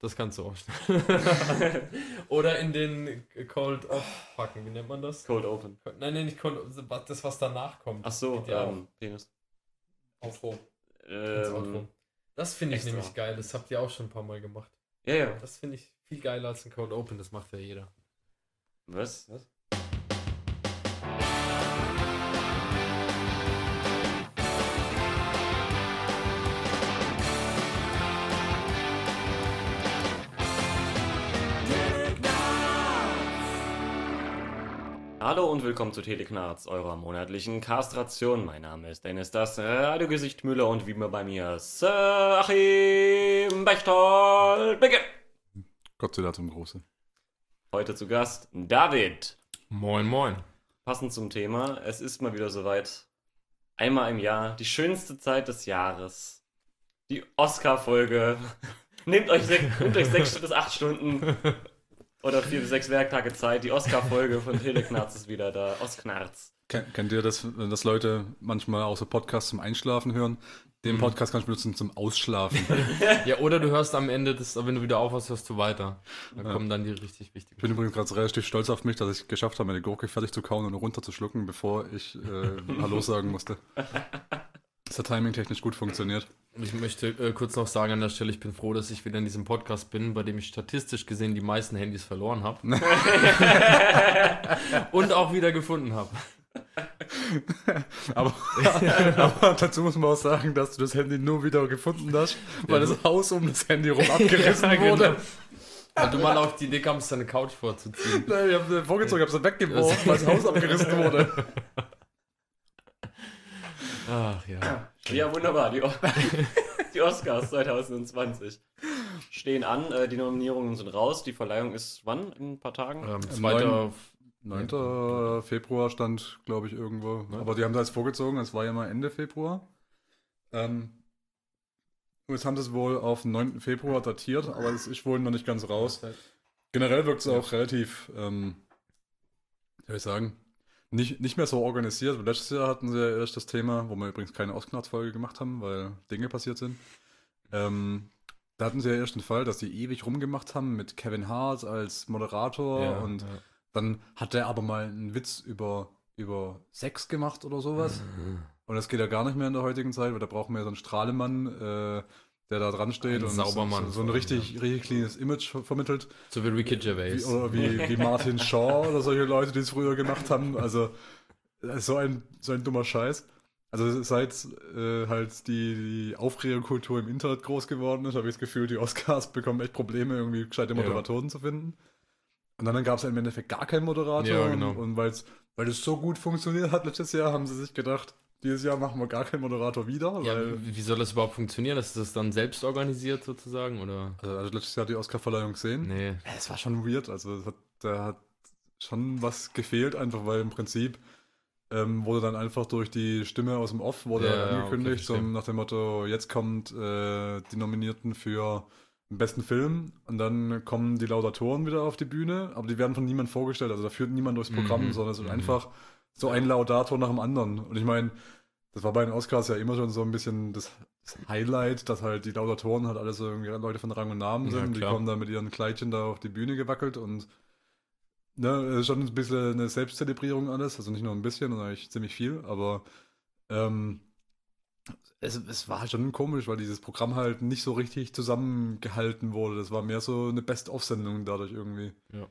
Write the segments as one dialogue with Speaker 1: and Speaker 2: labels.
Speaker 1: Das kannst du auch schnell. Oder in den Cold Off packen, wie nennt man das?
Speaker 2: Cold Open.
Speaker 1: Nein, nein, nicht Cold Das, was danach kommt.
Speaker 2: Ach so, ähm, Penis.
Speaker 1: Outro. Ins Outro.
Speaker 2: Ähm,
Speaker 1: Das finde ich
Speaker 2: extra.
Speaker 1: nämlich geil. Das habt ihr auch schon ein paar Mal gemacht.
Speaker 2: ja, ja.
Speaker 1: Das finde ich viel geiler als ein Cold Open. Das macht ja jeder.
Speaker 2: Was? Was? Hallo und willkommen zu Teleknarz, eurer monatlichen Kastration. Mein Name ist Dennis, das Radiogesicht Müller und wie immer bei mir Sir Achim Bechtold. Bicke.
Speaker 3: Gott sei Dank zum Große.
Speaker 2: Heute zu Gast David.
Speaker 1: Moin, moin.
Speaker 2: Passend zum Thema, es ist mal wieder soweit. Einmal im Jahr, die schönste Zeit des Jahres. Die Oscar-Folge. nehmt, euch sech, nehmt euch sechs bis acht Stunden oder vier bis sechs Werktage Zeit. Die Oscar-Folge von Teleknarz ist wieder da. Osknarz.
Speaker 3: Ken, kennt ihr das, dass Leute manchmal auch so Podcasts zum Einschlafen hören? Den
Speaker 1: Mhm.
Speaker 3: Podcast kann ich benutzen zum Ausschlafen.
Speaker 1: Ja, oder du hörst am Ende, das, wenn du wieder aufhörst, hörst du weiter. Da
Speaker 3: Ja.
Speaker 1: kommen dann die richtig wichtigen.
Speaker 3: Ich bin übrigens gerade relativ stolz auf mich, dass ich es geschafft habe, meine Gurke fertig zu kauen und runterzuschlucken, bevor ich äh, Hallo sagen musste. Das hat timing-technisch gut funktioniert.
Speaker 1: Ich möchte äh, kurz noch sagen an der Stelle, ich bin froh, dass ich wieder in diesem Podcast bin, bei dem ich statistisch gesehen die meisten Handys verloren habe. Und auch wieder gefunden habe.
Speaker 3: Aber, aber dazu muss man auch sagen, dass du das Handy nur wieder gefunden hast, weil das Haus um das Handy rum abgerissen
Speaker 1: Ja, genau.
Speaker 3: wurde.
Speaker 1: Weil du mal auf die Idee kamst, deine Couch vorzuziehen.
Speaker 3: Nein, ich habe vorgezogen, ich habe es weggeworfen, weil das Haus abgerissen wurde.
Speaker 1: Ach ja.
Speaker 2: Ja, wunderbar. Die, die Oscars 2020 stehen an. Äh, die Nominierungen sind raus. Die Verleihung ist wann? In ein paar Tagen?
Speaker 1: Ähm, zweiter.
Speaker 3: 9. Februar stand, glaube ich, irgendwo.
Speaker 1: Ne?
Speaker 3: Aber die haben das vorgezogen, es war ja mal Ende Februar. Ähm, und jetzt haben sie es wohl auf den 9. Februar datiert, aber es ist wohl noch nicht ganz raus. Generell wirkt es auch relativ, ähm, wie soll ich sagen, nicht, nicht mehr so organisiert. Letztes Jahr hatten sie ja erst das Thema, wo wir übrigens keine Oscar-Folge gemacht haben, weil Dinge passiert sind. Ähm, da hatten sie ja erst den Fall, dass die ewig rumgemacht haben mit Kevin Hart als Moderator
Speaker 1: Ja,
Speaker 3: und
Speaker 1: ja.
Speaker 3: dann hat er aber mal einen Witz über, über Sex gemacht oder sowas. Und das geht ja gar nicht mehr in der heutigen Zeit, weil da brauchen wir ja so einen Strahlemann, äh, der da dran steht
Speaker 1: Ein
Speaker 3: und so, so ein
Speaker 1: vor allem,
Speaker 3: richtig, richtig cleanes Image ver vermittelt.
Speaker 1: So wie Ricky
Speaker 3: Wie,
Speaker 1: Gervais.
Speaker 3: oder wie, wie Martin Shaw oder solche Leute, die es früher gemacht haben. Also ist so ein, so ein dummer Scheiß. Also seit äh, halt die, die Aufregerkultur im Internet groß geworden ist, habe ich das Gefühl, die Oscars bekommen echt Probleme, irgendwie gescheite
Speaker 1: Ja.
Speaker 3: Moderatoren zu finden. Und dann gab es im Endeffekt gar keinen Moderator.
Speaker 1: Ja, genau.
Speaker 3: Und, und weil's, weil es so gut funktioniert hat letztes Jahr, haben sie sich gedacht, dieses Jahr machen wir gar keinen Moderator wieder.
Speaker 1: Ja, wie soll das überhaupt funktionieren? Ist das dann selbst organisiert sozusagen? Oder?
Speaker 3: also, also letztes Jahr die Oscarverleihung gesehen.
Speaker 1: Nee.
Speaker 3: Es war schon weird, also hat, da hat schon was gefehlt, einfach weil im Prinzip ähm, wurde dann einfach durch die Stimme aus dem Off wurde
Speaker 1: Ja,
Speaker 3: angekündigt,
Speaker 1: okay,
Speaker 3: so
Speaker 1: verstehe.
Speaker 3: nach dem Motto, jetzt kommt äh, die Nominierten für den besten Film und dann kommen die Laudatoren wieder auf die Bühne, aber die werden von niemand vorgestellt, also da führt niemand durchs Programm,
Speaker 1: Mhm,
Speaker 3: sondern es ist
Speaker 1: mhm.
Speaker 3: einfach so ein Laudator nach dem anderen. Und ich meine, das war bei den Oscars ja immer schon so ein bisschen das, das Highlight, dass halt die Laudatoren halt alle so irgendwie Leute von Rang und Namen
Speaker 1: Ja,
Speaker 3: sind. die
Speaker 1: klar.
Speaker 3: kommen dann mit ihren Kleidchen da auf die Bühne gewackelt und ne, schon ein bisschen eine Selbstzelebrierung alles. Also nicht nur ein bisschen, sondern eigentlich ziemlich viel, aber ähm, es, es war schon komisch, weil dieses Programm halt nicht so richtig zusammengehalten wurde. Das war mehr so eine Best-of-Sendung dadurch irgendwie.
Speaker 1: Ja.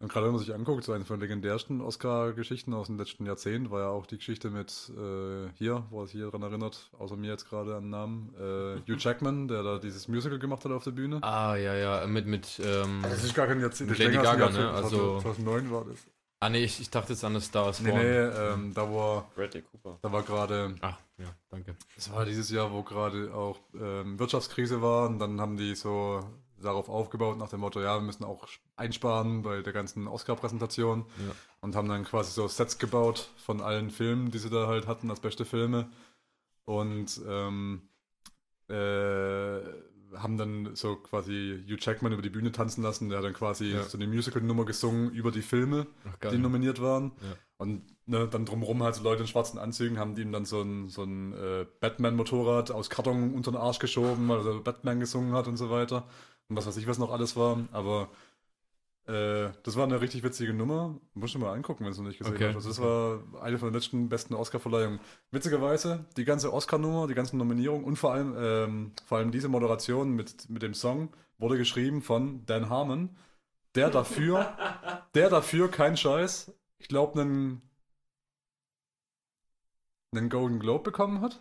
Speaker 3: Und gerade wenn man sich anguckt, so eine von den legendärsten Oscar-Geschichten aus dem letzten Jahrzehnt war ja auch die Geschichte mit äh, hier, wo es hier dran erinnert, außer mir jetzt gerade an den Namen, äh, Hugh Jackman, der da dieses Musical gemacht hat auf der Bühne.
Speaker 1: Ah, ja, ja, mit, mit, ähm,
Speaker 3: Also das ist gar kein Jahrzehnt,
Speaker 1: Mit
Speaker 3: das ist
Speaker 1: Lady Gaga, ne?
Speaker 3: Jahrzehnt,
Speaker 1: Also-
Speaker 3: 2009 war das.
Speaker 1: ah, nee, ich, ich dachte jetzt an das Star is
Speaker 3: Nee, nee, ähm, da war,
Speaker 2: Bradley Cooper.
Speaker 3: da war gerade,
Speaker 1: Ach, ja, danke.
Speaker 3: das war dieses Jahr, wo gerade auch ähm, Wirtschaftskrise war und dann haben die so darauf aufgebaut nach dem Motto, ja, wir müssen auch einsparen bei der ganzen Oscar-Präsentation
Speaker 1: Ja.
Speaker 3: und haben dann quasi so Sets gebaut von allen Filmen, die sie da halt hatten als beste Filme und ähm, äh, haben dann so quasi Hugh Jackman über die Bühne tanzen lassen, der hat dann quasi
Speaker 1: Ja.
Speaker 3: so eine Musical-Nummer gesungen über die Filme,
Speaker 1: Ach,
Speaker 3: die nominiert waren.
Speaker 1: Ja.
Speaker 3: Und ne, dann drumherum halt so Leute in schwarzen Anzügen haben die ihm dann so ein, so ein äh, Batman-Motorrad aus Karton unter den Arsch geschoben, weil er Batman gesungen hat und so weiter. Und was weiß ich, was noch alles war. Aber äh, das war eine richtig witzige Nummer. Muss du mal angucken, wenn du es noch nicht gesehen
Speaker 1: Okay.
Speaker 3: hast. Also das war eine von den letzten besten Oscar-Verleihungen. Witzigerweise, die ganze Oscar-Nummer, die ganzen Nominierungen und vor allem, ähm, vor allem diese Moderation mit, mit dem Song wurde geschrieben von Dan Harmon, der dafür, der dafür, kein Scheiß, ich glaube, einen, einen Golden Globe bekommen hat.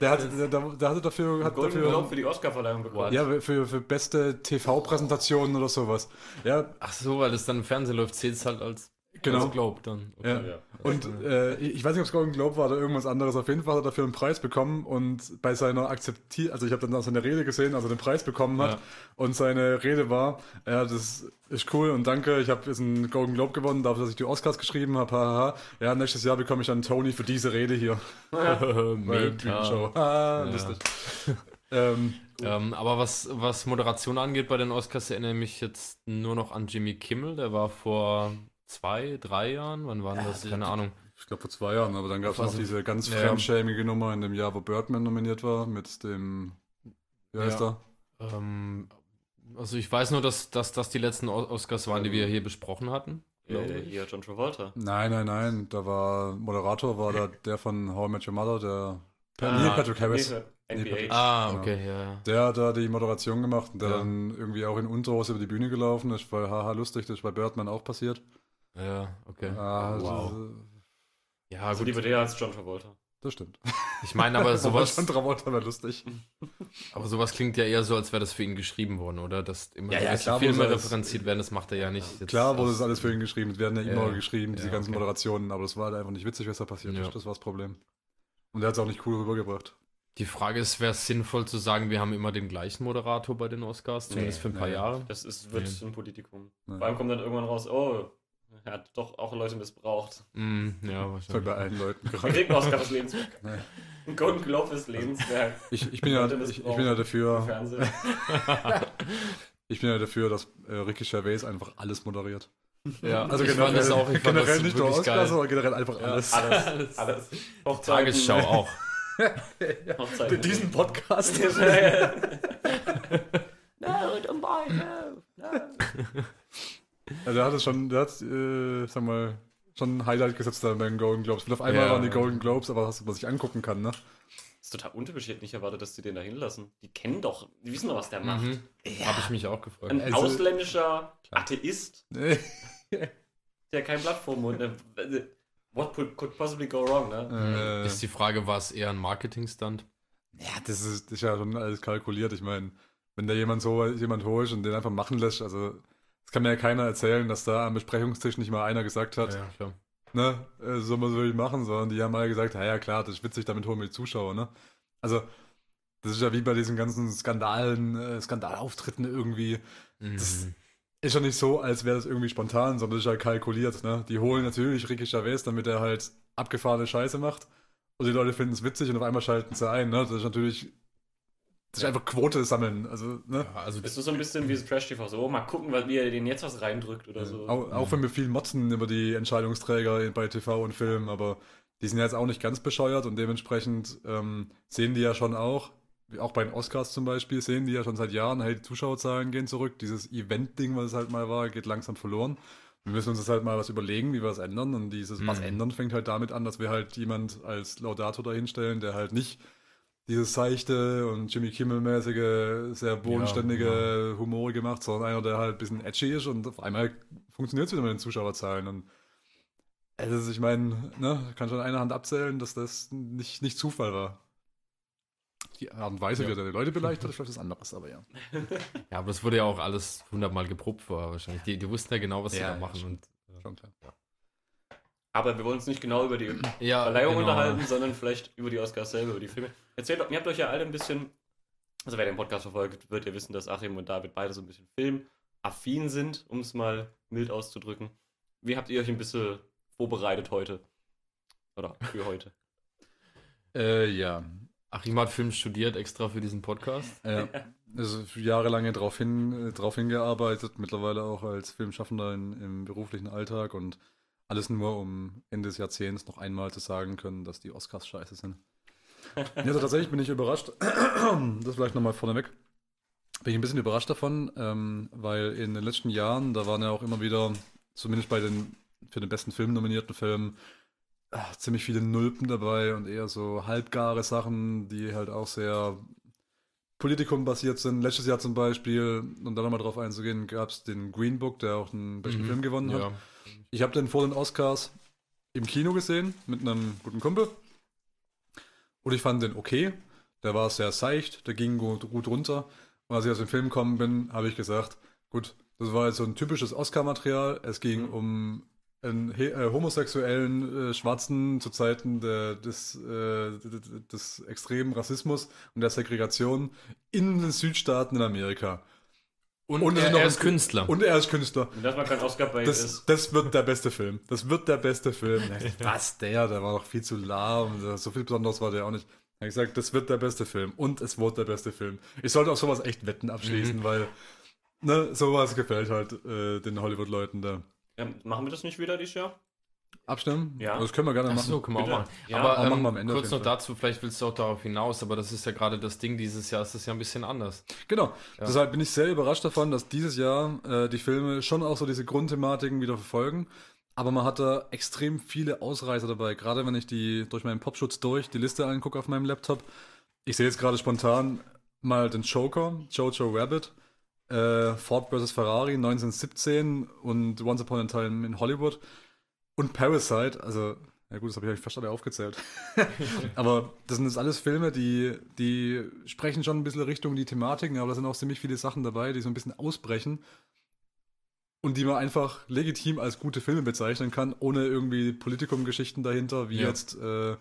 Speaker 3: Der, hat, der, der, der hatte dafür, hat
Speaker 2: Golden
Speaker 3: dafür
Speaker 2: Globe für die Oscar-Verleihung bekommen.
Speaker 3: ja, für, für beste TV-Präsentationen oder sowas. Ja,
Speaker 1: Ach so, weil das dann im Fernsehen läuft, zählt es halt als,
Speaker 3: Genau.
Speaker 1: als Globe dann.
Speaker 3: Ja.
Speaker 2: Ja.
Speaker 3: Und äh, ich weiß nicht, ob es Golden Globe war oder irgendwas anderes. Auf jeden Fall hat er dafür einen Preis bekommen und bei seiner Akzeptier, also ich habe dann auch seine Rede gesehen, als er den Preis bekommen hat.
Speaker 1: Ja.
Speaker 3: Und seine Rede war, ja, das ist cool und danke, ich habe jetzt einen Golden Globe gewonnen, dafür, dass ich die Oscars geschrieben habe. Haha. Ja, nächstes Jahr bekomme ich dann einen Tony für diese Rede hier. Ah, lustig. ähm,
Speaker 1: Ähm, aber was, was Moderation angeht bei den Oscars, erinnere ich mich jetzt nur noch an Jimmy Kimmel. Der war vor zwei, drei Jahren. Wann war denn das? Keine Ahnung.
Speaker 3: ich glaube vor zwei Jahren, aber dann gab es noch
Speaker 1: Also,
Speaker 3: diese ganz
Speaker 1: ja.
Speaker 3: fremdschämige Nummer in dem Jahr, wo Birdman nominiert war, mit dem, wie heißt
Speaker 1: Ja.
Speaker 3: er?
Speaker 1: Ähm, also ich weiß nur, dass, dass das die letzten Oscars waren, die wir hier besprochen hatten.
Speaker 2: Äh, hier John Travolta.
Speaker 3: Nein, nein, nein. Da war Moderator war da der von How I Met Your Mother, der
Speaker 1: Ah,
Speaker 3: Neil Patrick Harris.
Speaker 2: Nee, NBA.
Speaker 1: Ah,
Speaker 3: Genau.
Speaker 1: okay, ja, ja.
Speaker 3: Der hat da die Moderation gemacht und der
Speaker 1: Ja.
Speaker 3: dann irgendwie auch in Unterhose über die Bühne gelaufen ist, weil haha lustig, das ist bei Birdman auch passiert.
Speaker 1: Ja, okay.
Speaker 3: Ah,
Speaker 1: wow.
Speaker 3: das,
Speaker 1: Ja,
Speaker 2: Also
Speaker 1: gut.
Speaker 2: lieber der als John Travolta.
Speaker 3: das stimmt.
Speaker 1: Ich meine, aber sowas,
Speaker 3: Schon Travolta war lustig.
Speaker 1: aber sowas klingt ja eher so, als wäre das für ihn geschrieben worden, oder? Dass immer
Speaker 3: Ja, ja, klar,
Speaker 1: Filme
Speaker 3: das-
Speaker 1: referenziert werden, das macht er ja nicht. jetzt
Speaker 3: Klar wurde das alles für ihn geschrieben, es werden ja immer
Speaker 1: Ja.
Speaker 3: geschrieben, diese
Speaker 1: Ja,
Speaker 3: ganzen
Speaker 1: okay.
Speaker 3: Moderationen, aber das war halt einfach nicht witzig, was da passiert
Speaker 1: Ja.
Speaker 3: ist. Das war das Problem. Und er hat es auch nicht cool rübergebracht.
Speaker 1: Die Frage ist, wäre es sinnvoll zu sagen, wir haben immer den gleichen Moderator bei den Oscars, zumindest
Speaker 2: Nee,
Speaker 1: für ein paar
Speaker 3: nee.
Speaker 1: Jahre?
Speaker 2: Das ist, wird
Speaker 1: Nee.
Speaker 2: ein Politikum.
Speaker 3: Nee.
Speaker 2: Vor allem kommt dann irgendwann raus, oh, er hat doch auch Leute missbraucht.
Speaker 1: Mm, ja, wahrscheinlich.
Speaker 3: bei allen Leuten gerade.
Speaker 2: einen Oscar des Lebens.
Speaker 3: Nee.
Speaker 2: Ein Golden Globe des Lebens. Der
Speaker 3: Ich, ich, bin ja, ich, ich bin ja dafür, ich bin ja dafür, dass äh, Ricky Gervais einfach alles moderiert.
Speaker 1: Ja,
Speaker 3: Also
Speaker 1: ich
Speaker 3: generell,
Speaker 1: fand das auch, ich fand
Speaker 3: generell
Speaker 1: das
Speaker 3: nicht nur Oscars,
Speaker 1: geil.
Speaker 3: sondern generell einfach
Speaker 1: Ja.
Speaker 3: alles.
Speaker 2: Alles. Alles.
Speaker 1: Tagesschau auch.
Speaker 2: Hochzeiten.
Speaker 3: Diesen Podcast.
Speaker 2: no, don't buy, no, no.
Speaker 3: Also der hat es schon, der hat, äh, sag mal, schon ein Highlight gesetzt da bei den Golden Globes. Und auf einmal
Speaker 1: Ja.
Speaker 3: waren die Golden Globes, aber was, was ich angucken kann, ne?
Speaker 2: ist total untypisch. Nicht erwartet, dass die den da hinlassen. Die kennen doch, die wissen doch, was der macht.
Speaker 1: Mhm. Habe ich mich auch gefragt.
Speaker 2: Ein
Speaker 3: Also-
Speaker 2: ausländischer Atheist,
Speaker 3: Nee.
Speaker 2: der kein Blatt vor Mund hat. What could, could possibly go wrong, ne?
Speaker 3: Äh,
Speaker 1: Ist die Frage, war es eher ein Marketing-Stunt?
Speaker 3: ja, das ist, das ist ja schon alles kalkuliert. Ich meine, wenn da jemand so jemand holt und den einfach machen lässt, also das kann mir ja keiner erzählen, dass da am Besprechungstisch nicht mal einer gesagt hat,
Speaker 1: Ja, klar.
Speaker 3: ne, äh, so will ich machen, sondern die haben alle gesagt, ja, ja klar, das ist witzig, damit holen wir die Zuschauer, ne? Also, das ist ja wie bei diesen ganzen Skandalen, äh, Skandalauftritten irgendwie. Das-
Speaker 1: Mhm.
Speaker 3: Ist ja nicht so, als wäre das irgendwie spontan, sondern das ist ja kalkuliert, ne? Die holen natürlich Ricky Chavez, damit er halt abgefahrene Scheiße macht. Und die Leute finden es witzig und auf einmal schalten sie ein, ne? Das ist natürlich. Das ist
Speaker 2: Ja.
Speaker 3: einfach Quote sammeln, also, ne?
Speaker 1: Ja, also
Speaker 2: Bist du so ein bisschen wie das Trash-TV, so, oh, mal gucken, wie er denen jetzt was reindrückt oder so.
Speaker 3: Auch, auch wenn wir viel motzen über die Entscheidungsträger bei TV und Film, aber die sind ja jetzt auch nicht ganz bescheuert und dementsprechend ähm, sehen die ja schon auch, auch bei den Oscars zum Beispiel, sehen die ja schon seit Jahren, hey, die Zuschauerzahlen gehen zurück, dieses Event-Ding, was es halt mal war, geht langsam verloren. Wir müssen uns das halt mal was überlegen, wie wir das ändern und dieses was
Speaker 1: Mhm.
Speaker 3: ändern fängt halt damit an, dass wir halt jemand als Laudator dahinstellen, der halt nicht dieses seichte und Jimmy Kimmel-mäßige, sehr bodenständige, humorige macht, sondern einer, der halt ein bisschen edgy ist und auf einmal funktioniert es wieder mit den Zuschauerzahlen. Und also ich meine, ne, kann schon eine Hand abzählen, dass das nicht, nicht Zufall war. Die Art und Weise,
Speaker 1: Ja.
Speaker 3: wie er die Leute beleicht hat, ist vielleicht was anderes, aber ja.
Speaker 1: Ja, aber das wurde ja auch alles hundertmal geprobt vorher wahrscheinlich. Die, die wussten ja genau, was sie
Speaker 3: Ja,
Speaker 1: da
Speaker 3: ja,
Speaker 1: machen.
Speaker 3: schon.
Speaker 1: Und,
Speaker 3: Schon klar.
Speaker 2: Aber wir wollen uns nicht genau über die
Speaker 1: ja,
Speaker 2: Verleihung
Speaker 1: genau.
Speaker 2: unterhalten, sondern vielleicht über die Oscars selber, über die Filme. Erzählt, ihr habt euch ja alle ein bisschen, also wer den Podcast verfolgt, wird ja wissen, dass Achim und David beide so ein bisschen filmaffin sind, um es mal mild auszudrücken. Wie habt ihr euch ein bisschen vorbereitet heute? Oder für heute?
Speaker 3: Äh, ja.
Speaker 1: Achim hat Film studiert extra für diesen Podcast.
Speaker 3: ja. Also jahrelang drauf, hin, äh, drauf hingearbeitet, mittlerweile auch als Filmschaffender in, im beruflichen Alltag und alles nur, um Ende des Jahrzehnts noch einmal zu sagen können, dass die Oscars scheiße sind. Ja, also tatsächlich bin ich überrascht. Das vielleicht nochmal vorneweg. bin ich ein bisschen überrascht davon, ähm, weil in den letzten Jahren, da waren ja auch immer wieder, zumindest bei den für den besten Film nominierten Filmen, ach, ziemlich viele Nulpen dabei und eher so halbgare Sachen, die halt auch sehr Politikum basiert sind. Letztes Jahr zum Beispiel, um da nochmal drauf einzugehen, gab es den Green Book, der auch einen besten
Speaker 1: Mhm.
Speaker 3: Film gewonnen hat. Ich habe den vor den Oscars im Kino gesehen mit einem guten Kumpel. Und ich fand den okay. Der war sehr seicht, der ging gut, gut runter. Und als ich aus dem Film gekommen bin, habe ich gesagt, gut, das war jetzt so ein typisches Oscar-Material. Es ging
Speaker 2: Mhm.
Speaker 3: um einen äh, homosexuellen äh, Schwarzen zu Zeiten der, des, äh, des extremen Rassismus und der Segregation in den Südstaaten in Amerika.
Speaker 1: Und,
Speaker 3: Und
Speaker 1: er,
Speaker 3: ist noch
Speaker 1: er ist Künstler.
Speaker 3: Und er ist Künstler.
Speaker 2: Und dass man kein Oscar-Bait
Speaker 3: Das,
Speaker 2: ist.
Speaker 3: das wird der beste Film. Das wird der beste Film. Was, der? Der war doch viel zu lahm. So viel Besonderes war der auch nicht. Er hat gesagt, das wird der beste Film. Und es wurde der beste Film. Ich sollte auf sowas echt Wetten abschließen,
Speaker 1: Mhm.
Speaker 3: weil ne, sowas gefällt halt äh, den Hollywood-Leuten da.
Speaker 2: Ja, machen wir das nicht wieder dieses Jahr?
Speaker 3: Abstimmen?
Speaker 2: Ja.
Speaker 3: Das können wir gerne
Speaker 1: Ach
Speaker 3: machen.
Speaker 1: so, können wir auch machen.
Speaker 2: Ja,
Speaker 1: aber
Speaker 3: aber machen
Speaker 1: ähm,
Speaker 3: wir am Ende
Speaker 1: kurz noch dazu, vielleicht willst du auch darauf hinaus, aber das ist ja gerade das Ding dieses Jahr, ist das ja ein bisschen anders.
Speaker 3: Genau.
Speaker 1: Ja.
Speaker 3: Deshalb bin ich sehr überrascht davon, dass dieses Jahr äh, die Filme schon auch so diese Grundthematiken wieder verfolgen. Aber man hat da extrem viele Ausreißer dabei. Gerade wenn ich die durch meinen Popschutz durch die Liste angucke auf meinem Laptop. Ich sehe jetzt gerade spontan mal den Joker, Jojo Rabbit, äh, Ford vs. Ferrari 1917 und Once Upon a Time in Hollywood und Parasite. Also, ja gut, das habe ich eigentlich fast alle aufgezählt. aber das sind jetzt alles Filme, die, die sprechen schon ein bisschen Richtung die Thematiken, aber da sind auch ziemlich viele Sachen dabei, die so ein bisschen ausbrechen und die man einfach legitim als gute Filme bezeichnen kann, ohne irgendwie Politikum-Geschichten dahinter, wie
Speaker 1: Ja.
Speaker 3: jetzt, äh,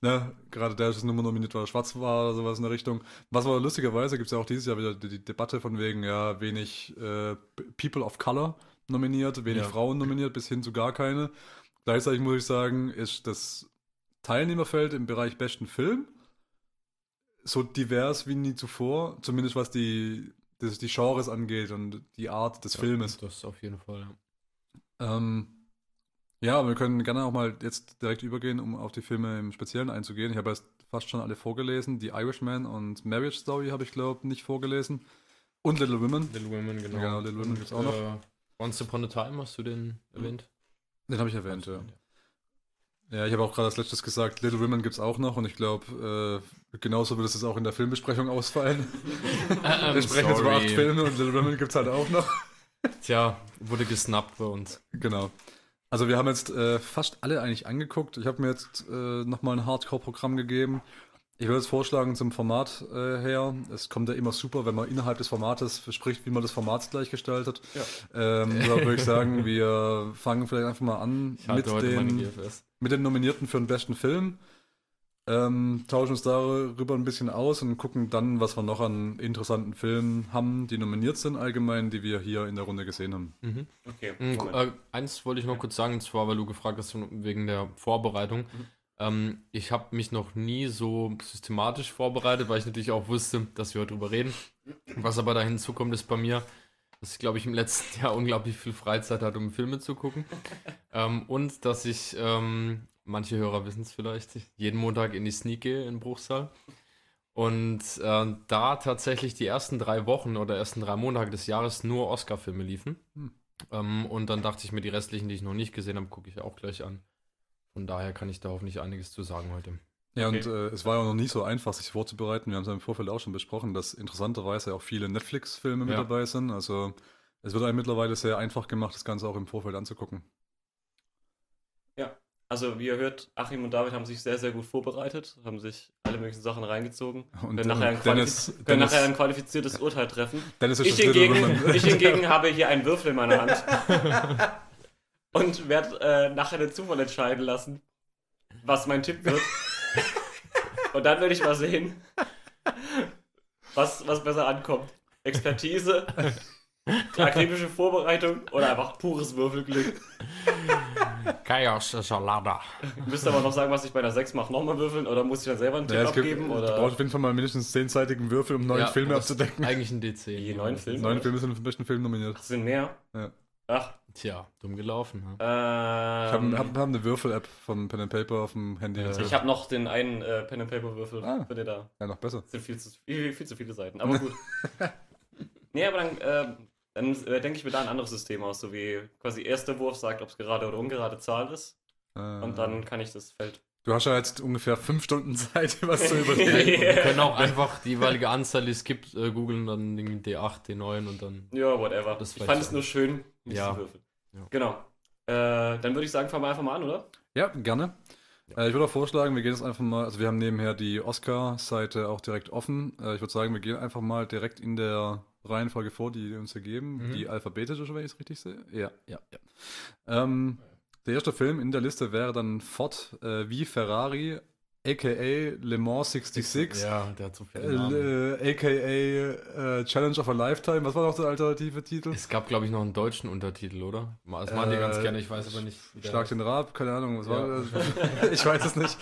Speaker 3: ne, gerade der ist nur nominiert, weil er schwarz war oder sowas in der Richtung. Was aber lustigerweise gibt es ja auch dieses Jahr wieder die, die Debatte von wegen, ja, wenig äh, People of Color nominiert, wenig
Speaker 1: Ja.
Speaker 3: Frauen nominiert, bis hin zu gar keine. Gleichzeitig muss ich sagen, ist das Teilnehmerfeld im Bereich besten Film so divers wie nie zuvor, zumindest was die, das, die Genres angeht und die Art des Filmes.
Speaker 1: Das auf jeden Fall. Ja.
Speaker 3: Ähm, ja, wir können gerne auch mal jetzt direkt übergehen, um auf die Filme im Speziellen einzugehen. Ich habe erst fast schon alle vorgelesen. Die Irishman und Marriage Story habe ich, glaube nicht vorgelesen. Und Little Women.
Speaker 1: Little Women, genau.
Speaker 3: Ja, Little Women gibt's auch noch.
Speaker 1: Once Upon a Time, hast du den erwähnt?
Speaker 3: Den habe ich erwähnt, ja. Ja, ich habe auch gerade als letztes gesagt, Little Women gibt es auch noch und ich glaube, äh, genauso wird es jetzt auch in der Filmbesprechung ausfallen. Wir sprechen jetzt über acht. Filme und Little Women gibt es halt auch noch.
Speaker 1: Tja, wurde gesnappt bei uns.
Speaker 3: Genau. Also wir haben jetzt äh, fast alle eigentlich angeguckt. Ich habe mir jetzt äh, nochmal ein Hardcore-Programm gegeben. Ich würde jetzt vorschlagen zum Format äh, her. Es kommt ja immer super, wenn man innerhalb des Formates verspricht, wie man das Format gleich gestaltet.
Speaker 2: Ja.
Speaker 3: Ähm, da würde ich sagen, wir fangen vielleicht einfach mal an mit den, mit den Nominierten für den besten Film. Ähm, tauschen uns darüber ein bisschen aus und gucken dann, was wir noch an interessanten Filmen haben, die nominiert sind allgemein, die wir hier in der Runde gesehen haben.
Speaker 1: Mhm.
Speaker 2: Okay,
Speaker 1: Mhm, äh, eins wollte ich noch kurz sagen, und zwar, weil du gefragt hast wegen der Vorbereitung.
Speaker 2: Mhm.
Speaker 1: Ähm, ich habe mich noch nie so systematisch vorbereitet, weil ich natürlich auch wusste, dass wir heute drüber reden. Was aber da hinzukommt, ist bei mir, dass ich, glaube ich, im letzten Jahr unglaublich viel Freizeit hatte, um Filme zu gucken. ähm, und dass ich, ähm, manche Hörer wissen es vielleicht, jeden Montag in die Sneak gehe in Bruchsal. Und äh, da tatsächlich die ersten drei Wochen oder ersten drei Monate des Jahres nur Oscar-Filme liefen.
Speaker 3: Hm.
Speaker 1: Ähm, und dann dachte ich mir, die restlichen, die ich noch nicht gesehen habe, gucke ich auch gleich an. Von daher kann ich da hoffentlich einiges zu sagen heute.
Speaker 3: Ja,
Speaker 2: Okay.
Speaker 3: und äh, es war ja noch nie so einfach, sich vorzubereiten. Wir haben es ja im Vorfeld auch schon besprochen, dass interessanterweise auch viele Netflix-Filme mit
Speaker 1: Ja.
Speaker 3: dabei sind. Also es wird einem mittlerweile sehr einfach gemacht, das Ganze auch im Vorfeld anzugucken.
Speaker 2: Also, wie ihr hört, Achim und David haben sich sehr, sehr gut vorbereitet, haben sich alle möglichen Sachen reingezogen,
Speaker 3: Und
Speaker 2: können, nachher ein,
Speaker 3: Dennis,
Speaker 2: qualifiz können
Speaker 3: Dennis,
Speaker 2: nachher ein qualifiziertes Urteil treffen.
Speaker 3: Dennis ist
Speaker 2: Ich hingegen, ich hingegen habe hier einen Würfel in meiner Hand und werde äh, nachher den Zufall entscheiden lassen, was mein Tipp wird. Und dann werde ich mal sehen, was, was besser ankommt. Expertise, akribische Vorbereitung oder einfach pures Würfelglück.
Speaker 1: Chaos Salada.
Speaker 2: Ihr müsst aber noch sagen, was ich bei einer 6 mache. Nochmal würfeln oder muss ich dann selber einen Tipp
Speaker 3: Ja, es gibt,
Speaker 2: abgeben?
Speaker 3: Du
Speaker 2: Oder?
Speaker 3: brauchst auf jeden Fall mal mindestens zehnseitigen Würfel, um neun
Speaker 1: Ja,
Speaker 3: Filme
Speaker 1: das-
Speaker 3: abzudecken.
Speaker 1: Eigentlich ein DC.
Speaker 2: Die neun Filme?
Speaker 3: Neun Filme sind für den besten Film nominiert.
Speaker 2: Ach, sind mehr?
Speaker 3: Ja.
Speaker 2: Ach,
Speaker 1: Tja, dumm gelaufen.
Speaker 2: ähm,
Speaker 1: Ja.
Speaker 3: Ich habe hab, hab eine Würfel-App von Pen and Paper auf dem Handy.
Speaker 1: Ja.
Speaker 3: Also,
Speaker 2: ich habe noch den einen äh, Pen and Paper Würfel
Speaker 3: Ah.
Speaker 2: für den da.
Speaker 3: ja, noch besser.
Speaker 2: Das sind viel zu, viel, viel zu viele Seiten. Aber gut. Nee, aber dann, äh, dann äh, denke ich mir da ein anderes System aus, so wie quasi erster Wurf sagt, ob es gerade oder ungerade Zahl ist.
Speaker 3: Äh,
Speaker 2: Und dann kann ich das Feld.
Speaker 3: Du hast ja jetzt ungefähr fünf Stunden Zeit, was zu überlegen.
Speaker 1: Wir können auch einfach die jeweilige Anzahl, die es gibt, äh, googeln, dann irgendwie D8, D9 und dann.
Speaker 2: Ja, whatever.
Speaker 1: Das
Speaker 2: ich fand es nur schön, nicht
Speaker 1: Ja.
Speaker 2: zu würfeln.
Speaker 1: Ja.
Speaker 2: Genau. Äh, dann würde ich sagen, fangen wir einfach mal an, oder?
Speaker 3: Ja, gerne. Äh, ich würde auch vorschlagen, wir gehen jetzt einfach mal, also wir haben nebenher die Oscar-Seite auch direkt offen. Äh, ich würde sagen, wir gehen einfach mal direkt in der Reihenfolge vor, die die uns hier geben.
Speaker 1: Mhm.
Speaker 3: Die alphabetische, wenn ich es richtig sehe. Ja, ja, ja. Ähm, der erste Film in der Liste wäre dann Ford äh, wie Ferrari, aka Le Mans 66.
Speaker 1: Ja, der hat so viele
Speaker 3: Äh,
Speaker 1: Namen.
Speaker 3: äh, aka äh, Challenge of a Lifetime. Was war noch der alternative Titel?
Speaker 1: Es gab, glaube ich, noch einen deutschen Untertitel, oder? Das machen die ganz
Speaker 3: Äh,
Speaker 1: gerne, ich weiß aber nicht.
Speaker 3: Schlag den Rab, keine Ahnung, was
Speaker 1: Ja.
Speaker 3: war das? Ich weiß es nicht.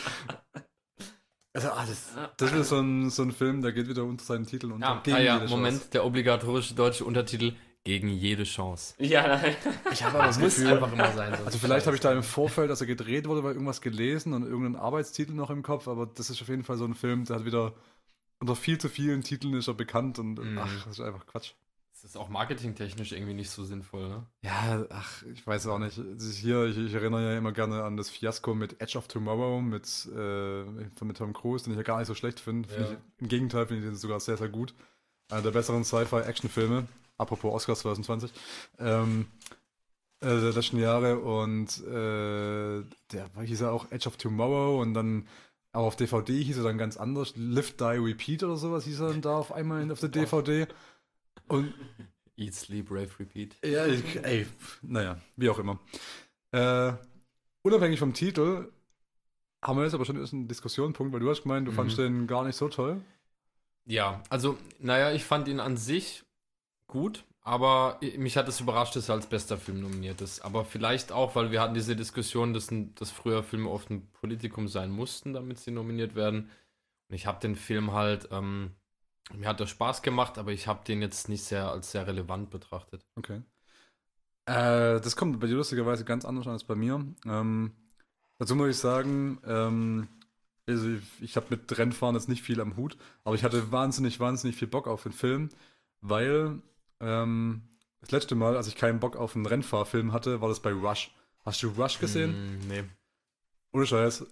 Speaker 3: Also, ah, das, das ist wieder so ein, so ein Film, der geht wieder unter seinen Titeln unter.
Speaker 1: Ja,
Speaker 3: gegen
Speaker 1: ah, ja. Moment, der obligatorische deutsche Untertitel gegen jede Chance.
Speaker 2: Ja, nein.
Speaker 3: Ich habe aber das
Speaker 1: Muss
Speaker 3: Gefühl,
Speaker 1: einfach immer sein. sonst
Speaker 3: also vielleicht habe ich da im Vorfeld, als er gedreht wurde, mal irgendwas gelesen und irgendeinen Arbeitstitel noch im Kopf, aber das ist auf jeden Fall so ein Film, der hat wieder unter viel zu vielen Titeln ist er bekannt und
Speaker 1: Mhm.
Speaker 3: ach, das ist einfach Quatsch.
Speaker 1: Das ist auch marketingtechnisch irgendwie nicht so sinnvoll, ne?
Speaker 3: Ja, ach, ich weiß auch nicht. Hier, ich, ich erinnere ja immer gerne an das Fiasko mit Edge of Tomorrow mit, äh, von- mit Tom Cruise, den ich ja gar nicht so schlecht finde. Find
Speaker 1: Ja.
Speaker 3: Im Gegenteil finde ich den sogar sehr, sehr gut. Einer der besseren Sci-Fi-Action-Filme, apropos Oscars 2020, ähm, äh, der letzten Jahre. Und äh, der hieß er auch Edge of Tomorrow und dann aber auf DVD hieß er dann ganz anders. Live, Die, Repeat oder sowas hieß er dann da auf einmal auf der DVD. Und
Speaker 1: Eat, Sleep, Rave, Repeat.
Speaker 3: ja, ey, naja, wie auch immer. Äh, unabhängig vom Titel haben wir jetzt aber schon einen Diskussionspunkt, weil du hast gemeint, du
Speaker 1: Mhm.
Speaker 3: fandst den gar nicht so toll.
Speaker 1: Ja, also, naja, ich fand ihn an sich gut, aber mich hat es überrascht, dass er als bester Film nominiert ist. Aber vielleicht auch, weil wir hatten diese Diskussion, dass, dass früher Filme oft ein Politikum sein mussten, damit sie nominiert werden. Und ich habe den Film halt, ähm, mir hat er Spaß gemacht, aber ich habe den jetzt nicht sehr als sehr relevant betrachtet.
Speaker 3: Okay. Äh, das kommt bei dir lustigerweise ganz anders an als bei mir. Ähm, dazu muss ich sagen, ähm, also ich, ich habe mit Rennfahren jetzt nicht viel am Hut, aber ich hatte wahnsinnig, wahnsinnig viel Bock auf den Film, weil ähm, das letzte Mal, als ich keinen Bock auf einen Rennfahrfilm hatte, war das bei Rush. Hast du Rush gesehen?
Speaker 1: Mm, nee.
Speaker 3: Ohne Scheiß.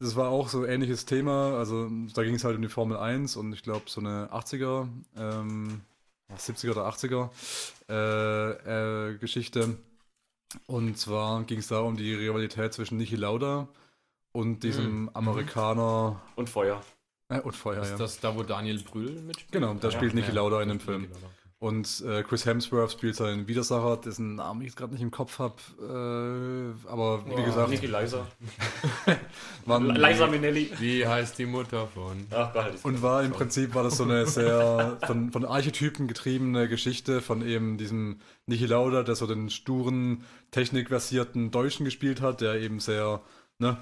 Speaker 3: Das war auch so ein ähnliches Thema. Also da ging es halt um die Formel 1 und ich glaube so eine 80er, ähm, ja, 70er oder 80er äh, äh, Geschichte. Und zwar ging es da um die Rivalität zwischen Niki Lauda und diesem
Speaker 1: Mhm.
Speaker 3: Amerikaner
Speaker 2: Und Feuer.
Speaker 3: äh, und Feuer,
Speaker 1: Ist
Speaker 3: ja.
Speaker 1: das da, wo Daniel Brühl mitspielt?
Speaker 3: Genau, da
Speaker 2: Ja,
Speaker 3: spielt Niki
Speaker 1: Ja,
Speaker 3: Lauda in dem Film.
Speaker 1: Niki Lauda.
Speaker 3: Und äh, Chris Hemsworth spielt seinen Widersacher, dessen Namen ich jetzt gerade nicht im Kopf habe. Äh, aber wie
Speaker 1: Oh,
Speaker 3: gesagt,
Speaker 2: Niki Leiser.
Speaker 3: waren,
Speaker 2: Leiser Minelli.
Speaker 1: Wie heißt die Mutter von?
Speaker 2: Ach Gott, das
Speaker 3: Und war im Prinzip war das so eine sehr von, von Archetypen getriebene Geschichte von eben diesem Niki Lauda, der so den sturen, technikversierten Deutschen gespielt hat, der eben sehr, ne,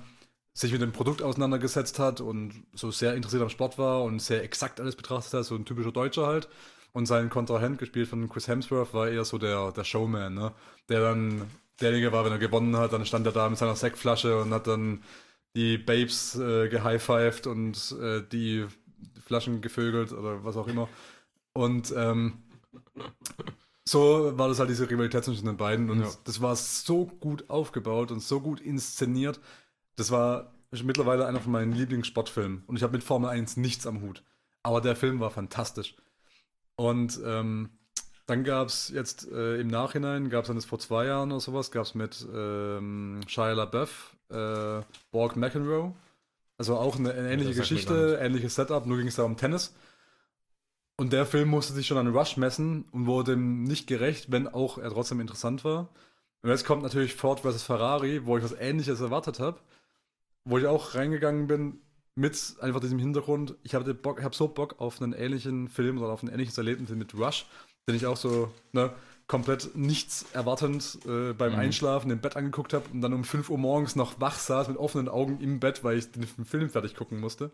Speaker 3: sich mit dem Produkt auseinandergesetzt hat und so sehr interessiert am Sport war und sehr exakt alles betrachtet hat, so ein typischer Deutscher halt. Und sein Kontrahent, gespielt von Chris Hemsworth, war eher so der, der Showman, ne? Der dann derjenige war, wenn er gewonnen hat, dann stand er da mit seiner Sektflasche und hat dann die Babes äh, gehighfived und äh, die Flaschen gevögelt oder was auch immer. Und ähm, so war das halt diese Rivalität zwischen den beiden und
Speaker 1: Ja.
Speaker 3: das war so gut aufgebaut und so gut inszeniert. Das war mittlerweile einer von meinen Lieblingssportfilmen und ich habe mit Formel 1 nichts am Hut. Aber der Film war fantastisch. Und ähm, dann gab es jetzt äh, im Nachhinein, gab es dann das vor zwei Jahren oder sowas, gab es mit ähm, Shia LaBeouf, äh, Borg McEnroe. Also auch eine, eine ähnliche Geschichte, ähnliches Setup, nur ging es da um Tennis. Und der Film musste sich schon an Rush messen und wurde dem nicht gerecht, wenn auch er trotzdem interessant war. Und jetzt kommt natürlich Ford vs. Ferrari, wo ich was ähnliches erwartet habe, wo ich auch reingegangen bin mit einfach diesem Hintergrund. Ich habe habe so Bock auf einen ähnlichen Film oder auf ein ähnliches Erlebnis mit Rush, den ich auch so ne, komplett nichts erwartend äh, beim
Speaker 1: Mhm.
Speaker 3: Einschlafen im Bett angeguckt habe und dann um 5 Uhr morgens noch wach saß mit offenen Augen im Bett, weil ich den Film fertig gucken musste.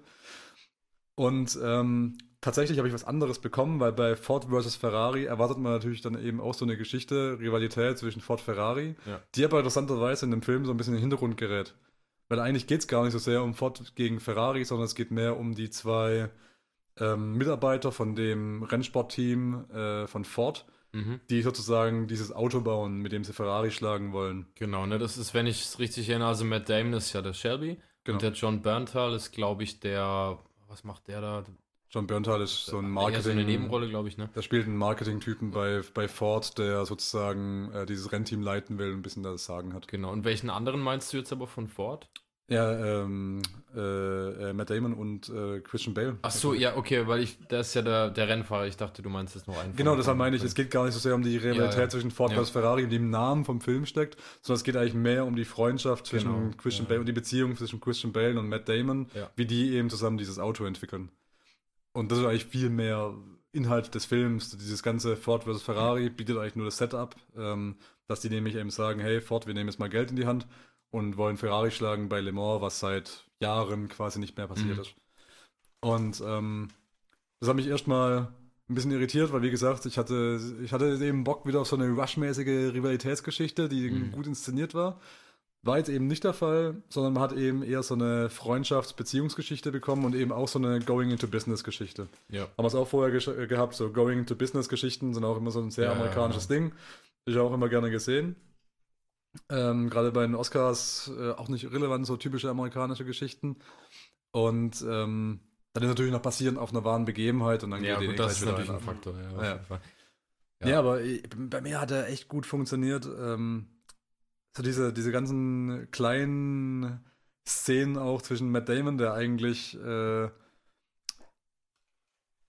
Speaker 3: Und ähm, tatsächlich habe ich was anderes bekommen, weil bei Ford vs. Ferrari erwartet man natürlich dann eben auch so eine Geschichte, Rivalität zwischen Ford und Ferrari,
Speaker 1: Ja.
Speaker 3: die aber interessanterweise in dem Film so ein bisschen in den Hintergrund gerät. Weil eigentlich geht es gar nicht so sehr um Ford gegen Ferrari, sondern es geht mehr um die zwei ähm, Mitarbeiter von dem Rennsportteam äh, von Ford,
Speaker 1: Mhm.
Speaker 3: die sozusagen dieses Auto bauen, mit dem sie Ferrari schlagen wollen.
Speaker 1: Genau, ne, das ist, wenn ich es richtig erinnere, also Matt Damon ist ja der Shelby
Speaker 3: Genau.
Speaker 1: und der John Berntal ist, glaube ich, der, was macht der da?
Speaker 3: John Berntal ist so ein Marketing.
Speaker 1: so eine Nebenrolle, glaube ich, ne?
Speaker 3: Der spielt einen Marketing-Typen bei, bei Ford, der sozusagen äh, dieses Rennteam leiten will und ein bisschen das Sagen hat.
Speaker 1: Genau, und welchen anderen meinst du jetzt aber von Ford?
Speaker 3: Ja, ähm, äh, äh, Matt Damon und äh, Christian Bale.
Speaker 1: Ach so, ja, okay, weil ich, der ist ja der, der Rennfahrer, ich dachte, du meinst jetzt noch einen.
Speaker 3: Genau, deshalb meine ich, es geht gar nicht so sehr um die Rivalität
Speaker 1: Ja, ja.
Speaker 3: zwischen Ford
Speaker 1: Ja.
Speaker 3: versus Ferrari, die im Namen vom Film steckt, sondern es geht eigentlich mehr um die Freundschaft zwischen
Speaker 1: Genau,
Speaker 3: Christian
Speaker 1: ja.
Speaker 3: Bale und die Beziehung zwischen Christian Bale und Matt Damon,
Speaker 1: Ja.
Speaker 3: wie die eben zusammen dieses Auto entwickeln. Und das ist eigentlich viel mehr Inhalt des Films. Dieses ganze Ford versus Ferrari bietet eigentlich nur das Setup, ähm, dass die nämlich eben sagen, hey Ford, wir nehmen jetzt mal Geld in die Hand und wollen Ferrari schlagen bei Le Mans, was seit Jahren quasi nicht mehr passiert
Speaker 1: Mhm.
Speaker 3: ist. Und ähm, das hat mich erstmal ein bisschen irritiert, weil wie gesagt, ich hatte, ich hatte eben Bock wieder auf so eine Rush-mäßige Rivalitätsgeschichte, die
Speaker 1: Mhm.
Speaker 3: gut inszeniert war. War jetzt eben nicht der Fall, sondern man hat eben eher so eine Freundschafts-Beziehungsgeschichte bekommen und eben auch so eine Going-into-Business-Geschichte.
Speaker 1: Ja.
Speaker 3: Haben wir es auch vorher gesch- äh, gehabt, so Going-into-Business-Geschichten sind auch immer so ein sehr
Speaker 1: Ja,
Speaker 3: amerikanisches
Speaker 1: ja.
Speaker 3: Ding. Ich auch immer gerne gesehen. Ähm, Gerade bei den Oscars äh, auch nicht irrelevant, so typische amerikanische Geschichten. Und ähm, dann ist natürlich noch basierend auf einer wahren Begebenheit und dann
Speaker 1: Ja,
Speaker 3: geht
Speaker 1: gut, das ist natürlich ein. Faktor, ja,
Speaker 3: Ja. Ja, aber ich- bei mir hat er echt gut funktioniert. Ähm, so diese, diese ganzen kleinen Szenen auch zwischen Matt Damon, der eigentlich äh,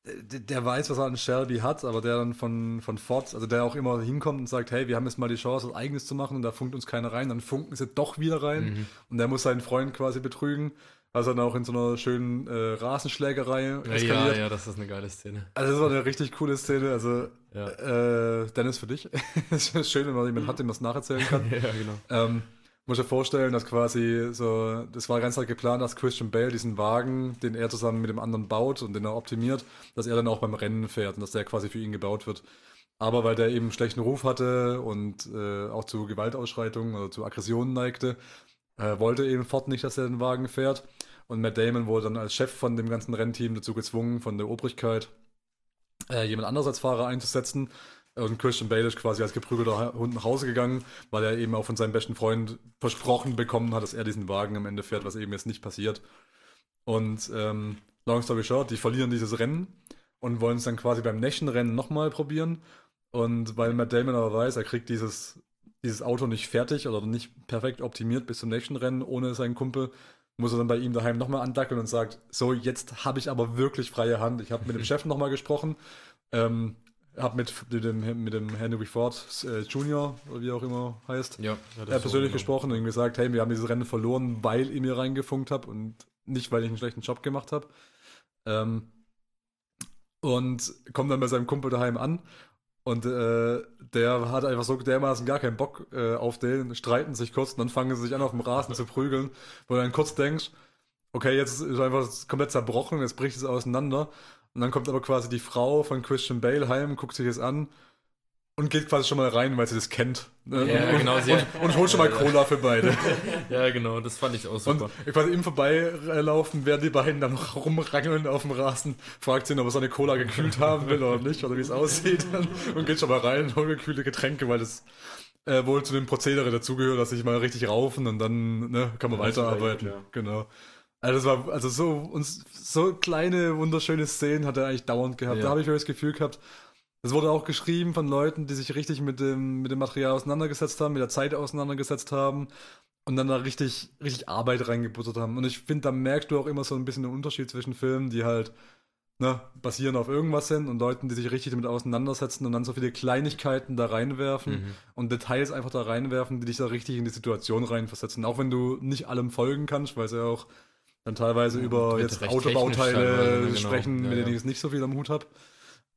Speaker 3: der, weiß, was er an Shelby hat, aber der dann von, von Ford, also der auch immer hinkommt und sagt, hey, wir haben jetzt mal die Chance, was Eigenes zu machen und da funkt uns keiner rein, dann funken sie doch wieder rein
Speaker 1: Mhm.
Speaker 3: und der muss seinen Freund quasi betrügen, also dann auch in so einer schönen äh, Rasenschlägerei
Speaker 1: Ja,
Speaker 3: eskaliert.
Speaker 1: ja, ja, das ist eine geile Szene.
Speaker 3: Also das war eine richtig coole Szene, also
Speaker 1: Ja,
Speaker 3: äh, Dennis, für dich. Es ist schön, wenn man jemanden hat, dem man das nacherzählen kann.
Speaker 1: ja genau.
Speaker 3: ähm, muss ich dir vorstellen, dass quasi so, das war ganz halt geplant, dass Christian Bale diesen Wagen, den er zusammen mit dem anderen baut und den er optimiert, dass er dann auch beim Rennen fährt und dass der quasi für ihn gebaut wird. Aber weil der eben schlechten Ruf hatte und äh, auch zu Gewaltausschreitungen oder zu Aggressionen neigte, äh, wollte eben Ford nicht, dass er den Wagen fährt. Und Matt Damon wurde dann als Chef von dem ganzen Rennteam dazu gezwungen, von der Obrigkeit, äh, jemand anderes als Fahrer einzusetzen. Und Christian Bale ist quasi als geprügelter Hund nach Hause gegangen, weil er eben auch von seinem besten Freund versprochen bekommen hat, dass er diesen Wagen am Ende fährt, was eben jetzt nicht passiert. Und ähm, long story short, die verlieren dieses Rennen und wollen es dann quasi beim nächsten Rennen nochmal probieren. Und weil Matt Damon aber weiß, er kriegt dieses, dieses Auto nicht fertig oder nicht perfekt optimiert bis zum nächsten Rennen ohne seinen Kumpel, muss er dann bei ihm daheim nochmal andackeln und sagt, so, jetzt habe ich aber wirklich freie Hand. Ich habe mit dem Chef nochmal gesprochen, ähm, habe mit, mit, dem, mit dem Henry Ford äh, Jr., oder wie auch immer heißt,
Speaker 1: Ja,
Speaker 3: er persönlich
Speaker 1: so, genau.
Speaker 3: gesprochen und ihm gesagt, hey, wir haben dieses Rennen verloren, weil ihr mir reingefunkt habt und nicht, weil ich einen schlechten Job gemacht habe. Ähm, und kommt dann bei seinem Kumpel daheim an und äh, der hat einfach so dermaßen gar keinen Bock äh, auf den, streiten sich kurz und dann fangen sie sich an auf dem Rasen zu prügeln, wo du dann kurz denkst, okay, jetzt ist einfach komplett zerbrochen, jetzt bricht es auseinander. Und dann kommt aber quasi die Frau von Christian Bale heim, guckt sich das an und geht quasi schon mal rein, weil sie das kennt. Ne?
Speaker 1: Ja,
Speaker 3: und,
Speaker 1: genau, sie-
Speaker 3: und, und holt schon mal Cola für beide.
Speaker 1: Ja, genau, das fand ich auch
Speaker 3: Und
Speaker 1: super.
Speaker 3: quasi im Vorbeilaufen, während die beiden dann noch rumrangeln auf dem Rasen, fragt sie ihn, ob er seine Cola gekühlt haben will oder nicht, oder wie es aussieht. Und geht schon mal rein und holt gekühlte Getränke, weil das äh, wohl zu dem Prozedere dazugehört, dass sich mal richtig raufen und dann ne, kann man
Speaker 2: Ja,
Speaker 3: weiterarbeiten.
Speaker 2: überlebt, ja.
Speaker 3: Genau. Also das war also so uns so kleine wunderschöne Szenen hat er eigentlich dauernd gehabt.
Speaker 1: Ja.
Speaker 3: Da habe ich das Gefühl gehabt. Das wurde auch geschrieben von Leuten, die sich richtig mit dem mit dem Material auseinandergesetzt haben, mit der Zeit auseinandergesetzt haben und dann da richtig richtig Arbeit reingebuttert haben. Und ich finde, da merkst du auch immer so ein bisschen den Unterschied zwischen Filmen, die halt ne, basieren auf irgendwas sind und Leuten, die sich richtig damit auseinandersetzen und dann so viele Kleinigkeiten da reinwerfen
Speaker 1: Mhm.
Speaker 3: und Details einfach da reinwerfen, die dich da richtig in die Situation reinversetzen. Auch wenn du nicht allem folgen kannst, weil sie ja auch dann teilweise über
Speaker 1: wird
Speaker 3: jetzt Autobauteile
Speaker 1: ne, genau.
Speaker 3: sprechen,
Speaker 1: Ja,
Speaker 3: mit denen
Speaker 1: ja.
Speaker 3: ich jetzt nicht so viel am Hut habe.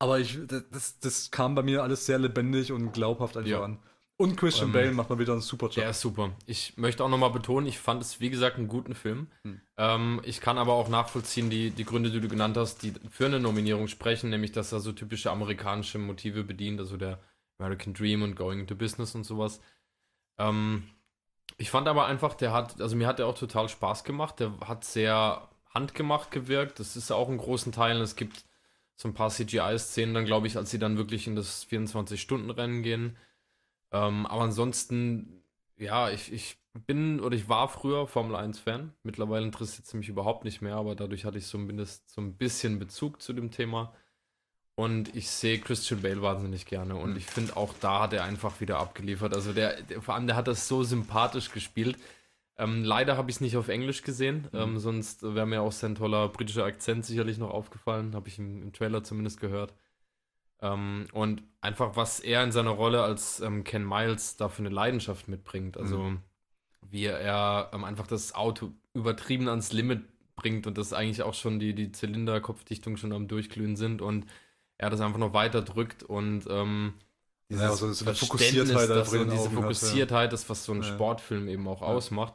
Speaker 3: Aber ich, das, das kam bei mir alles sehr lebendig und glaubhaft einfach
Speaker 1: Ja.
Speaker 3: an. Und Christian
Speaker 1: Ähm,
Speaker 3: Bale macht mal wieder einen super Job.
Speaker 1: Der ist super. Ich möchte auch nochmal betonen, ich fand es, wie gesagt, einen guten Film.
Speaker 3: Hm.
Speaker 1: Ähm, ich kann aber auch nachvollziehen, die, die Gründe, die du genannt hast, die für eine Nominierung sprechen, nämlich, dass er so typische amerikanische Motive bedient, also der American Dream und Going into Business und sowas. Ähm, ich fand aber einfach, der hat, also mir hat der auch total Spaß gemacht. Der hat sehr handgemacht gewirkt. Das ist ja auch in großen Teilen. Es gibt so ein paar CGI-Szenen dann, glaube ich, als sie dann wirklich in das 24-Stunden-Rennen gehen. Ähm, aber ansonsten, ja, ich, ich bin oder ich war früher Formel 1-Fan. Mittlerweile interessiert es mich überhaupt nicht mehr, aber dadurch hatte ich zumindest so ein bisschen Bezug zu dem Thema. Und ich sehe Christian Bale wahnsinnig gerne. Und
Speaker 3: Mhm.
Speaker 1: ich finde, auch da hat er einfach wieder abgeliefert. Also der, der vor allem, der hat das so sympathisch gespielt. Ähm, leider habe ich es nicht auf Englisch gesehen,
Speaker 3: Mhm.
Speaker 1: ähm, sonst wäre mir auch sein toller britischer Akzent sicherlich noch aufgefallen. Habe ich im, im Trailer zumindest gehört. Ähm, und einfach, was er in seiner Rolle als ähm, Ken Miles da für eine Leidenschaft mitbringt. Also,
Speaker 3: Mhm.
Speaker 1: wie er ähm, einfach das Auto übertrieben ans Limit bringt und das eigentlich auch schon die, die Zylinderkopfdichtung schon am Durchglühen sind und er das einfach noch weiter drückt und ähm,
Speaker 3: Ja, also so eine
Speaker 1: Verständnis
Speaker 3: Fokussiertheit
Speaker 1: er
Speaker 3: den
Speaker 1: diese
Speaker 3: Augen hat, ja.
Speaker 1: Fokussiertheit, das, was so ein
Speaker 3: Ja.
Speaker 1: Sportfilm eben auch
Speaker 3: Ja.
Speaker 1: ausmacht,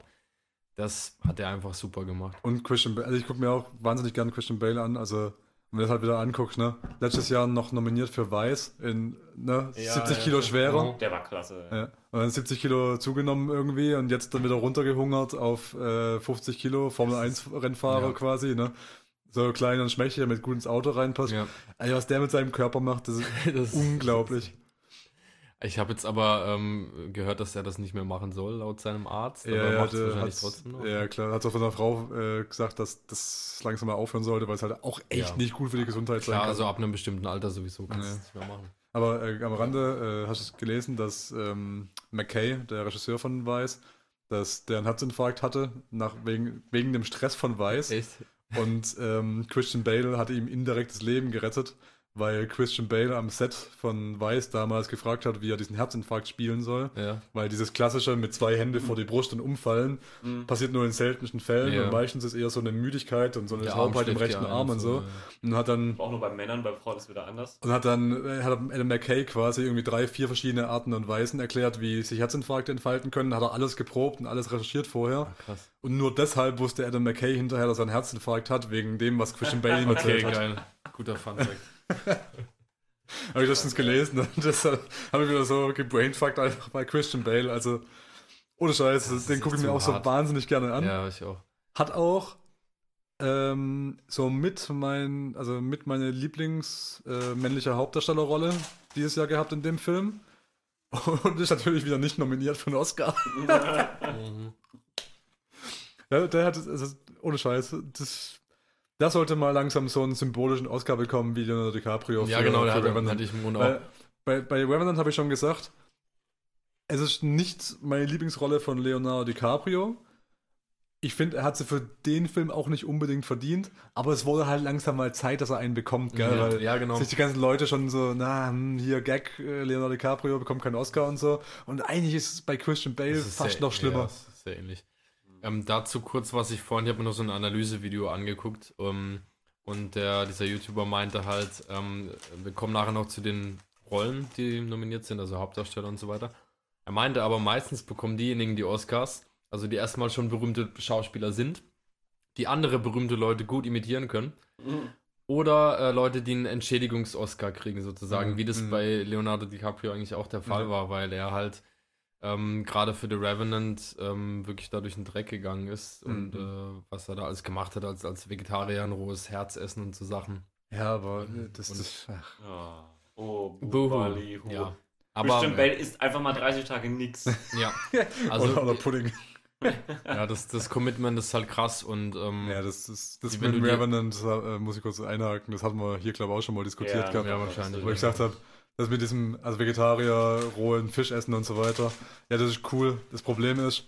Speaker 1: das hat er einfach super gemacht.
Speaker 3: Und Christian Bale, also ich gucke mir auch wahnsinnig gerne Christian Bale an, also wenn du das halt wieder anguckst, ne? Letztes Jahr noch nominiert für Weiß in ne?
Speaker 2: Ja,
Speaker 3: 70
Speaker 2: ja,
Speaker 3: Kilo
Speaker 2: ja.
Speaker 3: schwerer.
Speaker 2: Der war klasse.
Speaker 3: Ja. Und dann 70 Kilo zugenommen irgendwie und jetzt dann wieder runtergehungert auf äh, 50 Kilo, Formel 1 Rennfahrer
Speaker 1: Ja.
Speaker 3: quasi, ne? So klein und schmächtig, der mit gut ins Auto reinpasst.
Speaker 1: Ja.
Speaker 3: Also was der mit seinem Körper macht, das ist
Speaker 1: Das-
Speaker 3: unglaublich.
Speaker 1: Ich habe jetzt aber ähm, gehört, dass er das nicht mehr machen soll, laut seinem Arzt. Aber
Speaker 3: Ja, ja, der
Speaker 1: wahrscheinlich trotzdem noch.
Speaker 3: ja klar, hat auch von der Frau äh, gesagt, dass das langsam mal aufhören sollte, weil es halt auch echt
Speaker 1: Ja.
Speaker 3: nicht gut für die Gesundheit sein
Speaker 1: Klar,
Speaker 3: kann.
Speaker 1: also ab einem bestimmten Alter sowieso kannst du
Speaker 3: Ja.
Speaker 1: es nicht mehr machen.
Speaker 3: Aber äh, am Rande äh, hast du gelesen, dass ähm, McKay, der Regisseur von Vice, dass der einen Herzinfarkt hatte, nach, wegen, wegen dem Stress von Vice.
Speaker 1: Echt?
Speaker 3: Und ähm, Christian Bale hatte ihm indirekt das Leben gerettet, weil Christian Bale am Set von Vice damals gefragt hat, wie er diesen Herzinfarkt spielen soll.
Speaker 1: Ja.
Speaker 3: Weil dieses klassische mit zwei Hände vor die Brust und umfallen
Speaker 2: Mhm.
Speaker 3: passiert nur in seltensten Fällen
Speaker 1: Ja.
Speaker 3: und meistens ist eher so eine Müdigkeit und so eine
Speaker 1: Der
Speaker 3: Taubheit im rechten
Speaker 1: ja
Speaker 3: Arm und so. Und hat dann
Speaker 2: Auch nur bei Männern, bei Frauen ist wieder anders.
Speaker 3: und hat dann äh, hat Adam McKay quasi irgendwie drei, vier verschiedene Arten und Weisen erklärt, wie sich Herzinfarkte entfalten können. Hat er alles geprobt und alles recherchiert vorher.
Speaker 1: Ah, krass.
Speaker 3: Und nur deshalb wusste Adam McKay hinterher, dass er einen Herzinfarkt hat, wegen dem, was Christian Bale ihm
Speaker 1: Okay,
Speaker 3: erzählt hat.
Speaker 1: geil. Guter Funfact.
Speaker 3: Habe ich letztens gelesen und das habe ich wieder so gebrainfuckt einfach bei Christian Bale. Also, ohne Scheiß,
Speaker 1: ist
Speaker 3: den gucke ich mir
Speaker 1: so
Speaker 3: auch so
Speaker 1: hart.
Speaker 3: wahnsinnig gerne an.
Speaker 1: ja, ich auch.
Speaker 3: Hat auch ähm, so mit mein, also mit meine Lieblings äh, männliche Hauptdarstellerrolle dieses Jahr gehabt in dem Film. Und ist natürlich wieder nicht nominiert für einen Oscar.
Speaker 1: Mhm.
Speaker 3: Ja, der hat, also, ohne Scheiß, das, der sollte mal langsam so einen symbolischen Oscar bekommen wie Leonardo DiCaprio.
Speaker 1: Ja,
Speaker 3: für-
Speaker 1: genau, der hatte, hatte ich im Grunde
Speaker 3: Weil,
Speaker 1: auch.
Speaker 3: bei, bei Revenant habe ich schon gesagt, es ist nicht meine Lieblingsrolle von Leonardo DiCaprio. Ich finde, er hat sie für den Film auch nicht unbedingt verdient, aber es wurde halt langsam mal Zeit, dass er einen bekommt, gell?
Speaker 1: Ja,
Speaker 3: Weil
Speaker 1: ja, genau.
Speaker 3: sich die ganzen Leute schon so, na, hm, hier Gag, äh, Leonardo DiCaprio bekommt keinen Oscar und so. Und eigentlich ist es bei Christian Bale
Speaker 1: Das
Speaker 3: fast
Speaker 1: sehr-
Speaker 3: noch schlimmer.
Speaker 1: Ja, das sehr ähnlich. Ähm, dazu kurz, was ich vorhin, ich habe mir noch so ein Analysevideo angeguckt ähm, und der, dieser YouTuber meinte halt, ähm, wir kommen nachher noch zu den Rollen, die nominiert sind, also Hauptdarsteller und so weiter. Er meinte aber, meistens bekommen diejenigen die Oscars, also die erstmal schon berühmte Schauspieler sind, die andere berühmte Leute gut imitieren können.
Speaker 2: Mhm.
Speaker 1: Oder äh, Leute, die einen Entschädigungs-Oscar kriegen, sozusagen,
Speaker 3: Mhm.
Speaker 1: wie das
Speaker 3: Mhm.
Speaker 1: bei Leonardo DiCaprio eigentlich auch der Fall
Speaker 3: Mhm.
Speaker 1: war, weil er halt ähm, gerade für The Revenant ähm, wirklich da durch den Dreck gegangen ist und
Speaker 3: Mhm.
Speaker 1: äh, was er da alles gemacht hat, als, als Vegetarier ein rohes Herz essen und so Sachen.
Speaker 3: Ja, aber äh, das,
Speaker 1: Und-
Speaker 3: das ach,
Speaker 2: Ja. Oh,
Speaker 1: Buhu.
Speaker 2: Bubalihu.
Speaker 1: Ja. Aber
Speaker 2: Christian Bale ist einfach mal 30 Tage nix.
Speaker 1: ja, also
Speaker 3: oder, oder Pudding.
Speaker 1: ja, das, das Commitment ist halt krass und ähm,
Speaker 3: Ja, das ist das mit
Speaker 1: dir-
Speaker 3: Revenant, das, äh, muss ich kurz einhaken, das hatten wir hier, glaube ich, auch schon mal diskutiert
Speaker 2: Ja,
Speaker 3: gehabt.
Speaker 1: ja, wahrscheinlich.
Speaker 3: Wo ich gesagt habe, das mit diesem, also Vegetarier, rohen Fisch essen und so weiter, ja, das ist cool. Das Problem ist,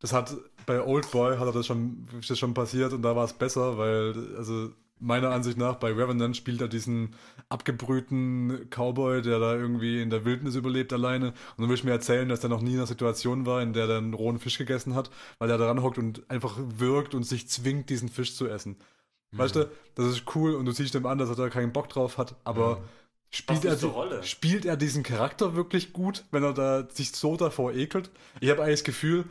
Speaker 3: das hat bei Oldboy hat er das schon, ist das schon passiert und da war es besser, weil, also meiner Ansicht nach, bei Revenant spielt er diesen abgebrühten Cowboy, der da irgendwie in der Wildnis überlebt alleine. Und dann will ich mir erzählen, dass der noch nie in einer Situation war, in der er einen rohen Fisch gegessen hat, weil er daran hockt und einfach wirkt und sich zwingt, diesen Fisch zu essen. Weißt du, das ist cool und du siehst ihm an, dass er da keinen Bock drauf hat, aber
Speaker 1: Ja.
Speaker 3: Spielt, er,
Speaker 2: die Rolle?
Speaker 3: spielt er diesen Charakter wirklich gut, wenn er da sich so davor ekelt? Ich habe eigentlich das Gefühl,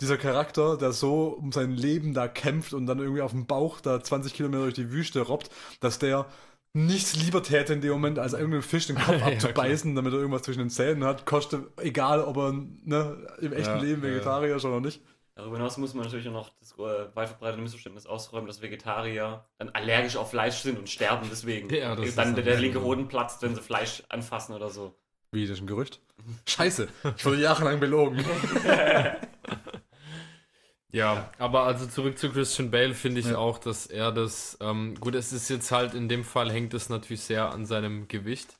Speaker 3: dieser Charakter, der so um sein Leben da kämpft und dann irgendwie auf dem Bauch da 20 Kilometer durch die Wüste robbt, dass der nichts lieber täte in dem Moment, als irgendeinen Fisch den Kopf
Speaker 1: Ja,
Speaker 3: abzubeißen, damit er irgendwas zwischen den Zähnen hat. Kostet, egal ob er ne, im echten
Speaker 1: Ja,
Speaker 3: Leben
Speaker 1: ja.
Speaker 3: Vegetarier ist oder nicht.
Speaker 2: Darüber hinaus muss man natürlich auch noch das äh, weit verbreitete Missverständnis ausräumen, dass Vegetarier dann allergisch auf Fleisch sind und sterben deswegen.
Speaker 1: Ja, das ist
Speaker 2: dann
Speaker 1: dann-
Speaker 2: der linke Hoden platzt, wenn sie Fleisch anfassen oder so.
Speaker 3: Wie, das ist ein Gerücht? Scheiße, ich wurde jahrelang belogen.
Speaker 1: Ja, aber also zurück zu Christian Bale finde ich
Speaker 3: Ja.
Speaker 1: auch, dass er das, ähm, gut, es ist jetzt halt in dem Fall hängt es natürlich sehr an seinem Gewicht,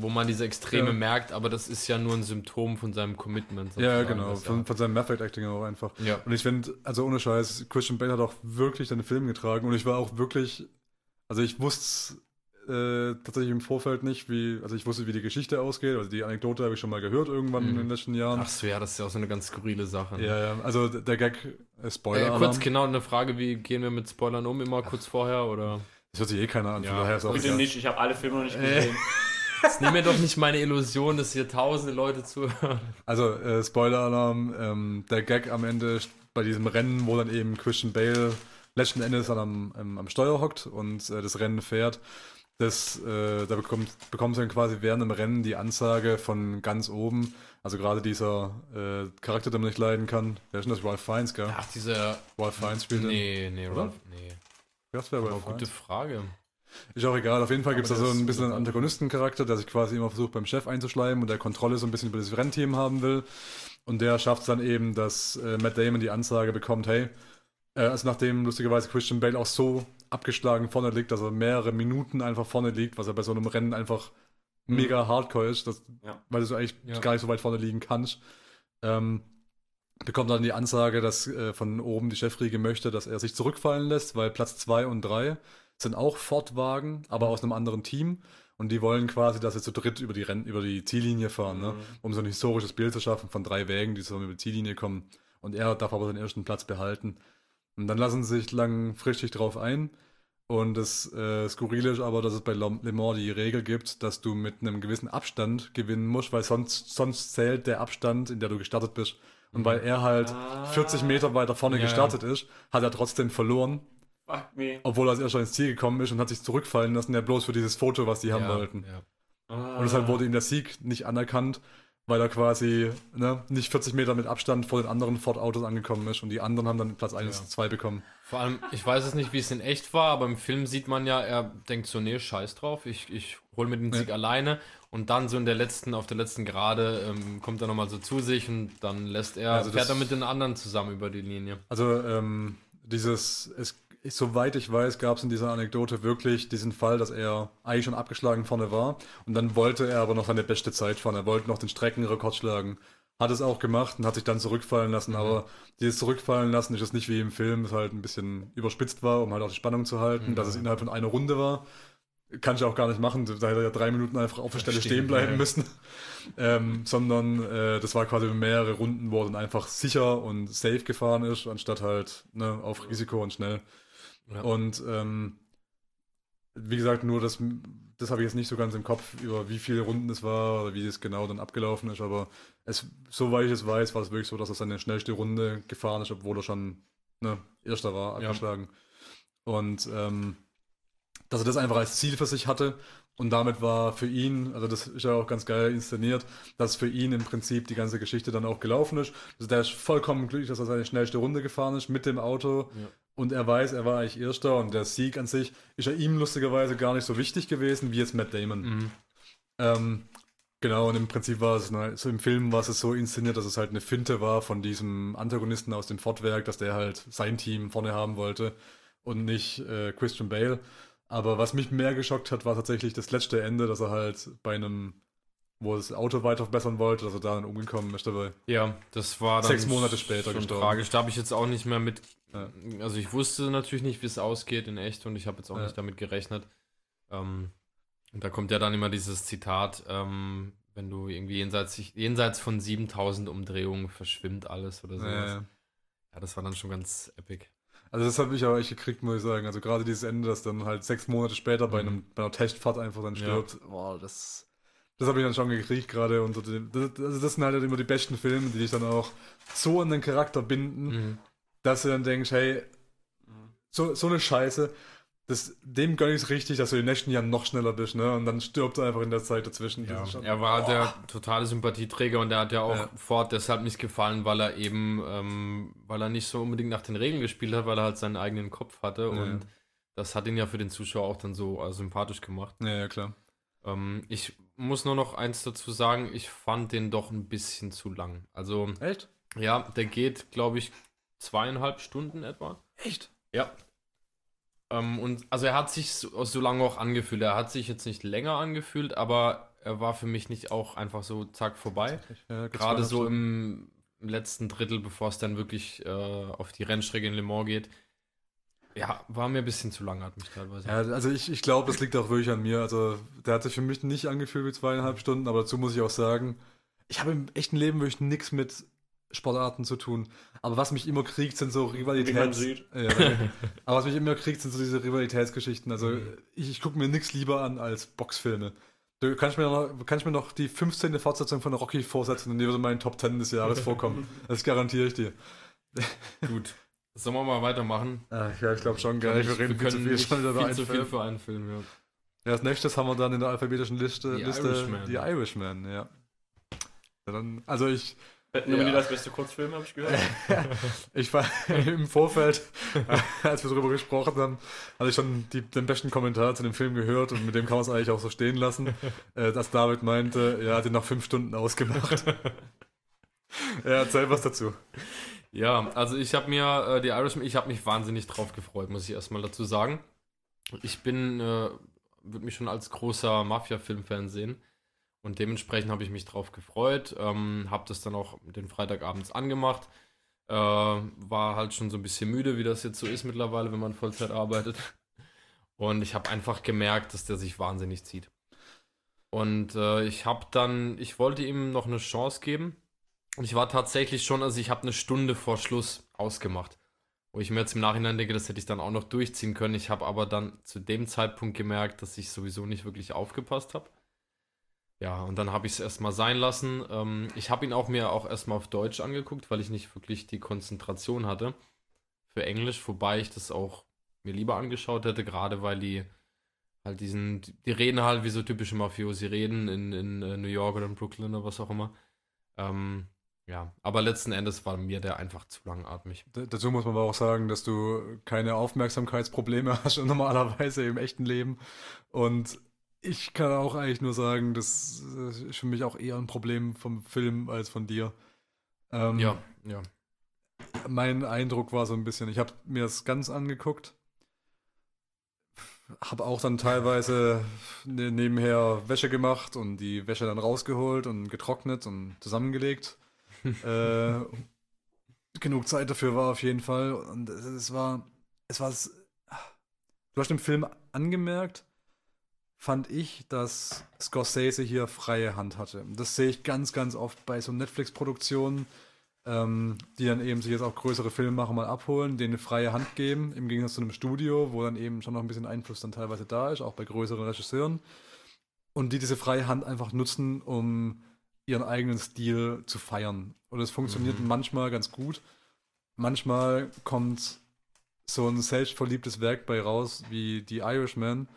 Speaker 1: wo man diese Extreme
Speaker 3: Ja.
Speaker 1: merkt, aber das ist ja nur ein Symptom von seinem Commitment.
Speaker 3: Ja, genau,
Speaker 1: das
Speaker 3: von, von seinem Method Acting auch einfach.
Speaker 1: ja.
Speaker 3: Und ich finde, also ohne Scheiß, Christian Bale hat auch wirklich den Film getragen und ich war auch wirklich, also ich wusste äh, tatsächlich im Vorfeld nicht, wie, also ich wusste, wie die Geschichte ausgeht, also die Anekdote habe ich schon mal gehört irgendwann
Speaker 1: Mhm.
Speaker 3: in den letzten Jahren.
Speaker 1: Ach so, ja, das ist ja auch so eine ganz skurrile Sache. ne?
Speaker 3: Ja, ja, also der Gag, äh, Spoiler.
Speaker 1: Äh, kurz genau eine Frage, wie gehen wir mit Spoilern um? Immer kurz vorher oder?
Speaker 3: Das hört sich eh keiner an, von
Speaker 1: Ja,
Speaker 3: daher ist auch
Speaker 2: Bitte nicht, ich habe alle Filme noch nicht
Speaker 1: Äh.
Speaker 2: gesehen.
Speaker 1: Jetzt nimm mir doch nicht meine Illusion, dass hier tausende Leute zuhören.
Speaker 3: Also, äh, Spoiler-Alarm, ähm, der Gag am Ende bei diesem Rennen, wo dann eben Christian Bale letzten Endes dann am, am, am Steuer hockt und äh, das Rennen fährt, das, äh, da bekommt, bekommt dann quasi während dem Rennen die Ansage von ganz oben, also gerade dieser äh, Charakter, den man nicht leiden kann, wer ist denn das? Ralph Fiennes, gell?
Speaker 1: Ach, dieser.
Speaker 3: Ralph Fiennes spielt den.
Speaker 1: Nee, nee,
Speaker 3: Oder?
Speaker 1: Ralph, nee.
Speaker 3: Das wäre
Speaker 1: Aber
Speaker 3: Ralph
Speaker 1: gute
Speaker 3: Fiennes.
Speaker 1: Frage.
Speaker 3: Ist auch egal, auf jeden Fall gibt es da so ein bisschen einen. Antagonistencharakter, der sich quasi immer versucht beim Chef einzuschleimen und der Kontrolle so ein bisschen über das Rennteam haben will. Und der schafft es dann eben, dass äh, Matt Damon die Ansage bekommt, hey, äh, also nachdem lustigerweise Christian Bale auch so abgeschlagen vorne liegt, dass er mehrere Minuten einfach vorne liegt, was er bei so einem Rennen einfach
Speaker 1: Mhm.
Speaker 3: mega hardcore ist, dass,
Speaker 2: Ja.
Speaker 3: weil du so eigentlich
Speaker 1: Ja.
Speaker 3: gar nicht so weit vorne liegen kannst. Ähm, bekommt dann die Ansage, dass äh, von oben die Chefriege möchte, dass er sich zurückfallen lässt, weil Platz 2 und 3 sind auch Ford-Wagen, aber aus einem anderen Team. Und die wollen quasi, dass sie zu dritt über die, Renn über die Ziellinie fahren, ne?
Speaker 2: Mhm.
Speaker 3: um so ein historisches Bild zu schaffen von drei Wägen, die zusammen über die Ziellinie kommen. Und er darf aber seinen ersten Platz behalten. Und dann lassen sie sich langfristig drauf ein. Und das äh, Skurrile ist aber, dass es bei Le Mans die Regel gibt, dass du mit einem gewissen Abstand gewinnen musst, weil sonst, sonst zählt der Abstand, in der du gestartet bist. Und weil er halt
Speaker 2: Ah.
Speaker 3: 40 Meter weiter vorne
Speaker 1: Ja, ja.
Speaker 3: gestartet ist, hat er trotzdem verloren,
Speaker 2: Fuck me.
Speaker 3: obwohl er als erster ins Ziel gekommen ist und hat sich zurückfallen lassen, ja bloß für dieses Foto, was die haben
Speaker 1: ja,
Speaker 3: wollten.
Speaker 1: Ja.
Speaker 2: Ah.
Speaker 3: Und deshalb wurde ihm der Sieg nicht anerkannt, weil er quasi ne, nicht 40 Meter mit Abstand vor den anderen Ford-Autos angekommen ist und die anderen haben dann Platz 1
Speaker 1: Ja.
Speaker 3: und 2 bekommen.
Speaker 1: Vor allem, ich weiß es nicht, wie es in echt war, aber im Film sieht man ja, er denkt so, nee, scheiß drauf, ich, ich hole mir den
Speaker 3: Ja.
Speaker 1: Sieg alleine. Und dann so in der letzten, auf der letzten Gerade ähm, kommt er nochmal so zu sich und dann lässt er,
Speaker 3: Also das-
Speaker 1: fährt er mit den anderen zusammen über die Linie.
Speaker 3: Also ähm, dieses, es, ich, soweit ich weiß, gab es in dieser Anekdote wirklich diesen Fall, dass er eigentlich schon abgeschlagen vorne war und dann wollte er aber noch seine beste Zeit fahren. Er wollte noch den Streckenrekord schlagen. Hat es auch gemacht und hat sich dann zurückfallen lassen, aber dieses Zurückfallen lassen ist es nicht wie im Film, es halt ein bisschen überspitzt war, um halt auch die Spannung zu halten,
Speaker 1: Mhm.
Speaker 3: dass es innerhalb von einer Runde war. Kann ich auch gar nicht machen, da hätte er ja drei Minuten einfach auf der Stelle
Speaker 1: Stehen
Speaker 3: stehen bleiben
Speaker 1: bleiben.
Speaker 3: müssen. ähm, sondern äh, das war quasi mehrere Runden, wo er dann einfach sicher und safe gefahren ist, anstatt halt ne, auf Risiko und schnell.
Speaker 1: Ja.
Speaker 3: Und ähm, wie gesagt, nur das, das habe ich jetzt nicht so ganz im Kopf, über wie viele Runden es war oder wie es genau dann abgelaufen ist, aber es, soweit ich es weiß, war es wirklich so, dass er seine schnellste Runde gefahren ist, obwohl er schon ne, Erster war,
Speaker 1: Ja.
Speaker 3: abgeschlagen. Und ähm, dass er das einfach als Ziel für sich hatte und damit war für ihn, also das ist ja auch ganz geil inszeniert, dass für ihn im Prinzip die ganze Geschichte dann auch gelaufen ist. Also der ist vollkommen glücklich, dass er seine schnellste Runde gefahren ist mit dem Auto
Speaker 1: Ja.
Speaker 3: Und er weiß, er war eigentlich Erster und der Sieg an sich ist ja ihm lustigerweise gar nicht so wichtig gewesen wie jetzt Matt Damon.
Speaker 1: Mhm.
Speaker 3: Ähm, genau, und im Prinzip war es, ne, so im Film war es so inszeniert, dass es halt eine Finte war von diesem Antagonisten aus dem Fortwerk, dass der halt sein Team vorne haben wollte und nicht äh, Christian Bale. Aber was mich mehr geschockt hat, war tatsächlich das letzte Ende, dass er halt bei einem, wo er das Auto weiter verbessern wollte, dass er da dann umgekommen ist dabei.
Speaker 1: Ja, das war dann
Speaker 3: Sechs Monate später gestorben.
Speaker 1: tragisch. Da habe ich jetzt auch nicht mehr mit.
Speaker 3: Ja.
Speaker 1: Also ich wusste natürlich nicht, wie es ausgeht in echt und ich habe jetzt auch
Speaker 3: Ja.
Speaker 1: nicht damit gerechnet. Ähm, und da kommt ja dann immer dieses Zitat, ähm, wenn du irgendwie jenseits, jenseits von 7000 Umdrehungen verschwimmt alles oder sowas.
Speaker 3: Ja,
Speaker 1: Ja,
Speaker 3: ja.
Speaker 1: das war dann schon ganz epic.
Speaker 3: Also das habe ich aber echt gekriegt, muss ich sagen. Also gerade dieses Ende, das dann halt sechs Monate später bei,
Speaker 1: Mhm.
Speaker 3: einem, bei einer Testfahrt einfach dann
Speaker 1: Ja.
Speaker 3: stirbt. Boah, das, das habe ich dann schon gekriegt gerade. Und das, also das sind halt immer die besten Filme, die dich dann auch so an den Charakter binden,
Speaker 1: Mhm.
Speaker 3: Dass du dann denkst, hey, so, so eine Scheiße, das, dem gönne ich es richtig, dass du in den nächsten Jahren noch schneller bist, ne? Und dann stirbt er einfach in der Zeit dazwischen.
Speaker 1: Ja, er war
Speaker 3: Boah.
Speaker 1: der totale Sympathieträger und der hat ja auch
Speaker 3: Ja.
Speaker 1: Ford deshalb nicht gefallen, weil er eben, ähm, weil er nicht so unbedingt nach den Regeln gespielt hat, weil er halt seinen eigenen Kopf hatte
Speaker 3: Ja.
Speaker 1: und das hat ihn ja für den Zuschauer auch dann so äh, sympathisch gemacht.
Speaker 3: Ja, ja, klar.
Speaker 1: Ähm, ich muss nur noch eins dazu sagen, ich fand den doch ein bisschen zu lang. Also,
Speaker 3: Echt?
Speaker 1: ja, der geht, glaube ich, zweieinhalb Stunden etwa.
Speaker 3: Echt?
Speaker 1: Ja. Ähm, und also er hat sich so, so lange auch angefühlt. Er hat sich jetzt nicht länger angefühlt, aber er war für mich nicht auch einfach so zack vorbei.
Speaker 3: Ja,
Speaker 1: Gerade so im, im letzten Drittel, bevor es dann wirklich äh, auf die Rennstrecke in Le Mans geht. Ja, war mir ein bisschen zu lang, hat mich teilweise.
Speaker 3: Ja, also ich, ich glaube, das liegt auch wirklich an mir. Also der hat sich für mich nicht angefühlt wie zweieinhalb Stunden, aber dazu muss ich auch sagen, ich habe im echten Leben wirklich nichts mit Sportarten zu tun. Aber was mich immer kriegt, sind so
Speaker 2: Wie man
Speaker 3: Rivalitäts...
Speaker 2: sieht.
Speaker 3: Ja, aber was mich immer kriegt, sind so diese Rivalitätsgeschichten. Also
Speaker 1: Mhm.
Speaker 3: ich, ich gucke mir nichts lieber an als Boxfilme. Du kannst mir noch, kannst mir noch die 15. Fortsetzung von Rocky vorsetzen und die wird in meinen Top 10 des Jahres vorkommen. Das garantiere ich dir.
Speaker 1: Gut. Sollen wir mal weitermachen?
Speaker 3: Ah, ja, ich glaube schon, geil. Wir reden viel zu
Speaker 1: können
Speaker 3: viel
Speaker 1: nicht
Speaker 3: schon wieder über
Speaker 1: viel
Speaker 3: einen
Speaker 1: zu viel für einen Film, ja.
Speaker 3: Ja, als nächstes haben wir dann in der alphabetischen Liste
Speaker 1: Die
Speaker 3: Liste
Speaker 1: Irishman.
Speaker 3: die Irishman, ja. ja dann, also ich,
Speaker 2: Nominiert
Speaker 3: Ja.
Speaker 2: als beste Kurzfilm, habe ich gehört.
Speaker 3: ich war im Vorfeld, als wir darüber gesprochen haben, hatte ich schon die, den besten Kommentar zu dem Film gehört und mit dem kann man es eigentlich auch so stehen lassen, äh, dass David meinte, er hat ihn nach fünf Stunden ausgemacht. er erzähl was dazu.
Speaker 1: Ja, also ich habe mir äh, die Irishman, ich habe mich wahnsinnig drauf gefreut, muss ich erstmal dazu sagen. Ich bin, äh, würde mich schon als großer Mafia-Filmfan sehen und dementsprechend habe ich mich drauf gefreut, ähm, habe das dann auch den Freitagabends angemacht, äh, war halt schon so ein bisschen müde, wie das jetzt so ist mittlerweile, wenn man Vollzeit arbeitet. Und ich habe einfach gemerkt, dass der sich wahnsinnig zieht. Und äh, ich habe dann, ich wollte ihm noch eine Chance geben. Und ich war tatsächlich schon, also ich habe eine Stunde vor Schluss ausgemacht. Wo ich mir jetzt im Nachhinein denke, das hätte ich dann auch noch durchziehen können. Ich habe aber dann zu dem Zeitpunkt gemerkt, dass ich sowieso nicht wirklich aufgepasst habe. Ja, und dann habe ich es erstmal sein lassen. Ähm, ich habe ihn auch mir auch erstmal auf Deutsch angeguckt, weil ich nicht wirklich die Konzentration hatte für Englisch, wobei ich das auch mir lieber angeschaut hätte, gerade weil die halt diesen, die reden halt wie so typische Mafiosi reden in, in äh, New York oder in Brooklyn oder was auch immer. Ähm, ja, aber letzten Endes war mir der einfach zu langatmig.
Speaker 3: D dazu muss man aber auch sagen, dass du keine Aufmerksamkeitsprobleme hast normalerweise im echten Leben. Und ich kann auch eigentlich nur sagen, das ist für mich auch eher ein Problem vom Film als von dir. Ähm,
Speaker 1: Ja, ja.
Speaker 3: Mein Eindruck war so ein bisschen, ich habe mir das ganz angeguckt, habe auch dann teilweise ne- nebenher Wäsche gemacht und die Wäsche dann rausgeholt und getrocknet und zusammengelegt. äh, genug Zeit dafür war auf jeden Fall und es, war, es war, du hast im Film angemerkt, fand ich, dass Scorsese hier freie Hand hatte. Das sehe ich ganz, ganz oft bei so Netflix-Produktionen ähm, die dann eben sich jetzt auch größere Filmemacher mal abholen, denen eine freie Hand geben, im Gegensatz zu einem Studio, wo dann eben schon noch ein bisschen Einfluss dann teilweise da ist, auch bei größeren Regisseuren. Und die diese freie Hand einfach nutzen, um ihren eigenen Stil zu feiern. Und es funktioniert
Speaker 1: Mhm.
Speaker 3: manchmal ganz gut. Manchmal kommt so ein selbstverliebtes Werk bei raus, wie The Irishman.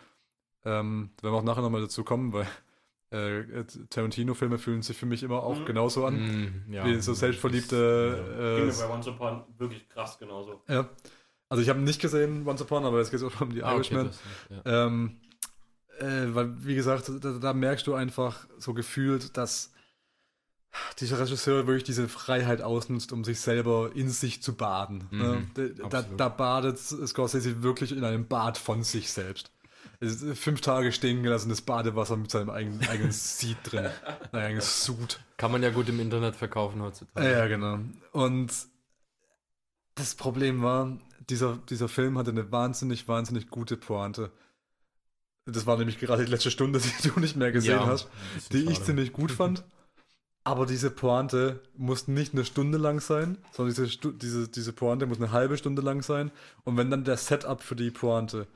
Speaker 3: Ähm, da werden wir auch nachher nochmal dazu kommen, weil äh, Tarantino-Filme fühlen sich für mich immer auch
Speaker 2: Mhm.
Speaker 3: genauso an.
Speaker 1: Mm, ja.
Speaker 3: Wie so selbstverliebte. Äh,
Speaker 2: mir bei Once Upon wirklich krass genauso.
Speaker 3: ja. Also ich habe nicht gesehen Once Upon, aber es geht auch um die
Speaker 1: Ah, okay,
Speaker 3: Irishman.
Speaker 1: das nicht, ja.
Speaker 3: ähm, äh, weil, wie gesagt, da, da merkst du einfach so gefühlt, dass dieser Regisseur wirklich diese Freiheit ausnutzt, um sich selber in sich zu baden.
Speaker 1: Mhm,
Speaker 3: ne? da, da, da badet Scorsese wirklich in einem Bad von sich selbst. Fünf Tage stehen gelassenes Badewasser mit seinem eigenen, eigenen Seed drin. Sein eigenes Suit.
Speaker 1: Kann man ja gut im Internet verkaufen heutzutage.
Speaker 3: Ja, genau. Und das Problem war, dieser, dieser Film hatte eine wahnsinnig, wahnsinnig gute Pointe. Das war nämlich gerade die letzte Stunde, die du nicht mehr gesehen
Speaker 1: Ja,
Speaker 3: hast, die ich
Speaker 1: schade.
Speaker 3: ziemlich gut fand. Aber diese Pointe muss nicht eine Stunde lang sein, sondern diese, diese, diese Pointe muss eine halbe Stunde lang sein. Und wenn dann der Setup für die Pointe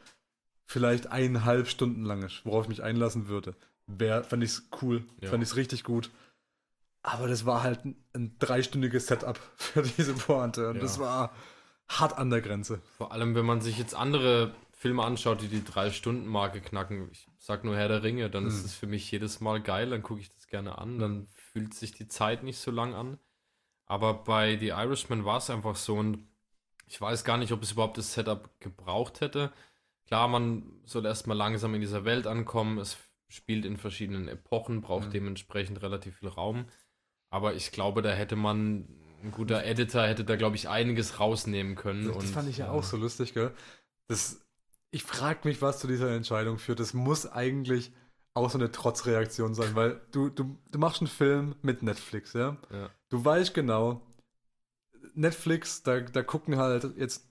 Speaker 3: vielleicht eineinhalb Stunden lang ist, worauf ich mich einlassen würde, wär, fand ich es cool,
Speaker 1: Ja.
Speaker 3: fand ich es richtig gut. Aber das war halt ein, ein dreistündiges Setup für diese Pointe. Und
Speaker 1: Ja.
Speaker 3: das war hart an der Grenze.
Speaker 1: Vor allem, wenn man sich jetzt andere Filme anschaut, die die Drei-Stunden-Marke knacken, ich sag nur Herr der Ringe, dann ist
Speaker 3: Hm.
Speaker 1: es für mich jedes Mal geil, dann gucke ich das gerne an, dann fühlt sich die Zeit nicht so lang an. Aber bei The Irishman war es einfach so und ich weiß gar nicht, ob es überhaupt das Setup gebraucht hätte. Klar, man soll erstmal langsam in dieser Welt ankommen. Es spielt in verschiedenen Epochen, braucht
Speaker 3: Mhm.
Speaker 1: dementsprechend relativ viel Raum. Aber ich glaube, da hätte man, ein guter Editor hätte da, glaube ich, einiges rausnehmen können.
Speaker 3: Das
Speaker 1: und,
Speaker 3: fand ich ja
Speaker 1: äh,
Speaker 3: auch so lustig, gell? Das, ich frage mich, was zu dieser Entscheidung führt. Das muss eigentlich auch so eine Trotzreaktion sein, weil du, du, du machst einen Film mit Netflix, ja?
Speaker 1: Ja.
Speaker 3: Du weißt genau, Netflix, da, da gucken halt jetzt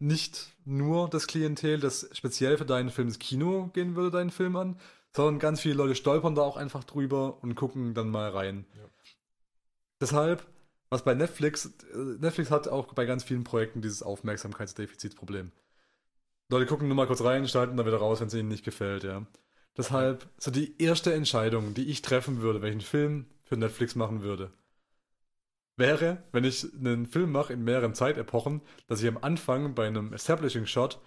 Speaker 3: nicht nur das Klientel, das speziell für deinen Film ins Kino gehen würde, deinen Film an, sondern ganz viele Leute stolpern da auch einfach drüber und gucken dann mal rein.
Speaker 1: Ja.
Speaker 3: Deshalb, was bei Netflix, Netflix hat auch bei ganz vielen Projekten dieses Aufmerksamkeitsdefizitproblem. Leute gucken nur mal kurz rein, schalten dann wieder raus, wenn es ihnen nicht gefällt, ja. Deshalb, so die erste Entscheidung, die ich treffen würde, einen Film für Netflix machen würde, wäre, wenn ich einen Film mache in mehreren Zeitepochen, dass ich am Anfang bei einem Establishing Shot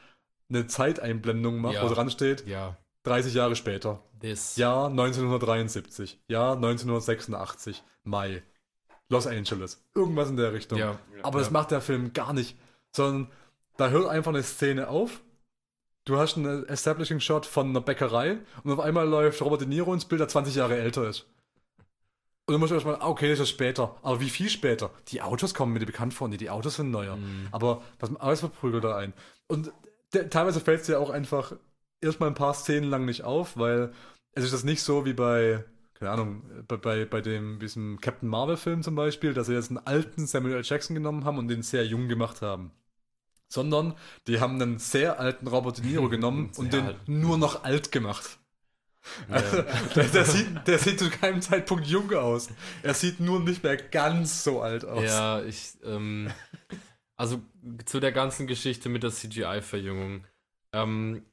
Speaker 3: eine Zeiteinblendung mache,
Speaker 1: Ja.
Speaker 3: wo dran steht,
Speaker 1: Ja,
Speaker 3: 30 Jahre später.
Speaker 1: das.
Speaker 3: Jahr 1973. Jahr 1986. Mai. Los Angeles. Irgendwas in der Richtung.
Speaker 1: Ja,
Speaker 3: Aber das macht der Film gar nicht. Sondern da hört einfach eine Szene auf. Du hast einen Establishing Shot von einer Bäckerei und auf einmal läuft Robert De Niro ins Bild, der 20 Jahre älter ist. Und dann musst du erstmal, ah, okay, das ist später. Aber wie viel später? Die Autos kommen mir die bekannt vor. Nee, die Autos sind neuer.
Speaker 1: Mhm.
Speaker 3: Aber was alles verprügelt da ein. Und teilweise fällt es dir auch einfach erstmal ein paar Szenen lang nicht auf, weil es ist das nicht so wie bei, keine Ahnung, bei, bei, bei dem diesem Captain Marvel-Film zum Beispiel, dass sie jetzt einen alten Samuel L. Jackson genommen haben und den sehr jung gemacht haben. Sondern die haben einen sehr alten Robert De Niro genommen und den
Speaker 1: alt.
Speaker 3: nur noch alt gemacht. Also, der, der, sieht, der sieht zu keinem Zeitpunkt jung aus. Er sieht nur nicht mehr ganz so alt aus.
Speaker 1: Ja, ich, ähm, also zu der ganzen Geschichte mit der CGI-Verjüngung. Ähm,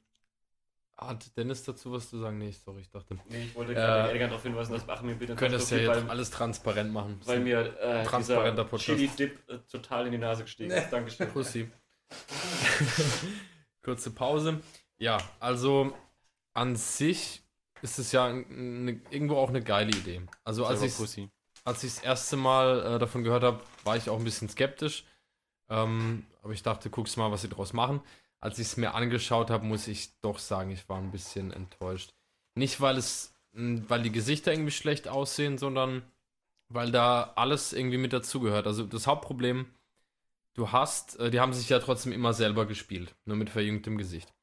Speaker 1: hat Dennis dazu was zu sagen? Nee, sorry, ich dachte.
Speaker 2: Nee, ich wollte
Speaker 1: Äh,
Speaker 2: gerade elegant darauf hinweisen, dass Achim mir bitte
Speaker 1: Wir können das ja jetzt
Speaker 2: weil,
Speaker 1: alles transparent machen.
Speaker 2: weil mir äh,
Speaker 1: Transparenter
Speaker 2: dieser. Chili-Dip äh, total in die Nase gestiegen ist. Dankeschön.
Speaker 1: Pussy. Kurze Pause. Ja, also an sich ist es ja eine, irgendwo auch eine geile Idee. Also als ich als ich das erste Mal äh, davon gehört habe, war ich auch ein bisschen skeptisch. Ähm, aber ich dachte, guckst mal, was sie draus machen. Als ich es mir angeschaut habe, muss ich doch sagen, ich war ein bisschen enttäuscht. Nicht, weil es, weil die Gesichter irgendwie schlecht aussehen, sondern weil da alles irgendwie mit dazugehört. Also das Hauptproblem, du hast, äh, die haben sich ja trotzdem immer selber gespielt, nur mit verjüngtem Gesicht.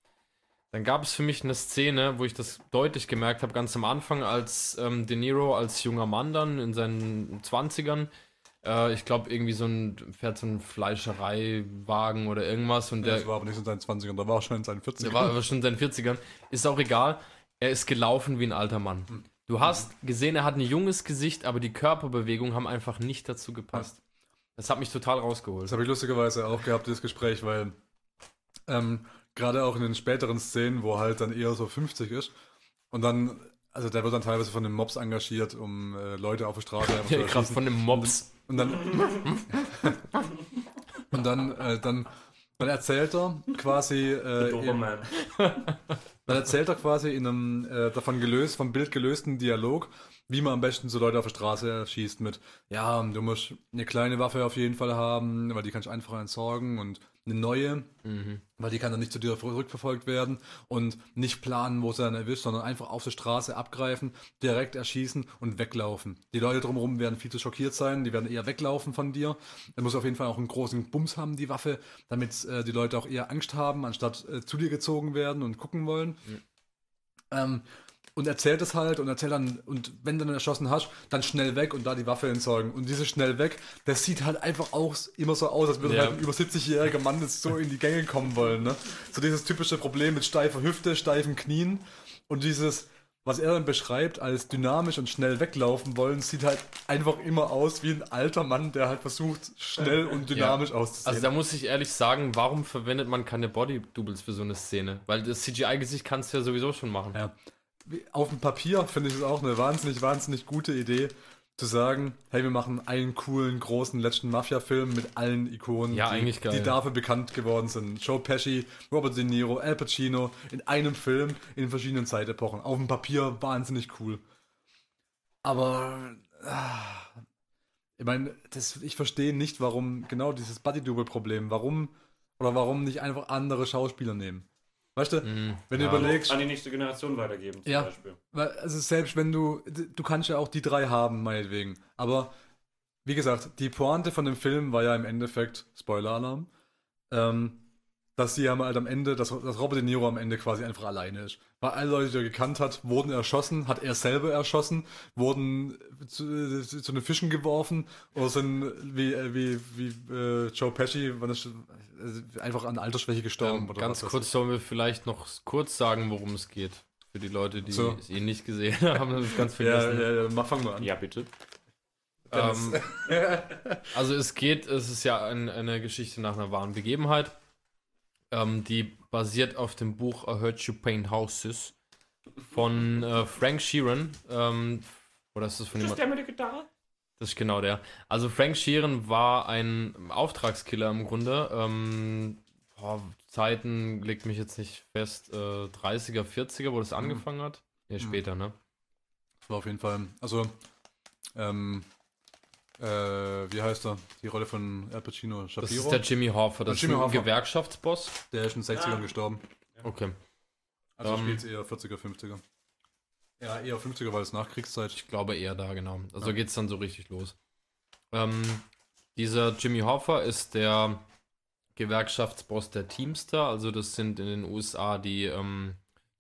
Speaker 1: Dann gab es für mich eine Szene, wo ich das deutlich gemerkt habe, ganz am Anfang, als ähm, De Niro als junger Mann dann in seinen 20ern, äh, ich glaube, irgendwie so ein, fährt so ein Fleischereiwagen oder irgendwas und
Speaker 3: Der, das war aber nicht in seinen 20ern, da war schon in seinen 40ern.
Speaker 1: der war aber schon in seinen 40ern, ist auch egal, er ist gelaufen wie ein alter Mann. Du hast gesehen, er hat ein junges Gesicht, aber die Körperbewegungen haben einfach nicht dazu gepasst. Das hat mich total rausgeholt.
Speaker 3: Das habe ich lustigerweise auch gehabt, dieses Gespräch, weil ähm, gerade auch in den späteren Szenen, wo er halt dann eher so 50 ist und dann, also der wird dann teilweise von den Mobs engagiert, um äh, Leute auf der Straße einfach zu
Speaker 1: Ja, Kraft
Speaker 3: erschießen.
Speaker 1: von dem Mobs.
Speaker 3: Und dann, und dann, äh, dann, dann erzählt er quasi, äh, in,
Speaker 2: Doberman.
Speaker 3: dann erzählt er quasi in einem äh, davon gelöst, vom Bild gelösten Dialog, wie man am besten so Leute auf der Straße schießt mit, ja, du musst eine kleine Waffe auf jeden Fall haben, weil die kannst du einfach entsorgen und eine neue,
Speaker 1: Mhm.
Speaker 3: weil die kann dann nicht zu dir zurückverfolgt werden und nicht planen, wo sie dann erwischt, sondern einfach auf der Straße abgreifen, direkt erschießen und weglaufen. Die Leute drumherum werden viel zu schockiert sein, die werden eher weglaufen von dir. Er muss auf jeden Fall auch einen großen Bums haben, die Waffe, damit äh, die Leute auch eher Angst haben, anstatt äh, zu dir gezogen werden und gucken wollen. Ähm, und erzählt es halt und erzählt dann, und wenn du dann erschossen hast, dann schnell weg und da die Waffe entsorgen. Und dieses schnell weg, das sieht halt einfach auch immer so aus, als würde
Speaker 1: Ja.
Speaker 3: halt ein über 70-jähriger Mann jetzt so in die Gänge kommen wollen. Ne? So dieses typische Problem mit steifer Hüfte, steifen Knien und dieses, was er dann beschreibt als dynamisch und schnell weglaufen wollen, sieht halt einfach immer aus wie ein alter Mann, der halt versucht, schnell und dynamisch auszusehen.
Speaker 1: Also da muss ich ehrlich sagen, warum verwendet man keine Body-Doubles für so eine Szene? Weil das CGI-Gesicht kannst du ja sowieso schon machen.
Speaker 3: Ja. Auf dem Papier finde ich es auch eine wahnsinnig, wahnsinnig gute Idee. zu sagen, hey, wir machen einen coolen, großen letzten Mafia-Film mit allen Ikonen,
Speaker 1: Ja,
Speaker 3: die, die dafür bekannt geworden sind. Joe Pesci, Robert De Niro, Al Pacino in einem Film in verschiedenen Zeitepochen. Auf dem Papier wahnsinnig cool. Aber ah, ich meine, ich verstehe nicht, warum genau dieses Buddy-Double-Problem, warum oder warum nicht einfach andere Schauspieler nehmen. Weißt du,
Speaker 1: Mhm,
Speaker 3: wenn
Speaker 1: ja.
Speaker 3: du überlegst,
Speaker 2: An die nächste Generation weitergeben, zum
Speaker 3: Ja.
Speaker 2: Beispiel.
Speaker 3: weil, also selbst wenn du, du kannst ja auch die drei haben, meinetwegen. Aber wie gesagt, die Pointe von dem Film war ja im Endeffekt, Spoiler-Alarm, ähm, dass sie haben halt am Ende, dass, dass Robert De Niro am Ende quasi einfach alleine ist. Weil alle Leute, die er gekannt hat, wurden erschossen, hat er selber erschossen, wurden zu, zu, zu den Fischen geworfen oder sind wie, äh, wie, wie äh, Joe Pesci wann ist, äh, einfach an Altersschwäche gestorben.
Speaker 1: Ähm,
Speaker 3: oder
Speaker 1: ganz
Speaker 3: was
Speaker 1: kurz sollen wir vielleicht noch kurz sagen, worum es geht. Für die Leute, die
Speaker 3: So.
Speaker 1: es eh nicht gesehen haben, das ist ganz.
Speaker 3: Ja,
Speaker 1: vergessen.
Speaker 3: ja, ja, mach, fang mal an.
Speaker 2: Ja, bitte.
Speaker 1: Ähm, also es geht, es ist ja ein, eine Geschichte nach einer wahren Begebenheit, ähm, die basiert auf dem Buch I Heard You Paint Houses von äh, Frank Sheeran. Ähm, oder ist das von jemand?
Speaker 2: der mit der Gitarre?
Speaker 1: Das ist genau der. Also Frank Sheeran war ein Auftragskiller im Grunde. Ähm, boah, Zeiten legt mich jetzt nicht fest. Äh, 30er, 40er, wo das angefangen hat. Nee, später, ne?
Speaker 3: Das war auf jeden Fall, also, ähm, äh, wie heißt er? Die Rolle von Al Pacino,
Speaker 1: Das
Speaker 3: Shapiro?
Speaker 1: ist der Jimmy Hoffa, das
Speaker 3: Jimmy
Speaker 1: ist ein
Speaker 3: Hoffa.
Speaker 1: Gewerkschaftsboss.
Speaker 3: der ist in den 60ern
Speaker 2: Ah.
Speaker 3: gestorben.
Speaker 1: Okay.
Speaker 3: Also
Speaker 1: Ähm.
Speaker 3: spielt eher 40er, 50er. Ja, eher 50er, weil es Nachkriegszeit.
Speaker 1: Ich glaube eher da, genau. Also
Speaker 3: Ja.
Speaker 1: geht es dann so richtig los. Ähm, dieser Jimmy Hoffa ist der Gewerkschaftsboss der Teamster. Also das sind in den USA die, ähm,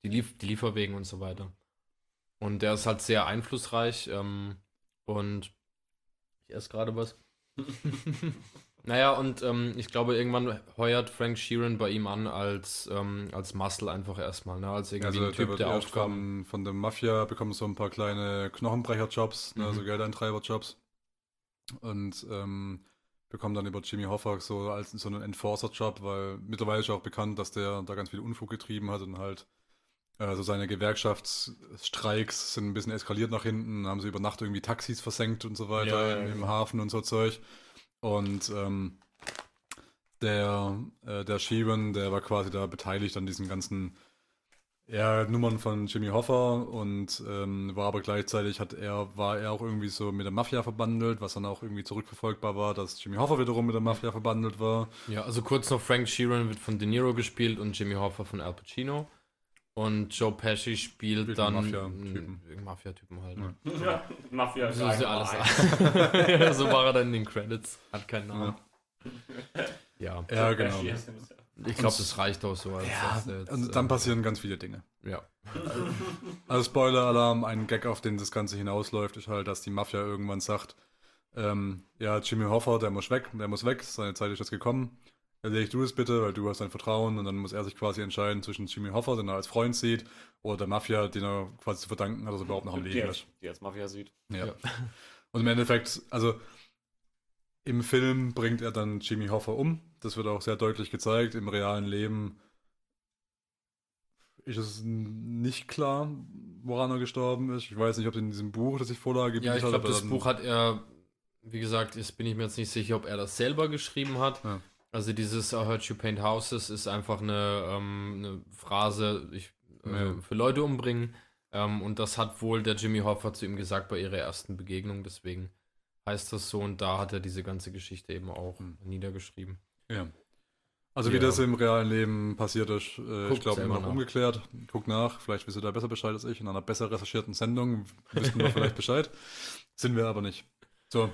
Speaker 1: die, Lief die Lieferwegen und so weiter. Und der ist halt sehr einflussreich. Ähm, und ich esse gerade was. naja, und ähm, ich glaube, irgendwann heuert Frank Sheeran bei ihm an als, ähm, als Muscle einfach erstmal. Ne? Als irgendwie
Speaker 3: Also
Speaker 1: ein
Speaker 3: der
Speaker 1: Typ,
Speaker 3: wird
Speaker 1: der
Speaker 3: erst
Speaker 1: Aufgaben.
Speaker 3: von, von der Mafia bekommt so ein paar kleine Knochenbrecher-Jobs, ne,
Speaker 1: Mhm.
Speaker 3: also Geldeintreiber-Jobs. Und ähm, bekommt dann über Jimmy Hoffa so als so einen Enforcer-Job, weil mittlerweile ist ja auch bekannt, dass der da ganz viel Unfug getrieben hat und halt also seine Gewerkschaftsstreiks sind ein bisschen eskaliert nach hinten, haben sie über Nacht irgendwie Taxis versenkt und so weiter
Speaker 1: Ja, ja,
Speaker 3: im, im. Hafen und so Zeug. Und ähm, der, äh, der Sheeran, der war quasi da beteiligt an diesen ganzen ja, Nummern von Jimmy Hoffa und ähm, war aber gleichzeitig hat er, war er auch irgendwie so mit der Mafia verbandelt, was dann auch irgendwie zurückverfolgbar war, dass Jimmy Hoffa wiederum mit der Mafia verbandelt war.
Speaker 1: Ja, also kurz noch, Frank Sheeran wird von De Niro gespielt und Jimmy Hoffa von Al Pacino. Und Joe Pesci spielt
Speaker 3: Spielt
Speaker 1: dann
Speaker 3: Mafia-Typen.
Speaker 1: Mafia-Typen halt. Ne?
Speaker 3: Ja.
Speaker 2: Ja, Mafia
Speaker 1: So ist ja alles. ja, so war er dann in den Credits. Hat keinen Namen. Ja.
Speaker 3: Ja, genau.
Speaker 1: Ich glaube, das reicht auch so. Als er jetzt,
Speaker 3: Und dann
Speaker 1: äh,
Speaker 3: passieren ganz viele Dinge.
Speaker 1: Ja.
Speaker 3: Also Spoiler-Alarm, ein Gag, auf den das Ganze hinausläuft, ist halt, dass die Mafia irgendwann sagt, ähm, ja, Jimmy Hoffa, der muss weg, der muss weg, seine Zeit ist jetzt gekommen. Erledigt du es bitte, weil du hast dein Vertrauen und dann muss er sich quasi entscheiden zwischen Jimmy Hoffa, den er als Freund sieht, oder der Mafia, den er quasi zu verdanken hat, dass er überhaupt noch am Leben ist.
Speaker 2: die als Mafia sieht.
Speaker 3: Ja.
Speaker 1: Ja.
Speaker 3: Und im Endeffekt, also im Film bringt er dann Jimmy Hoffa um. Das wird auch sehr deutlich gezeigt. Im realen Leben ist es nicht klar, woran er gestorben ist. Ich weiß nicht, ob in diesem Buch, das ich Vorlage
Speaker 1: Ja, ich glaube, das
Speaker 3: dann-
Speaker 1: Buch hat er, wie gesagt, jetzt bin ich mir jetzt nicht sicher, ob er das selber geschrieben hat.
Speaker 3: Ja.
Speaker 1: Also dieses I heard you paint houses ist einfach eine, ähm, eine Phrase, ich, äh,
Speaker 3: Ja.
Speaker 1: für Leute umbringen. Ähm, und das hat wohl der Jimmy Hoffa zu ihm gesagt bei ihrer ersten Begegnung. Deswegen heißt das so. Und da hat er diese ganze Geschichte eben auch
Speaker 3: Hm.
Speaker 1: niedergeschrieben.
Speaker 3: Ja. Also wie
Speaker 1: Ja.
Speaker 3: das im realen Leben passiert ist, äh, ich glaube,
Speaker 1: selber
Speaker 3: noch
Speaker 1: nach.
Speaker 3: ungeklärt. Guck nach, vielleicht wisst ihr da besser Bescheid als ich. In einer besser recherchierten Sendung wüssten wir vielleicht Bescheid. Sind wir aber nicht. So.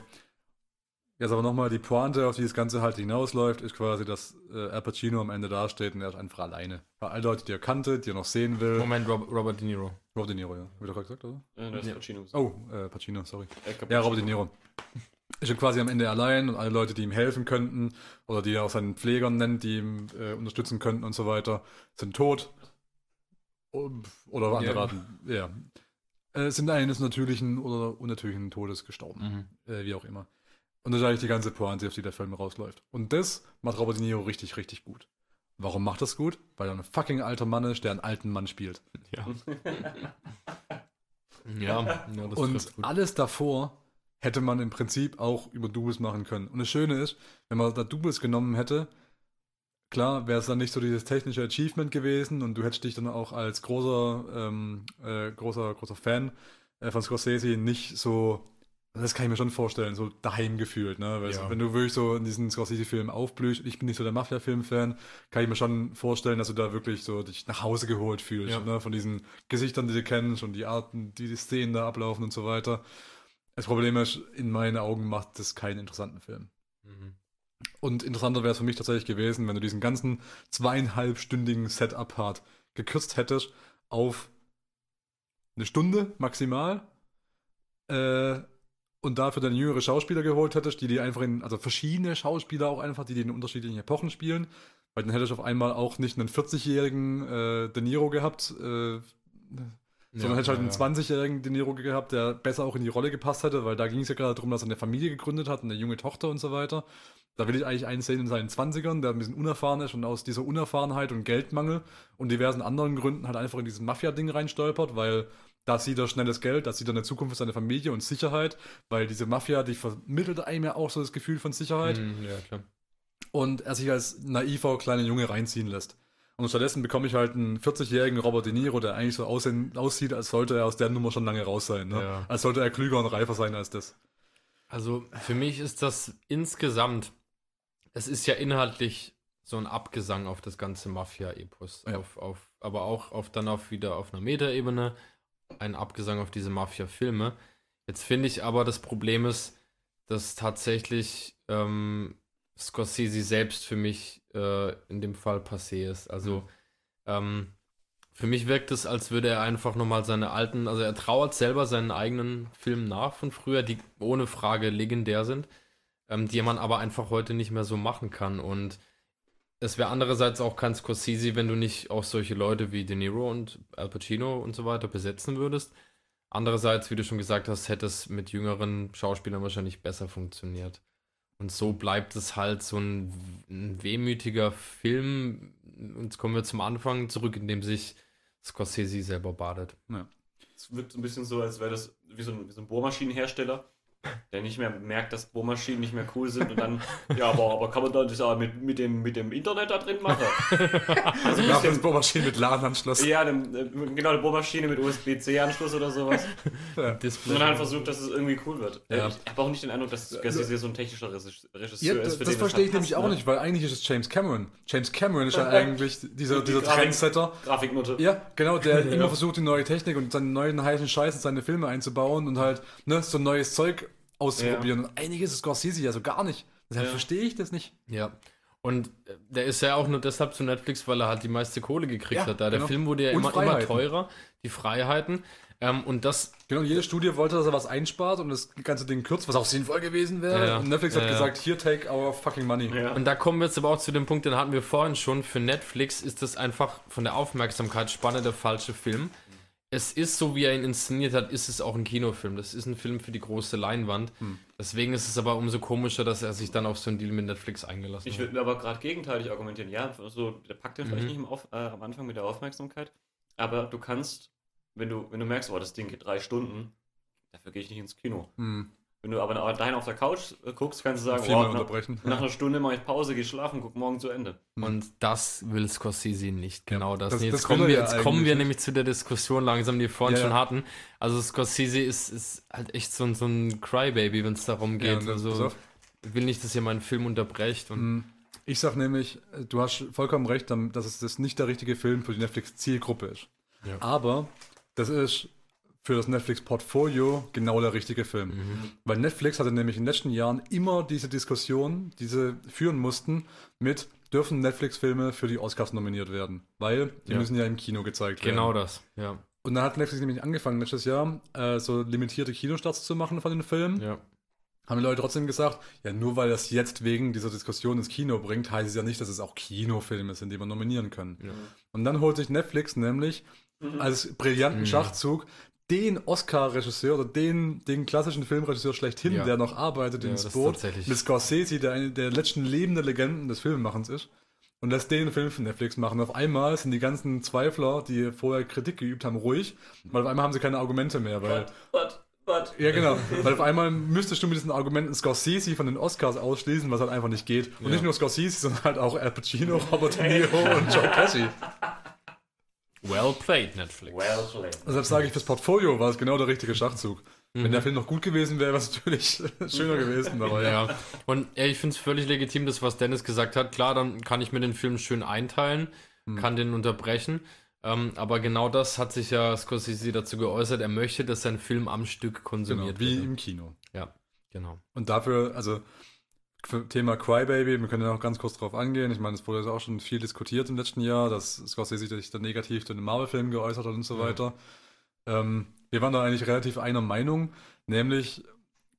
Speaker 3: Jetzt aber nochmal, die Pointe, auf die das Ganze halt hinausläuft, ist quasi, dass äh, Al Pacino am Ende dasteht und er ist einfach alleine. Weil all Leute, die er kannte, die er noch sehen will.
Speaker 1: Moment, Rob, Robert De Niro.
Speaker 3: Robert De Niro, ja. Hab ich doch gerade gesagt, oder?
Speaker 2: Ja, das ist
Speaker 1: Ja.
Speaker 2: Pacino.
Speaker 3: Oh, äh, Pacino, sorry.
Speaker 2: Äh,
Speaker 3: Ja, Robert De Niro. Ist ja quasi am Ende allein und alle Leute, die ihm helfen könnten oder die er auch seinen Pflegern nennt, die ihm äh, unterstützen könnten und so weiter, sind tot. Oder
Speaker 1: Ja.
Speaker 3: andere Raten, ja. Äh, sind eines natürlichen oder unnatürlichen Todes gestorben.
Speaker 1: Mhm.
Speaker 3: Äh, wie auch immer. Und das ist eigentlich die ganze Pointe, auf die der Film rausläuft. Und das macht Robert De Niro richtig, richtig gut. Warum macht das gut? Weil er ein fucking alter Mann ist, der einen alten Mann spielt.
Speaker 1: Ja. ja, ja, das
Speaker 3: und alles davor hätte man im Prinzip auch über Doubles machen können. Und das Schöne ist, wenn man da Doubles genommen hätte, klar wäre es dann nicht so dieses technische Achievement gewesen und du hättest dich dann auch als großer, ähm, äh, großer, großer Fan äh, von Scorsese nicht so, das kann ich mir schon vorstellen, so daheim gefühlt, ne? Weil
Speaker 1: Ja.
Speaker 3: so, wenn du wirklich so in diesen Scorsese-Film aufblühst, ich bin nicht so der Mafia-Film-Fan, kann ich mir schon vorstellen, dass du da wirklich so dich nach Hause geholt fühlst,
Speaker 1: Ja.
Speaker 3: ne? Von diesen Gesichtern, die du kennst und die Arten, die die Szenen da ablaufen und so weiter. Das Problem ist, in meinen Augen macht das keinen interessanten Film.
Speaker 1: Mhm.
Speaker 3: Und interessanter wäre es für mich tatsächlich gewesen, wenn du diesen ganzen zweieinhalbstündigen Setup-Part gekürzt hättest auf eine Stunde maximal äh, und dafür dann jüngere Schauspieler geholt hättest, die die einfach in, also verschiedene Schauspieler auch einfach, die die in unterschiedlichen Epochen spielen, weil dann hättest du auf einmal auch nicht einen 40-jährigen äh, De Niro gehabt, äh, sondern hättest halt einen 20-jährigen De Niro gehabt, der besser auch in die Rolle gepasst hätte, weil da ging es ja gerade darum, dass er eine Familie gegründet hat, eine junge Tochter und so weiter. Da will ich eigentlich einen sehen in seinen 20ern, der ein bisschen unerfahren ist und aus dieser Unerfahrenheit und Geldmangel und diversen anderen Gründen halt einfach in dieses Mafia-Ding reinstolpert, weil da sieht er schnelles Geld, da sieht er eine Zukunft für seine Familie und Sicherheit, weil diese Mafia, die vermittelt einem ja auch so das Gefühl von Sicherheit
Speaker 1: Mhm, ja, klar.
Speaker 3: und er sich als naiver kleiner Junge reinziehen lässt. Und stattdessen bekomme ich halt einen 40-jährigen Robert De Niro, der eigentlich so aussehen, aussieht, als sollte er aus der Nummer schon lange raus sein. Ne?
Speaker 1: Ja.
Speaker 3: Als sollte er klüger und reifer sein als das.
Speaker 1: Also für mich ist das insgesamt, es ist ja inhaltlich so ein Abgesang auf das ganze Mafia-Epos.
Speaker 3: Ja.
Speaker 1: Auf, auf, aber auch auf, dann auf wieder auf einer Metaebene ein Abgesang auf diese Mafia-Filme. Jetzt finde ich aber, das Problem ist, dass tatsächlich ähm, Scorsese selbst für mich äh, in dem Fall passé ist. Also ähm, für mich wirkt es, als würde er einfach nochmal seine alten, also er trauert selber seinen eigenen Filmen nach von früher, die ohne Frage legendär sind, ähm, die man aber einfach heute nicht mehr so machen kann. Und es wäre andererseits auch kein Scorsese, wenn du nicht auch solche Leute wie De Niro und Al Pacino und so weiter besetzen würdest. Andererseits, wie du schon gesagt hast, hätte es mit jüngeren Schauspielern wahrscheinlich besser funktioniert. Und so bleibt es halt so ein, ein wehmütiger Film. Jetzt kommen wir zum Anfang zurück, in dem sich Scorsese selber badet.
Speaker 2: Es wirkt so ein bisschen so, als wäre das wie so ein, wie so ein Bohrmaschinenhersteller, der nicht mehr merkt, dass Bohrmaschinen nicht mehr cool sind und dann, ja, aber, aber kann man da das auch mit, mit, dem, mit dem Internet da drin machen? Also ein
Speaker 3: Nach
Speaker 2: bisschen,
Speaker 3: Bohrmaschine mit LAN-Anschluss.
Speaker 2: ja, dem, äh, genau, eine Bohrmaschine mit USB-C-Anschluss oder sowas.
Speaker 1: Display.
Speaker 2: Und dann halt versucht, dass es irgendwie cool wird.
Speaker 1: Ja.
Speaker 2: Ich habe auch nicht den Eindruck, dass Scorsese so ein technischer Regis- Regisseur
Speaker 3: Ja,
Speaker 2: ist.
Speaker 3: das,
Speaker 2: für
Speaker 3: das
Speaker 2: den
Speaker 3: verstehe ich
Speaker 2: halt
Speaker 3: nämlich
Speaker 2: passt,
Speaker 3: auch
Speaker 2: ne?
Speaker 3: nicht, weil eigentlich ist es James Cameron. James Cameron ist ja eigentlich dieser,
Speaker 2: Die
Speaker 3: dieser
Speaker 2: Grafik-
Speaker 3: Trendsetter.
Speaker 2: Grafiknote.
Speaker 3: Ja, genau, der
Speaker 2: Ja.
Speaker 3: immer versucht, die neue Technik und seinen neuen heißen Scheiß in seine Filme einzubauen und halt ne, so neues Zeug auszuprobieren. Und einiges ist Scorsese ja so gar nicht. Deshalb
Speaker 2: Ja.
Speaker 3: verstehe ich das nicht.
Speaker 1: Ja. Und äh, der ist ja auch nur deshalb zu Netflix, weil er halt die meiste Kohle gekriegt
Speaker 3: Ja,
Speaker 1: hat. Da der
Speaker 3: genau.
Speaker 1: Film wurde ja immer, immer teurer, die Freiheiten. Ähm, und das,
Speaker 3: Genau, jede Studie wollte, dass er was einspart und das ganze Ding kürzt, was auch sinnvoll gewesen wäre.
Speaker 1: Ja, ja.
Speaker 3: Und Netflix
Speaker 1: Ja,
Speaker 3: hat
Speaker 1: ja.
Speaker 3: gesagt, hier, take our fucking money.
Speaker 2: Ja.
Speaker 1: und da kommen wir jetzt aber auch zu dem Punkt, den hatten wir vorhin schon. Für Netflix ist das einfach von der Aufmerksamkeitsspanne der falsche Film. Es ist, so wie er ihn inszeniert hat, ist es auch ein Kinofilm. Das ist ein Film für die große Leinwand.
Speaker 3: Hm.
Speaker 1: Deswegen ist es aber umso komischer, dass er sich dann auf so einen Deal mit Netflix eingelassen
Speaker 2: Ich
Speaker 1: hat.
Speaker 2: würde mir aber gerade gegenteilig argumentieren. Ja, so, der packt den vielleicht
Speaker 1: Mhm.
Speaker 2: nicht im Auf, äh, am Anfang mit der Aufmerksamkeit, aber du kannst, wenn du, wenn du merkst, oh, das Ding geht drei Stunden, dafür gehe ich nicht ins Kino.
Speaker 3: Hm.
Speaker 2: Wenn du aber daheim auf der Couch äh, guckst, kannst du sagen, oh, nach,
Speaker 3: unterbrechen.
Speaker 2: nach einer Stunde mache ich Pause, gehe schlafen, guck morgen zu Ende.
Speaker 1: Und das will Scorsese nicht. Genau das.
Speaker 3: das-
Speaker 1: Nee, jetzt
Speaker 3: das will
Speaker 1: kommen wir,
Speaker 3: ja
Speaker 1: jetzt kommen wir nämlich zu der Diskussion langsam, die wir vorhin
Speaker 3: Ja,
Speaker 1: schon
Speaker 3: ja.
Speaker 1: hatten. Also Scorsese ist, ist halt echt so, ein- so ein Crybaby, wenn es darum geht.
Speaker 3: pass
Speaker 1: also will nicht, dass ihr meinen Film unterbrecht. Und
Speaker 3: Hm. Ich sag nämlich, äh, du hast vollkommen recht, dass es das nicht der richtige Film für die Netflix-Zielgruppe ist.
Speaker 1: Ja.
Speaker 3: Aber das ist für das Netflix-Portfolio genau der richtige Film.
Speaker 1: Mhm.
Speaker 3: Weil Netflix hatte nämlich in den letzten Jahren immer diese Diskussion, diese führen mussten mit, dürfen Netflix-Filme für die Oscars nominiert werden? Weil die
Speaker 1: Ja.
Speaker 3: müssen ja im Kino gezeigt werden.
Speaker 1: genau das, ja.
Speaker 3: Und dann hat Netflix nämlich angefangen letztes Jahr, äh, so limitierte Kinostarts zu machen von den Filmen.
Speaker 1: ja.
Speaker 3: Haben die Leute trotzdem gesagt, ja, nur weil das jetzt wegen dieser Diskussion ins Kino bringt, heißt es ja nicht, dass es auch Kinofilme sind, die wir nominieren können.
Speaker 1: Ja.
Speaker 3: Und dann holt sich Netflix nämlich als brillanten
Speaker 1: Mhm.
Speaker 3: Schachzug den Oscar-Regisseur oder den, den klassischen Filmregisseur schlechthin,
Speaker 1: Ja.
Speaker 3: der noch arbeitet
Speaker 1: Ja,
Speaker 3: Boot,
Speaker 1: tatsächlich-
Speaker 3: mit Scorsese, der eine der letzten lebenden Legenden des Filmemachens ist. Und lässt den Film für Netflix machen. Auf einmal sind die ganzen Zweifler, die vorher Kritik geübt haben, ruhig, weil auf einmal haben sie keine Argumente mehr, weil
Speaker 2: But, but, but, Gott.
Speaker 3: Ja, genau. Weil auf einmal müsstest du mit diesen Argumenten Scorsese von den Oscars ausschließen, was halt einfach nicht geht. Und
Speaker 1: Ja.
Speaker 3: nicht nur Scorsese, sondern halt auch Al Pacino, Robert De Niro und Joe Pesci.
Speaker 1: Well played, Netflix.
Speaker 2: Well played.
Speaker 3: Deshalb sage ich, fürs Portfolio war es genau der richtige Schachzug. Wenn
Speaker 1: Mhm.
Speaker 3: der Film noch gut gewesen wäre, wäre es natürlich schöner gewesen. Aber ja.
Speaker 1: Ja, und ja, ich finde es völlig legitim, das, was Dennis gesagt hat. Klar, dann kann ich mir den Film schön einteilen,
Speaker 3: Hm.
Speaker 1: kann den unterbrechen. Ähm, aber genau das hat sich ja Scorsese dazu geäußert. Er möchte, dass sein Film am Stück
Speaker 3: Genau,
Speaker 1: konsumiert
Speaker 3: wie
Speaker 1: wird.
Speaker 3: im Kino.
Speaker 1: Ja, genau.
Speaker 3: Und dafür, also Thema Crybaby, wir können ja noch ganz kurz drauf angehen. Ich meine, es wurde jetzt auch schon viel diskutiert im letzten Jahr, dass Scorsese sich da negativ zu den Marvel-Filmen geäußert hat und so
Speaker 1: Ja.
Speaker 3: weiter. Ähm, wir waren da eigentlich relativ einer Meinung, nämlich,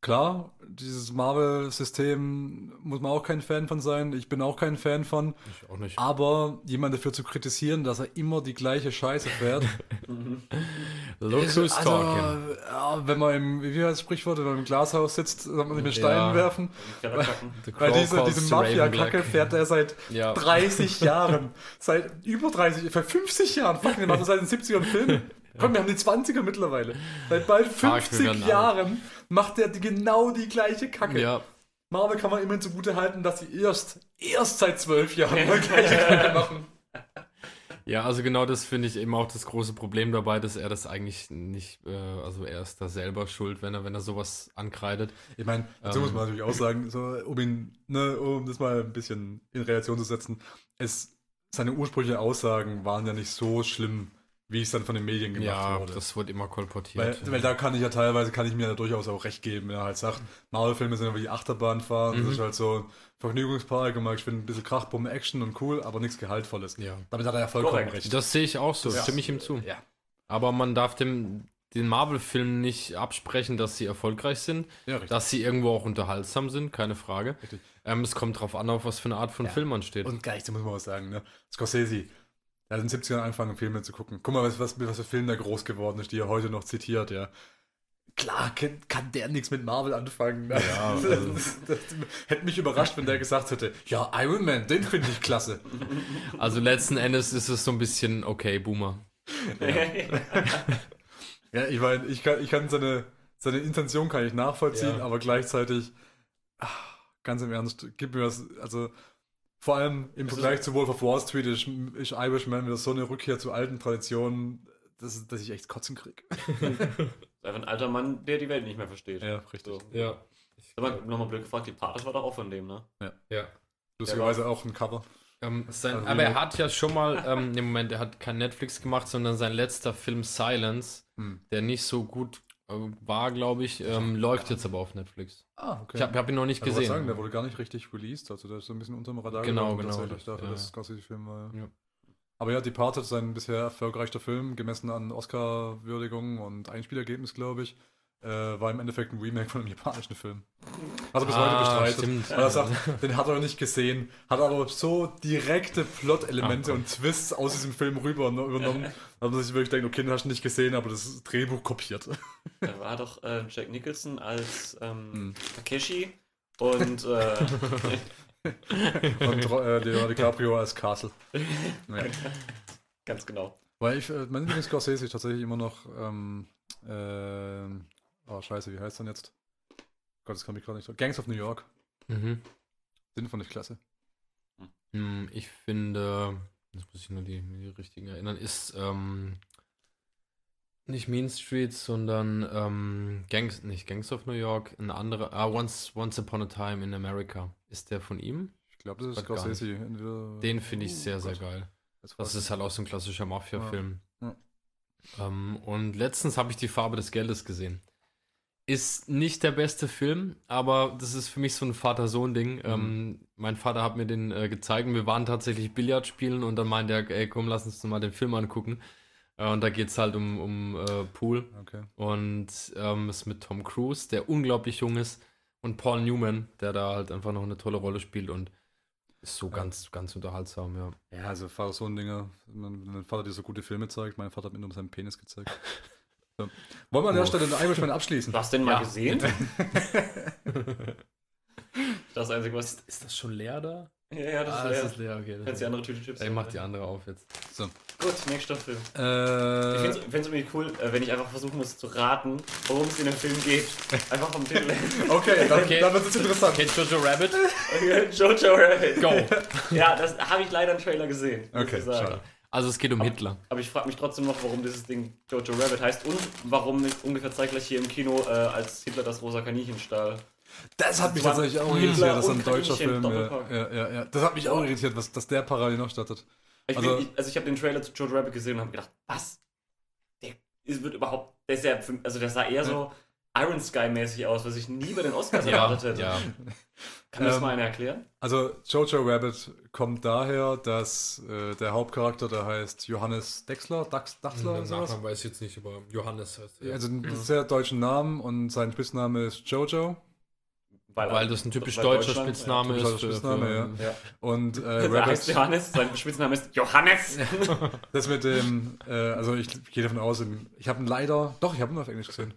Speaker 3: klar, dieses Marvel-System muss man auch kein Fan von sein. Ich bin auch kein Fan von.
Speaker 1: Ich auch nicht.
Speaker 3: Aber jemand dafür zu kritisieren, dass er immer die gleiche Scheiße fährt.
Speaker 1: Luxus
Speaker 3: also,
Speaker 1: talking.
Speaker 3: wenn man im, wie heißt das Sprichwort, wenn man im Glashaus sitzt, soll man sich mit Steinen
Speaker 1: Ja.
Speaker 3: werfen. Weil
Speaker 1: Crow
Speaker 3: diese, diese Mafia-Kacke fährt er seit
Speaker 1: Ja.
Speaker 3: 30 Jahren. Seit über 30, seit 50 Jahren. Fuck, den macht er seit den 70ern Film. Komm, wir haben die 20er mittlerweile. Seit bald
Speaker 1: Fuck, wir
Speaker 3: 50
Speaker 1: werden alt.
Speaker 3: Jahren macht er die, genau die gleiche Kacke.
Speaker 1: Ja,
Speaker 3: Marvel kann man immerhin zugute halten, dass sie erst, erst seit 12 Jahren die gleiche Kacke machen.
Speaker 1: Ja, also genau das finde ich eben auch das große Problem dabei, dass er das eigentlich nicht, äh, also er ist da selber schuld, wenn er, wenn er sowas ankreidet.
Speaker 3: Ich meine, dazu
Speaker 1: Ähm.
Speaker 3: muss man natürlich auch sagen, so, um ihn, ne, um das mal ein bisschen in Relation zu setzen, es, seine ursprünglichen Aussagen waren ja nicht so schlimm, wie es dann von den Medien gemacht
Speaker 1: Ja,
Speaker 3: wurde.
Speaker 1: das wird immer kolportiert.
Speaker 3: Weil, weil da kann ich ja teilweise, kann ich mir ja durchaus auch recht geben, wenn er halt sagt, Marvel-Filme sind ja wie Achterbahn fahren, das
Speaker 1: Mhm.
Speaker 3: ist halt so ein Vergnügungspark und mal, ich finde ein bisschen Krach, Bumm, Action und cool, aber nichts Gehaltvolles.
Speaker 1: ja.
Speaker 3: Damit hat er ja vollkommen
Speaker 2: Korrekt.
Speaker 3: recht.
Speaker 1: Das sehe ich auch so,
Speaker 3: Ja.
Speaker 1: stimme ich ihm zu.
Speaker 3: Ja.
Speaker 1: Aber man darf dem den Marvel-Filmen nicht absprechen, dass sie erfolgreich sind,
Speaker 3: Ja,
Speaker 1: dass sie irgendwo auch unterhaltsam sind, keine Frage.
Speaker 3: Richtig.
Speaker 1: Ähm, es kommt drauf an, auf was für eine Art von
Speaker 3: Ja.
Speaker 1: Film man steht.
Speaker 3: Und gleich, da muss man auch sagen, ne? Scorsese, er hat in den 70ern angefangen, Filme zu gucken. Guck mal, was, was, was für Film da groß geworden ist, die er heute noch zitiert, ja. Klar kann, kann der nichts mit Marvel anfangen. Ne?
Speaker 1: Ja,
Speaker 3: das,
Speaker 1: also-
Speaker 3: das, das, hätte mich überrascht, wenn der gesagt hätte, ja, Iron Man, den finde ich klasse.
Speaker 1: Also letzten Endes ist es so ein bisschen, okay, Boomer.
Speaker 3: Ja, ich meine, ich kann, ich kann seine, seine Intention kann ich nachvollziehen,
Speaker 1: Ja.
Speaker 3: aber gleichzeitig, ach, ganz im Ernst, gib mir das, also vor allem im
Speaker 2: Es
Speaker 3: Vergleich zu Wolf of Wall Street ist, ist Irishman wieder so eine Rückkehr zu alten Traditionen, dass, dass ich echt Kotzen krieg.
Speaker 2: Einfach ein alter Mann, der die Welt nicht mehr versteht.
Speaker 3: Ja, richtig.
Speaker 2: So.
Speaker 1: Ja.
Speaker 2: Aber nochmal blöd gefragt, die Part, das war doch auch von dem, ne?
Speaker 1: Ja.
Speaker 3: Lustigerweise auch ein Cover.
Speaker 1: Ähm, sein,
Speaker 3: Also
Speaker 1: aber er hat ja schon mal, ähm, im Moment, er hat kein Netflix gemacht, sondern sein letzter Film Silence,
Speaker 3: Hm.
Speaker 1: der nicht so gut war, glaube ich, ähm, läuft jetzt aber auf Netflix.
Speaker 3: Ah, okay.
Speaker 1: Ich habe hab ihn noch nicht
Speaker 3: ich wollte
Speaker 1: gesehen.
Speaker 3: sagen, der wurde gar nicht richtig released, also der ist so ein bisschen unterm Radar
Speaker 1: Genau, genau,
Speaker 3: tatsächlich
Speaker 1: das-
Speaker 3: dafür,
Speaker 1: ja,
Speaker 3: dass es Scorsese-Film war. Ja. Aber ja, Departed ist ein bisher erfolgreichster Film, gemessen an Oscar-Würdigung und Einspielergebnis, glaube ich. Äh, war im Endeffekt ein Remake von einem japanischen Film. Was er bis heute
Speaker 1: Ah,
Speaker 3: bestreitet.
Speaker 1: stimmt.
Speaker 3: Weil er sagt, den hat er noch nicht gesehen, hat aber so direkte Plot-Elemente
Speaker 1: Ach,
Speaker 3: und Twists aus diesem Film rüber übernommen, dass man sich wirklich denkt, okay, den hast du nicht gesehen, aber das Drehbuch kopiert.
Speaker 2: Da war doch äh, Jack Nicholson als ähm,
Speaker 3: Hm.
Speaker 2: Takeshi und äh,
Speaker 3: Und äh, Leonardo DiCaprio als Castle. Ja.
Speaker 2: ganz genau.
Speaker 3: Weil ich, äh, mein Lieblings-Scorsese ist tatsächlich immer noch, ähm, ähm, oh scheiße, wie heißt denn jetzt? Gott, das kann mich gerade nicht. Gangs of New York.
Speaker 1: Mhm.
Speaker 3: Den fand ich klasse.
Speaker 1: Hm, Ich finde, jetzt muss ich nur die, die richtigen erinnern, ist ähm, nicht Mean Streets, sondern ähm, Gangs, nicht Gangs of New York, ein anderer, ah, Once, Once Upon a Time in America. Ist der von ihm?
Speaker 3: Ich glaube, das ist Scorsese.
Speaker 1: Den finde ich
Speaker 3: Oh
Speaker 1: sehr, sehr
Speaker 3: Gott,
Speaker 1: geil. Das ist halt auch so ein klassischer Mafia-Film.
Speaker 3: Ja.
Speaker 1: Ähm, und letztens habe ich die Farbe des Geldes gesehen. Ist nicht der beste Film, aber das ist für mich so ein Vater-Sohn-Ding. Ähm, mein Vater hat mir den äh, gezeigt. und Wir waren tatsächlich Billard spielen und dann meinte er, ey, komm, lass uns mal den Film angucken. Äh, und da geht es halt um, um äh, Pool.
Speaker 3: Okay.
Speaker 1: Und ähm, ist mit Tom Cruise, der unglaublich jung ist, und Paul Newman, der da halt einfach noch eine tolle Rolle spielt und ist so
Speaker 3: Ja.
Speaker 1: ganz, ganz unterhaltsam, ja.
Speaker 3: Ja, also Vater-Sohn-Dinger. Wenn mein Vater dir so gute Filme zeigt, mein Vater hat mir nur seinen Penis gezeigt. So. Wollen wir an der
Speaker 1: Uff.
Speaker 3: Stelle den Irishman abschließen?
Speaker 2: Du hast den mal
Speaker 1: Ja.
Speaker 2: gesehen? Das Einzige, was.
Speaker 1: Ist das schon leer da?
Speaker 2: Ja, ja, das
Speaker 1: Ah,
Speaker 2: ist
Speaker 1: das
Speaker 2: leer.
Speaker 1: ist leer, okay. das
Speaker 2: Kannst
Speaker 1: ist
Speaker 2: die andere Tüte Chips
Speaker 1: Ich mach die andere auf jetzt.
Speaker 3: So.
Speaker 2: Gut, nächster Film. Ich
Speaker 3: Äh,
Speaker 2: finde es irgendwie cool, äh, wenn ich einfach versuchen muss zu raten, worum es in dem Film geht. Einfach vom Titel
Speaker 3: okay, dann,
Speaker 1: Okay.
Speaker 3: dann wird es interessant.
Speaker 1: Okay, Jojo Rabbit,
Speaker 2: Okay, Jojo Rabbit.
Speaker 1: go!
Speaker 2: Ja, das habe ich leider im Trailer gesehen.
Speaker 3: Okay,
Speaker 2: ich
Speaker 3: schade.
Speaker 1: Also es geht um Hitler.
Speaker 2: Aber ich frage mich trotzdem noch, warum dieses Ding Jojo Rabbit heißt und warum nicht ungefähr zeitgleich hier im Kino äh, als Hitler das rosa Kaninchen stahl.
Speaker 3: Das hat mich
Speaker 2: Das
Speaker 3: tatsächlich auch
Speaker 2: Hitler
Speaker 3: irritiert, dass ein deutscher Film. Ja,
Speaker 2: Doppelpack.
Speaker 3: ja, ja, ja. Das hat mich auch irritiert, was, dass der parallel noch startet.
Speaker 2: Ich
Speaker 3: Also-
Speaker 2: also, ich, also ich habe den Trailer zu Jojo Rabbit gesehen und habe gedacht, was? Der ist, wird überhaupt, der ist ja, für, also der sah eher so Iron Sky mäßig aus, was ich nie bei den Oscars
Speaker 1: Ja,
Speaker 2: erwartet hätte.
Speaker 1: ja.
Speaker 2: Kann das
Speaker 3: Ähm,
Speaker 2: mal einer erklären?
Speaker 3: Also Jojo Rabbit kommt daher, dass äh, der Hauptcharakter, der heißt Johannes Dexler, Dax, Dachsler oder sowas.
Speaker 1: weiß ich jetzt nicht, aber Johannes heißt
Speaker 3: Also einen sehr deutschen Namen und sein Spitzname ist Jojo.
Speaker 1: Weil das ein typisch
Speaker 2: weil
Speaker 1: deutscher Spitzname
Speaker 3: ja,
Speaker 1: ist.
Speaker 3: Spitzname,
Speaker 1: für-
Speaker 3: ja.
Speaker 2: Ja.
Speaker 3: Und äh,
Speaker 2: Der heißt
Speaker 3: Rabbit,
Speaker 2: Johannes, sein Spitzname ist Johannes.
Speaker 3: das mit dem, äh, also ich gehe davon aus, ich habe ihn leider, doch, ich habe ihn auf Englisch gesehen.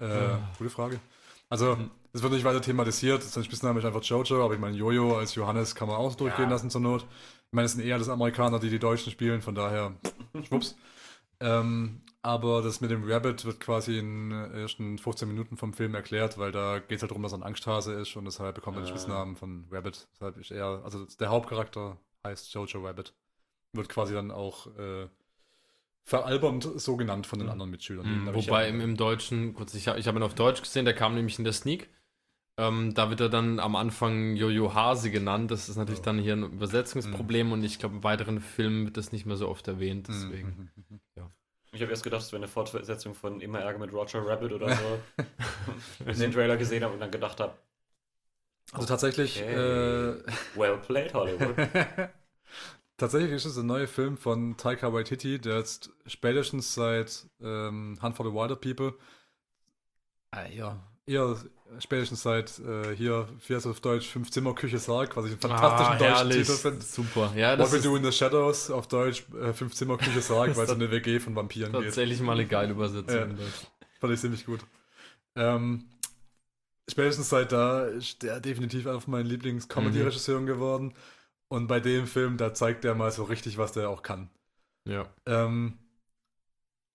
Speaker 3: Äh, gute Frage. Also, es wird nicht weiter thematisiert, sein Spitzname ist einfach Jojo, aber ich meine, Jojo als Johannes kann man auch durchgehen
Speaker 2: Ja.
Speaker 3: lassen zur Not. Ich meine, es sind eher alles Amerikaner, die die Deutschen spielen, von daher, schwupps. ähm, aber das mit dem Rabbit wird quasi in den ersten 15 Minuten vom Film erklärt, weil da geht es halt darum, dass er ein Angsthase ist und deshalb bekommt er den
Speaker 2: Ah.
Speaker 3: Spitznamen von Rabbit. Deshalb ist er, also der Hauptcharakter heißt Jojo Rabbit. Wird quasi dann auch äh, veralbernd so genannt von den anderen Mitschülern.
Speaker 1: Mhm, wobei im, im Deutschen, kurz, ich, ich habe ihn auf Deutsch gesehen, der kam nämlich in der Sneak. Ähm, da wird er dann am Anfang Jojo Hase genannt. Das ist natürlich dann hier ein Übersetzungsproblem und ich glaube, im weiteren Film wird das nicht mehr so oft erwähnt. Deswegen.
Speaker 3: Mhm.
Speaker 2: Ich habe erst gedacht, es wäre eine Fortsetzung von Immer Ärger mit Roger Rabbit oder so. Als ich den Trailer gesehen habe und dann gedacht habe,
Speaker 3: Also tatsächlich,
Speaker 2: Okay.
Speaker 3: äh,
Speaker 2: well played, Hollywood.
Speaker 3: tatsächlich ist es ein neuer Film von Taika Waititi, der jetzt spätestens seit ähm, Hunt for the Wilder People, äh, ja, eher spätestens seit äh, hier, wie heißt es auf Deutsch, Fünf Zimmer Küche Sarg, was ich einen fantastischen
Speaker 1: Ah,
Speaker 3: deutschen. Titel finde.
Speaker 1: Super. Ja,
Speaker 3: What
Speaker 1: das
Speaker 3: We
Speaker 1: ist
Speaker 3: Do in the Shadows, auf Deutsch äh, Fünf Zimmer Küche Sarg, weil es um eine WG von Vampiren geht.
Speaker 1: tatsächlich mal eine geile Übersetzung.
Speaker 3: Ja.
Speaker 1: in Deutsch.
Speaker 3: Fand ich ziemlich gut. Ähm, spätestens seit da ist der definitiv einer von meinen Lieblings-Comedy-Regisseuren geworden. Und bei dem Film, da zeigt der mal so richtig, was der auch kann.
Speaker 1: Ja.
Speaker 3: Ähm,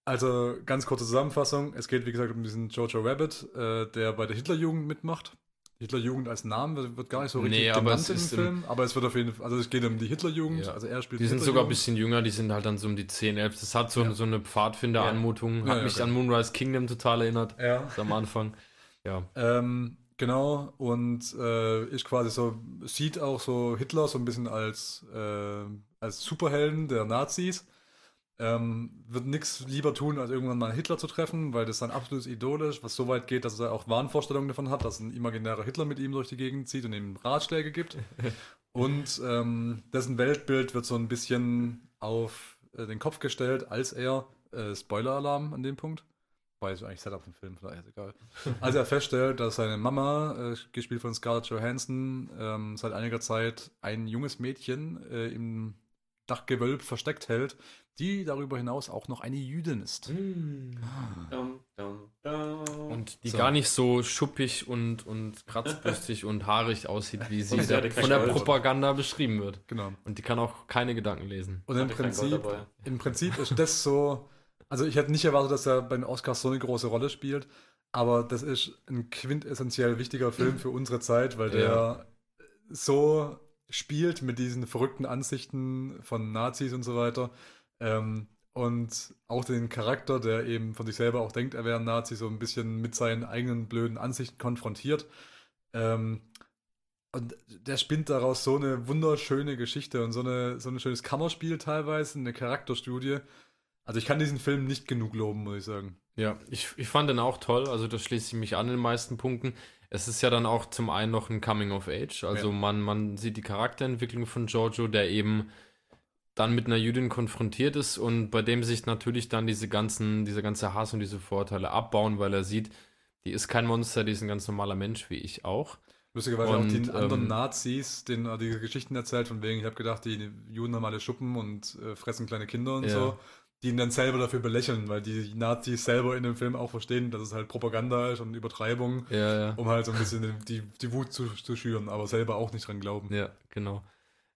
Speaker 3: also ganz kurze Zusammenfassung. Es geht, wie gesagt, um diesen Jojo Rabbit, äh, der bei der Hitlerjugend mitmacht. Hitlerjugend als Name wird, gar nicht so richtig
Speaker 1: Nee, aber
Speaker 3: genannt
Speaker 1: es
Speaker 3: im
Speaker 1: ist im-
Speaker 3: Film. Aber es wird auf jeden Fall, also es geht um die Hitlerjugend.
Speaker 1: Ja.
Speaker 3: Also er spielt
Speaker 1: Die sind sogar ein bisschen jünger, die sind halt dann so um die 10, 11. Das hat so,
Speaker 3: Ja.
Speaker 1: so eine Pfadfinder-Anmutung. Hat
Speaker 3: Ja, ja,
Speaker 1: mich
Speaker 3: okay.
Speaker 1: an Moonrise Kingdom total erinnert.
Speaker 3: Ja.
Speaker 1: Am Anfang. Ja.
Speaker 3: Ähm, genau, und äh, ist quasi so, sieht auch so Hitler so ein bisschen als, äh, als Superhelden der Nazis. Ähm, wird nichts lieber tun, als irgendwann mal Hitler zu treffen, weil das sein absolutes Idol ist, was so weit geht, dass er auch Wahnvorstellungen davon hat, dass ein imaginärer Hitler mit ihm durch die Gegend zieht und ihm Ratschläge gibt. und ähm, dessen Weltbild wird so ein bisschen auf äh, den Kopf gestellt, als er, äh, Spoiler-Alarm an dem Punkt, weil es eigentlich Setup vom Film, von daher ist egal. Als er feststellt, dass seine Mama, äh, gespielt von Scarlett Johansson, ähm, seit einiger Zeit ein junges Mädchen äh, im Dachgewölb versteckt hält, die darüber hinaus auch noch eine Jüdin ist.
Speaker 2: Dum, dum, dum.
Speaker 1: Und die
Speaker 3: So.
Speaker 1: gar nicht so schuppig und, und kratzbürstig und haarig aussieht, wie sie der, von der
Speaker 2: Gold.
Speaker 1: Propaganda beschrieben wird.
Speaker 3: Genau.
Speaker 1: Und die kann auch keine Gedanken lesen.
Speaker 3: Und im Prinzip, im Prinzip ist das so, also ich hätte nicht erwartet, dass er bei den Oscars so eine große Rolle spielt, aber das ist ein quintessentiell wichtiger Film für unsere Zeit, weil der
Speaker 1: Ja.
Speaker 3: so spielt mit diesen verrückten Ansichten von Nazis und so weiter. Ähm, und auch den Charakter, der eben von sich selber auch denkt, er wäre ein Nazi, so ein bisschen mit seinen eigenen blöden Ansichten konfrontiert. Ähm, und der spinnt daraus so eine wunderschöne Geschichte und so, eine, so ein schönes Kammerspiel teilweise, eine Charakterstudie. Also ich kann diesen Film nicht genug loben, muss ich sagen.
Speaker 1: Ja, ich, ich fand den auch toll. Also da schließe ich mich an in den meisten Punkten. Es ist ja dann auch zum einen noch ein Coming of Age. Also
Speaker 3: Ja.
Speaker 1: man, man sieht die Charakterentwicklung von Giorgio, der eben dann mit einer Jüdin konfrontiert ist und bei dem sich natürlich dann diese ganzen, dieser ganze Hass und diese Vorurteile abbauen, weil er sieht, die ist kein Monster, die ist ein ganz normaler Mensch, wie ich auch.
Speaker 3: Lustigerweise auch
Speaker 1: Und,
Speaker 3: die anderen
Speaker 1: ähm,
Speaker 3: Nazis, denen er diese Geschichten erzählt, von wegen, ich habe gedacht, die Juden haben alle Schuppen und äh, fressen kleine Kinder und
Speaker 1: Ja.
Speaker 3: so. Die ihn dann selber dafür belächeln, weil die Nazis selber in dem Film auch verstehen, dass es halt Propaganda ist und Übertreibung,
Speaker 1: Ja, ja.
Speaker 3: um halt so ein bisschen die, die Wut zu, zu schüren, aber selber auch nicht dran glauben.
Speaker 1: Ja, genau.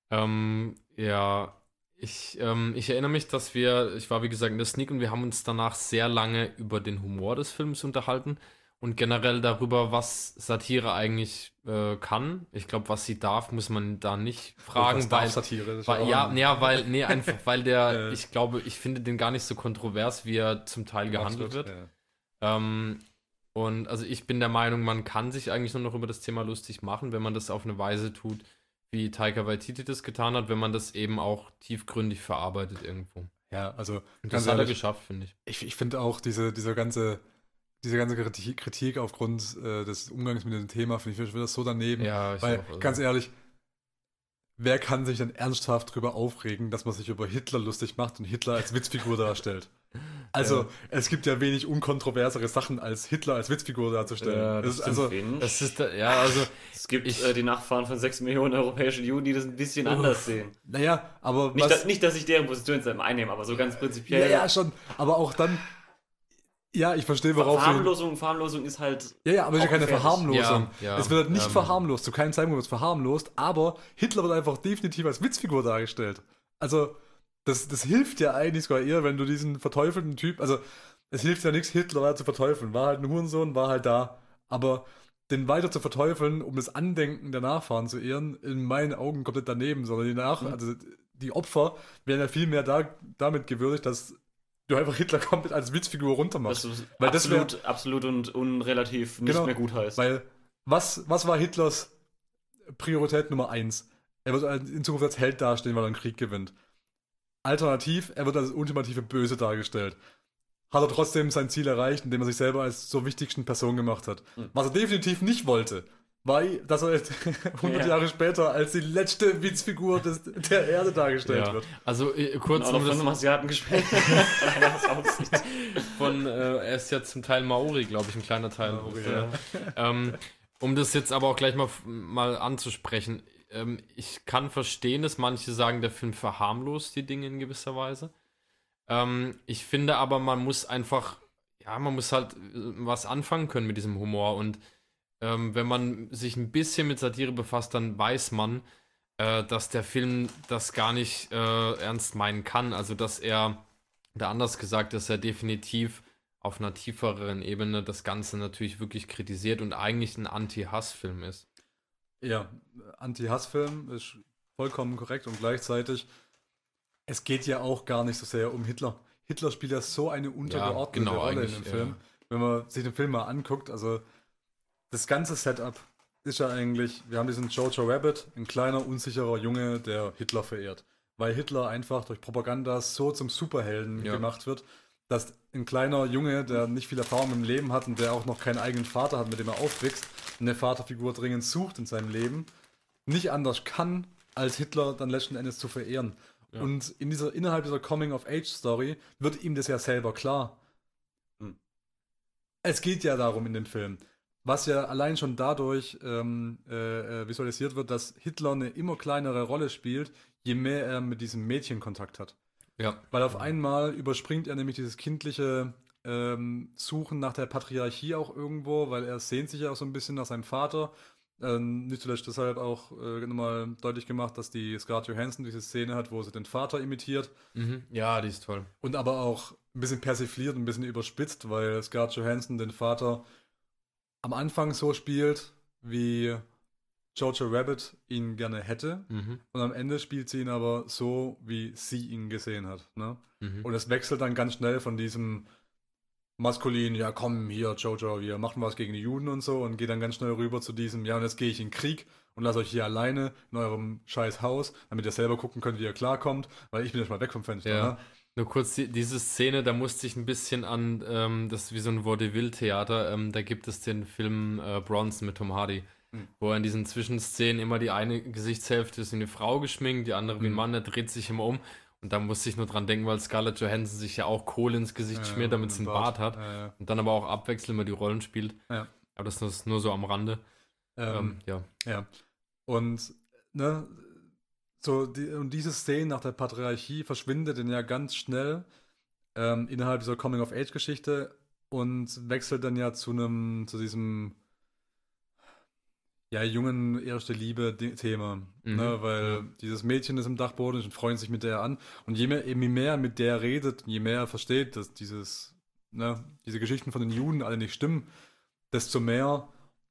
Speaker 1: Ähm, ja, ich, ähm, ich erinnere mich, dass wir, ich war wie gesagt in der Sneak und wir haben uns danach sehr lange über den Humor des Films unterhalten und generell darüber, was Satire eigentlich äh, kann. Ich glaube, was sie darf, muss man da nicht fragen,
Speaker 3: darf
Speaker 1: weil,
Speaker 3: Satire,
Speaker 1: weil ja, ja, weil, nee, einfach, weil der, ich glaube, ich finde den gar nicht so kontrovers, wie er zum Teil gehandelt wird.
Speaker 3: Ja.
Speaker 1: Ähm, und also ich bin der Meinung, man kann sich eigentlich nur noch über das Thema lustig machen, wenn man das auf eine Weise tut, wie Taika Waititi das getan hat, wenn man das eben auch tiefgründig verarbeitet irgendwo.
Speaker 3: ja, also
Speaker 1: Und das hat er geschafft, finde ich.
Speaker 3: ich, ich finde auch diese, diese ganze diese ganze Kritik, aufgrund äh, des Umgangs mit dem Thema, finde ich, finde das so daneben.
Speaker 1: Ja, ich
Speaker 3: Weil,
Speaker 1: auch, also.
Speaker 3: ganz ehrlich, wer kann sich denn ernsthaft darüber aufregen, dass man sich über Hitler lustig macht und Hitler als Witzfigur darstellt? Also,
Speaker 1: Ja.
Speaker 3: es gibt ja wenig unkontroversere Sachen, als Hitler als Witzfigur darzustellen.
Speaker 1: Ja,
Speaker 3: das
Speaker 1: das
Speaker 3: ist also.
Speaker 1: Das ist da, ja, also
Speaker 2: es gibt
Speaker 1: ich-
Speaker 2: äh, die Nachfahren von 6 Millionen europäischen Juden, die das ein bisschen anders sehen.
Speaker 3: naja, aber
Speaker 2: Nicht,
Speaker 3: was,
Speaker 2: dass, nicht, dass ich deren Position jetzt einnehme, aber so ganz
Speaker 3: ja,
Speaker 2: prinzipiell.
Speaker 3: ja, schon, aber auch dann, ja, ich verstehe, worauf
Speaker 2: Verharmlosung, Verharmlosung ist halt.
Speaker 3: Ja, ja, aber es ist ja keine. Verharmlosung.
Speaker 1: Ja, ja,
Speaker 3: es wird halt nicht
Speaker 1: ähm,
Speaker 3: verharmlost. Zu keinem Zeitpunkt wird es verharmlost, aber Hitler wird einfach definitiv als Witzfigur dargestellt. Also, das, das hilft ja eigentlich sogar eher, wenn du diesen verteufelten Typ, also, es hilft ja nichts, Hitler zu verteufeln. War halt ein Hurensohn, war halt da. Aber den weiter zu verteufeln, um das Andenken der Nachfahren zu ehren, in meinen Augen komplett daneben, sondern die Nach
Speaker 1: Mhm.
Speaker 3: also die Opfer werden ja viel mehr da, damit gewürdigt, dass du einfach Hitler komplett als Witzfigur runtermachst.
Speaker 2: Was
Speaker 3: Weil das
Speaker 2: absolut, absolut und unrelativ nicht
Speaker 3: Genau,
Speaker 2: mehr gut heißt.
Speaker 3: Weil, was, was war Hitlers Priorität Nummer eins? Er wird in Zukunft als Held dastehen, weil er einen Krieg gewinnt. Alternativ, er wird als ultimative Böse dargestellt. Hat er trotzdem sein Ziel erreicht, indem er sich selber als zur wichtigsten Person gemacht hat.
Speaker 2: Hm.
Speaker 3: Was er definitiv nicht wollte, war, dass er 100
Speaker 2: Ja.
Speaker 3: Jahre später als die letzte Witzfigur des, der Erde dargestellt
Speaker 1: ja.
Speaker 3: wird.
Speaker 1: Also äh,
Speaker 2: Und
Speaker 1: kurz
Speaker 2: auch noch
Speaker 1: um
Speaker 2: von
Speaker 1: das
Speaker 2: einem Asiaten gespielt. Leider was aussieht.
Speaker 1: von, äh, er ist ja zum Teil Maori, glaube ich, ein kleiner Teil.
Speaker 3: Maori,
Speaker 1: Äh, ähm, um das jetzt aber auch gleich mal, mal anzusprechen, ähm, ich kann verstehen, dass manche sagen, der Film verharmlost die Dinge in gewisser Weise. Ähm, ich finde aber, man muss einfach, ja, man muss halt äh, was anfangen können mit diesem Humor und ähm, wenn man sich ein bisschen mit Satire befasst, dann weiß man, äh, dass der Film das gar nicht äh, ernst meinen kann. Also, dass er, oder anders gesagt, dass er definitiv auf einer tieferen Ebene das Ganze natürlich wirklich kritisiert und eigentlich ein Anti-Hass-Film ist.
Speaker 3: Ja, Anti-Hass-Film ist vollkommen korrekt und gleichzeitig, es geht ja auch gar nicht so sehr um Hitler. Hitler spielt ja so eine untergeordnete
Speaker 1: genau,
Speaker 3: Rolle in dem
Speaker 1: ja.
Speaker 3: Film. Wenn man sich den Film mal anguckt, also das ganze Setup ist ja eigentlich, wir haben diesen Jojo Rabbit, ein kleiner, unsicherer Junge, der Hitler verehrt. Weil Hitler einfach durch Propaganda so zum Superhelden
Speaker 1: Ja.
Speaker 3: gemacht wird, dass ein kleiner Junge, der nicht viel Erfahrung im Leben hat und der auch noch keinen eigenen Vater hat, mit dem er aufwächst, eine Vaterfigur dringend sucht in seinem Leben, nicht anders kann, als Hitler dann letzten Endes zu verehren.
Speaker 1: Ja.
Speaker 3: Und in dieser, innerhalb dieser Coming-of-Age-Story wird ihm das ja selber klar.
Speaker 2: Hm.
Speaker 3: Es geht ja darum in dem Film, was ja allein schon dadurch ähm, äh, äh, visualisiert wird, dass Hitler eine immer kleinere Rolle spielt, je mehr er mit diesem Mädchen Kontakt hat.
Speaker 1: Ja.
Speaker 3: Weil auf einmal überspringt er nämlich dieses kindliche ähm, Suchen nach der Patriarchie auch irgendwo, weil er sehnt sich ja auch so ein bisschen nach seinem Vater. Ähm, nicht zuletzt deshalb auch äh, nochmal deutlich gemacht, dass die Scarlett Johansson diese Szene hat, wo sie den Vater imitiert
Speaker 1: Mhm. Ja, die ist toll.
Speaker 3: und aber auch ein bisschen persifliert, ein bisschen überspitzt, weil Scarlett Johansson den Vater am Anfang so spielt, wie Jojo Rabbit ihn gerne hätte
Speaker 1: Mhm.
Speaker 3: und am Ende spielt sie ihn aber so, wie sie ihn gesehen hat. Ne?
Speaker 1: Mhm.
Speaker 3: Und es wechselt dann ganz schnell von diesem maskulin, ja komm hier Jojo, wir machen was gegen die Juden und so und geht dann ganz schnell rüber zu diesem, ja und jetzt gehe ich in Krieg und lasse euch hier alleine in eurem scheiß Haus, damit ihr selber gucken könnt, wie ihr klarkommt, weil ich bin jetzt mal weg vom Fenster.
Speaker 1: Ja.
Speaker 3: Ne?
Speaker 1: Nur kurz die, diese Szene, da musste ich ein bisschen an, ähm, das ist wie so ein Vaudeville-Theater, ähm, da gibt es den Film äh, Bronson mit Tom Hardy,
Speaker 3: Hm.
Speaker 1: wo er in diesen Zwischenszenen immer die eine Gesichtshälfte ist wie eine Frau geschminkt, die andere wie ein
Speaker 3: Hm.
Speaker 1: Mann, der dreht sich immer um. Und da musste ich nur dran denken, weil Scarlett Johansson sich ja auch Kohle ins Gesicht
Speaker 3: Ja,
Speaker 1: schmiert, damit sie einen
Speaker 3: einen
Speaker 1: Bart hat.
Speaker 3: Ja, ja.
Speaker 1: Und dann aber auch abwechselnd immer die Rollen spielt.
Speaker 3: Ja.
Speaker 1: Aber das ist nur so am Rande.
Speaker 3: Ähm,
Speaker 1: Ähm, ja.
Speaker 3: Ja. Und, ne, so, die, und diese Szene nach der Patriarchie verschwindet dann ja ganz schnell, ähm, innerhalb dieser Coming-of-Age-Geschichte und wechselt dann ja zu einem, zu diesem ja, jungen erste Liebe-Thema.
Speaker 1: Mhm.
Speaker 3: Ne, weil
Speaker 1: Ja.
Speaker 3: dieses Mädchen ist im Dachboden und freuen sich mit der an. Und je mehr, je mehr er mit der redet, je mehr er versteht, dass dieses, ne, diese Geschichten von den Juden alle nicht stimmen, desto mehr,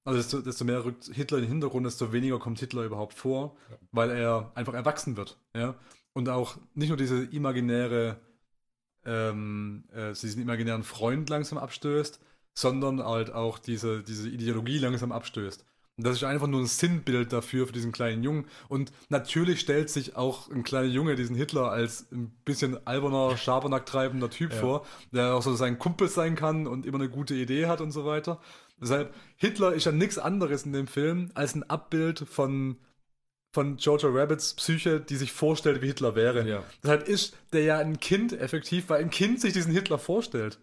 Speaker 3: also desto, desto mehr rückt Hitler in den Hintergrund, desto weniger kommt Hitler überhaupt vor, weil er einfach erwachsen wird. Ja? Und auch nicht nur diese imaginäre, ähm, äh, diesen imaginären Freund langsam abstößt, sondern halt auch diese, diese Ideologie langsam abstößt. Und das ist einfach nur ein Sinnbild dafür, für diesen kleinen Jungen. Und natürlich stellt sich auch ein kleiner Junge diesen Hitler als ein bisschen alberner, Schabernack treibender Typ
Speaker 1: Ja.
Speaker 3: vor, der auch so sein Kumpel sein kann und immer eine gute Idee hat und so weiter. Deshalb, Hitler ist ja nichts anderes in dem Film als ein Abbild von, von Jojo Rabbits Psyche, die sich vorstellt, wie Hitler wäre.
Speaker 1: Ja.
Speaker 3: Deshalb ist der ja ein Kind effektiv, weil ein Kind sich diesen Hitler vorstellt.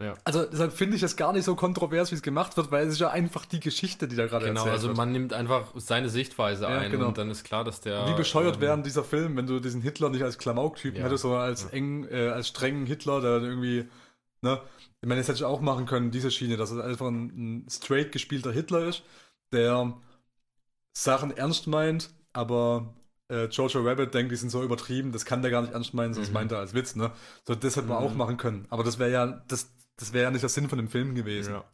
Speaker 1: Ja.
Speaker 3: Also deshalb finde ich das gar nicht so kontrovers, wie es gemacht wird, weil es ist ja einfach die Geschichte, die da gerade
Speaker 1: Genau,
Speaker 3: erzählt
Speaker 1: also
Speaker 3: wird.
Speaker 1: man nimmt einfach seine Sichtweise
Speaker 3: Ja,
Speaker 1: ein
Speaker 3: genau.
Speaker 1: und dann ist klar, dass der.
Speaker 3: Wie bescheuert
Speaker 1: ähm,
Speaker 3: wäre dieser Film, wenn du diesen Hitler nicht als Klamauk-Typen
Speaker 1: Ja.
Speaker 3: hättest, sondern als eng, äh, als strengen Hitler, der dann irgendwie, ne? Ich meine, das hätte ich auch machen können, diese Schiene, dass es einfach ein, ein straight gespielter Hitler ist, der Sachen ernst meint, aber äh, Jojo Rabbit denkt, die sind so übertrieben, das kann der gar nicht ernst meinen, sonst
Speaker 1: Mhm.
Speaker 3: meint er als Witz, ne? So, das hätte man
Speaker 1: Mhm.
Speaker 3: auch machen können. Aber das wäre ja, das, das wäre ja nicht der Sinn von dem Film gewesen.
Speaker 1: Ja.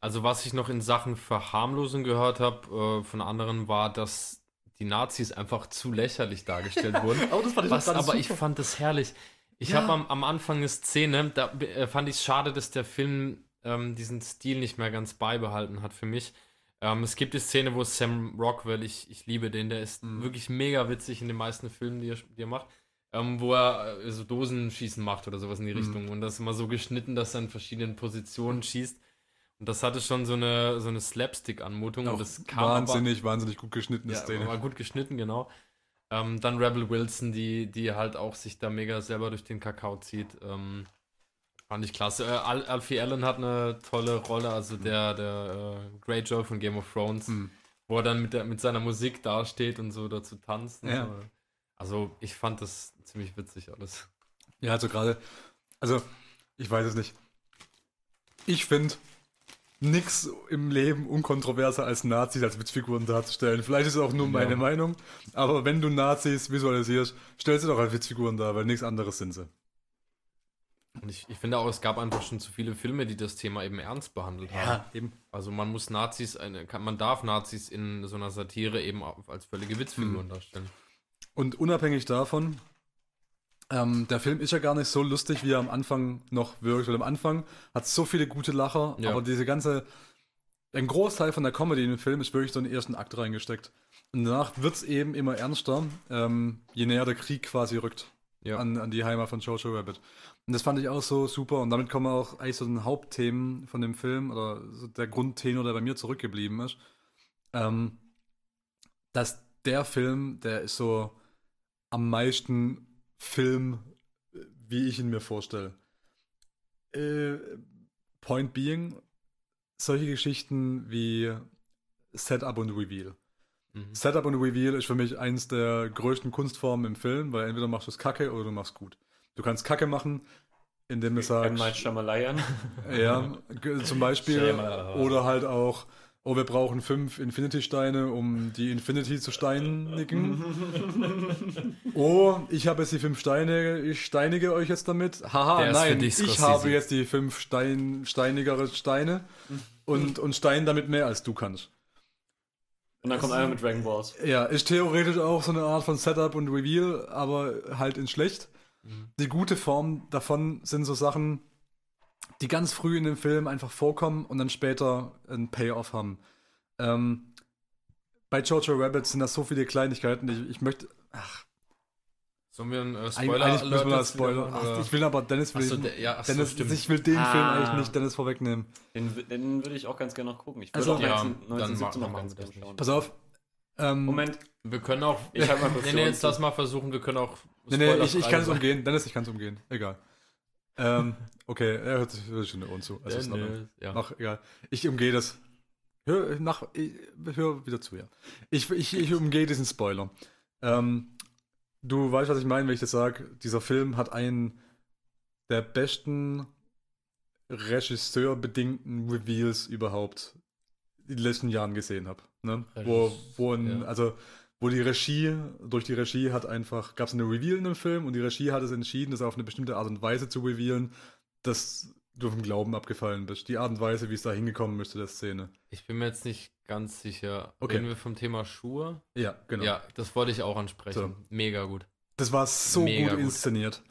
Speaker 1: Also was ich noch in Sachen Verharmlosung gehört habe äh, von anderen war, dass die Nazis einfach zu lächerlich dargestellt wurden.
Speaker 3: Aber das fand
Speaker 1: Was,
Speaker 3: gerade
Speaker 1: aber ich
Speaker 3: super.
Speaker 1: fand das herrlich. Ich
Speaker 3: Ja.
Speaker 1: habe am, am Anfang eine Szene, da äh, fand ich es schade, dass der Film ähm, diesen Stil nicht mehr ganz beibehalten hat für mich. Ähm, es gibt die Szene, wo Sam Rockwell, ich, ich liebe den, der ist
Speaker 3: Mhm.
Speaker 1: wirklich mega witzig in den meisten Filmen, die er, die er macht, ähm, wo er äh, so Dosenschießen macht oder sowas in die
Speaker 3: Mhm.
Speaker 1: Richtung. Und das ist immer so geschnitten, dass er in verschiedenen Positionen schießt. Und das hatte schon so eine, so eine Slapstick-Anmutung.
Speaker 3: Auch
Speaker 1: Und das kam aber-
Speaker 3: wahnsinnig, wahnsinnig gut geschnittene
Speaker 1: ja,
Speaker 3: Szene.
Speaker 1: war gut geschnitten, genau. Ähm, dann Rebel Wilson, die, die halt auch sich da mega selber durch den Kakao zieht. Ähm, fand ich klasse. Äh, Al Alfie Allen hat eine tolle Rolle, also der, der äh, Greyjoy von Game of Thrones,
Speaker 3: Mhm.
Speaker 1: wo er dann mit, der, mit seiner Musik dasteht und so dazu tanzt.
Speaker 3: Ja.
Speaker 1: So. Also ich fand das ziemlich witzig alles.
Speaker 3: Ja, also gerade, also ich weiß es nicht. Ich finde nix im Leben unkontroverser als Nazis als Witzfiguren darzustellen. Vielleicht ist es auch nur meine
Speaker 1: Ja.
Speaker 3: Meinung, aber wenn du Nazis visualisierst, stell sie doch als Witzfiguren dar, weil nichts anderes sind sie.
Speaker 1: Und ich, ich finde auch, es gab einfach schon zu viele Filme, die das Thema eben ernst behandelt haben.
Speaker 3: eben.
Speaker 1: Also man muss Nazis, eine, kann, man darf Nazis in so einer Satire eben als völlige Witzfiguren darstellen.
Speaker 3: Und unabhängig davon, ähm, der Film ist ja gar nicht so lustig, wie er am Anfang noch wirkt. Weil am Anfang hat so viele gute Lacher,
Speaker 1: Ja.
Speaker 3: aber diese ganze, ein Großteil von der Comedy in dem Film ist wirklich so in den ersten Akt reingesteckt. Und danach wird es eben immer ernster, ähm, je näher der Krieg quasi rückt
Speaker 1: Ja.
Speaker 3: an, an die Heimat von Jojo Rabbit. Und das fand ich auch so super. Und damit kommen auch eigentlich so den Hauptthemen von dem Film oder so der Grundtenor, der bei mir zurückgeblieben ist. Ähm, dass der Film, der ist so am meisten Film, wie ich ihn mir vorstelle. Äh, point being, solche Geschichten wie Setup und Reveal.
Speaker 1: Mhm.
Speaker 3: Setup und Reveal ist für mich eins der größten Kunstformen im Film, weil entweder machst du es kacke oder du machst gut. Du kannst kacke machen, indem du sagst, ja, zum Beispiel, oder halt auch, oh, wir brauchen fünf Infinity-Steine, um die Infinity zu steinigen. oh, ich habe jetzt die fünf Steine, ich steinige euch jetzt damit. Haha,
Speaker 1: Der
Speaker 3: nein, ich
Speaker 1: Scorsese.
Speaker 3: habe jetzt die fünf Stein, steinigere Steine und, und stein damit mehr als du kannst.
Speaker 2: Und dann kommt einer mit Dragon Balls.
Speaker 3: Ja, ist theoretisch auch so eine Art von Setup und Reveal, aber halt in schlecht.
Speaker 1: Mhm.
Speaker 3: Die gute Form davon sind so Sachen, die ganz früh in dem Film einfach vorkommen und dann später einen Payoff haben. Ähm, bei Jojo Rabbit sind das so viele Kleinigkeiten, ich, ich möchte. Ach,
Speaker 1: Sollen wir einen äh,
Speaker 3: eigentlich
Speaker 1: Spoiler
Speaker 3: müssen wir
Speaker 1: wieder
Speaker 3: Spoiler.
Speaker 1: machen,
Speaker 3: Ach, ich will aber Dennis will
Speaker 1: Achso,
Speaker 3: ich,
Speaker 1: ja, achso,
Speaker 3: Dennis,
Speaker 1: stimmt.
Speaker 3: ich will den
Speaker 2: Ah.
Speaker 3: Film eigentlich nicht Dennis vorwegnehmen.
Speaker 2: Den, den würde ich auch ganz gerne noch gucken. Ich würde
Speaker 3: Also-
Speaker 2: auch
Speaker 1: Ja,
Speaker 2: 19,
Speaker 1: dann
Speaker 2: 1917
Speaker 1: ma-
Speaker 2: noch ganz gerne schauen.
Speaker 3: Pass auf. Ähm,
Speaker 2: Moment,
Speaker 1: Wir können auch.
Speaker 2: ich habe mal
Speaker 1: nee, nee, jetzt lass mal versuchen, wir können auch.
Speaker 3: Nee, nee, ich, ich kann es umgehen. Dennis, ich kann es umgehen. Egal. Ähm, okay, er hört sich schon die Ohren zu. Also ist Ordnung.
Speaker 1: Dennis, ja.
Speaker 3: Ach, egal. Ich umgehe das. Hör, nach, ich, hör wieder zu, ja. Ich, ich, ich umgehe diesen Spoiler. Ähm, du weißt, was ich meine, wenn ich das sage. Dieser Film hat einen der besten regisseurbedingten Reveals überhaupt in den letzten Jahren gesehen habe. Ne? Wo, wo, ein,
Speaker 1: Ja.
Speaker 3: also, wo die Regie, durch die Regie hat einfach, gab es eine Reveal in dem Film und die Regie hat es entschieden, das auf eine bestimmte Art und Weise zu revealen, dass du vom Glauben abgefallen bist. Die Art und Weise, wie es da hingekommen ist zu der Szene.
Speaker 1: Ich bin mir jetzt nicht ganz sicher.
Speaker 3: Okay.
Speaker 1: Reden wir vom Thema Schuhe?
Speaker 3: Ja, genau.
Speaker 1: Ja, das wollte ich auch ansprechen.
Speaker 3: So.
Speaker 1: Mega gut.
Speaker 3: Das war so gut
Speaker 1: gut.
Speaker 3: inszeniert.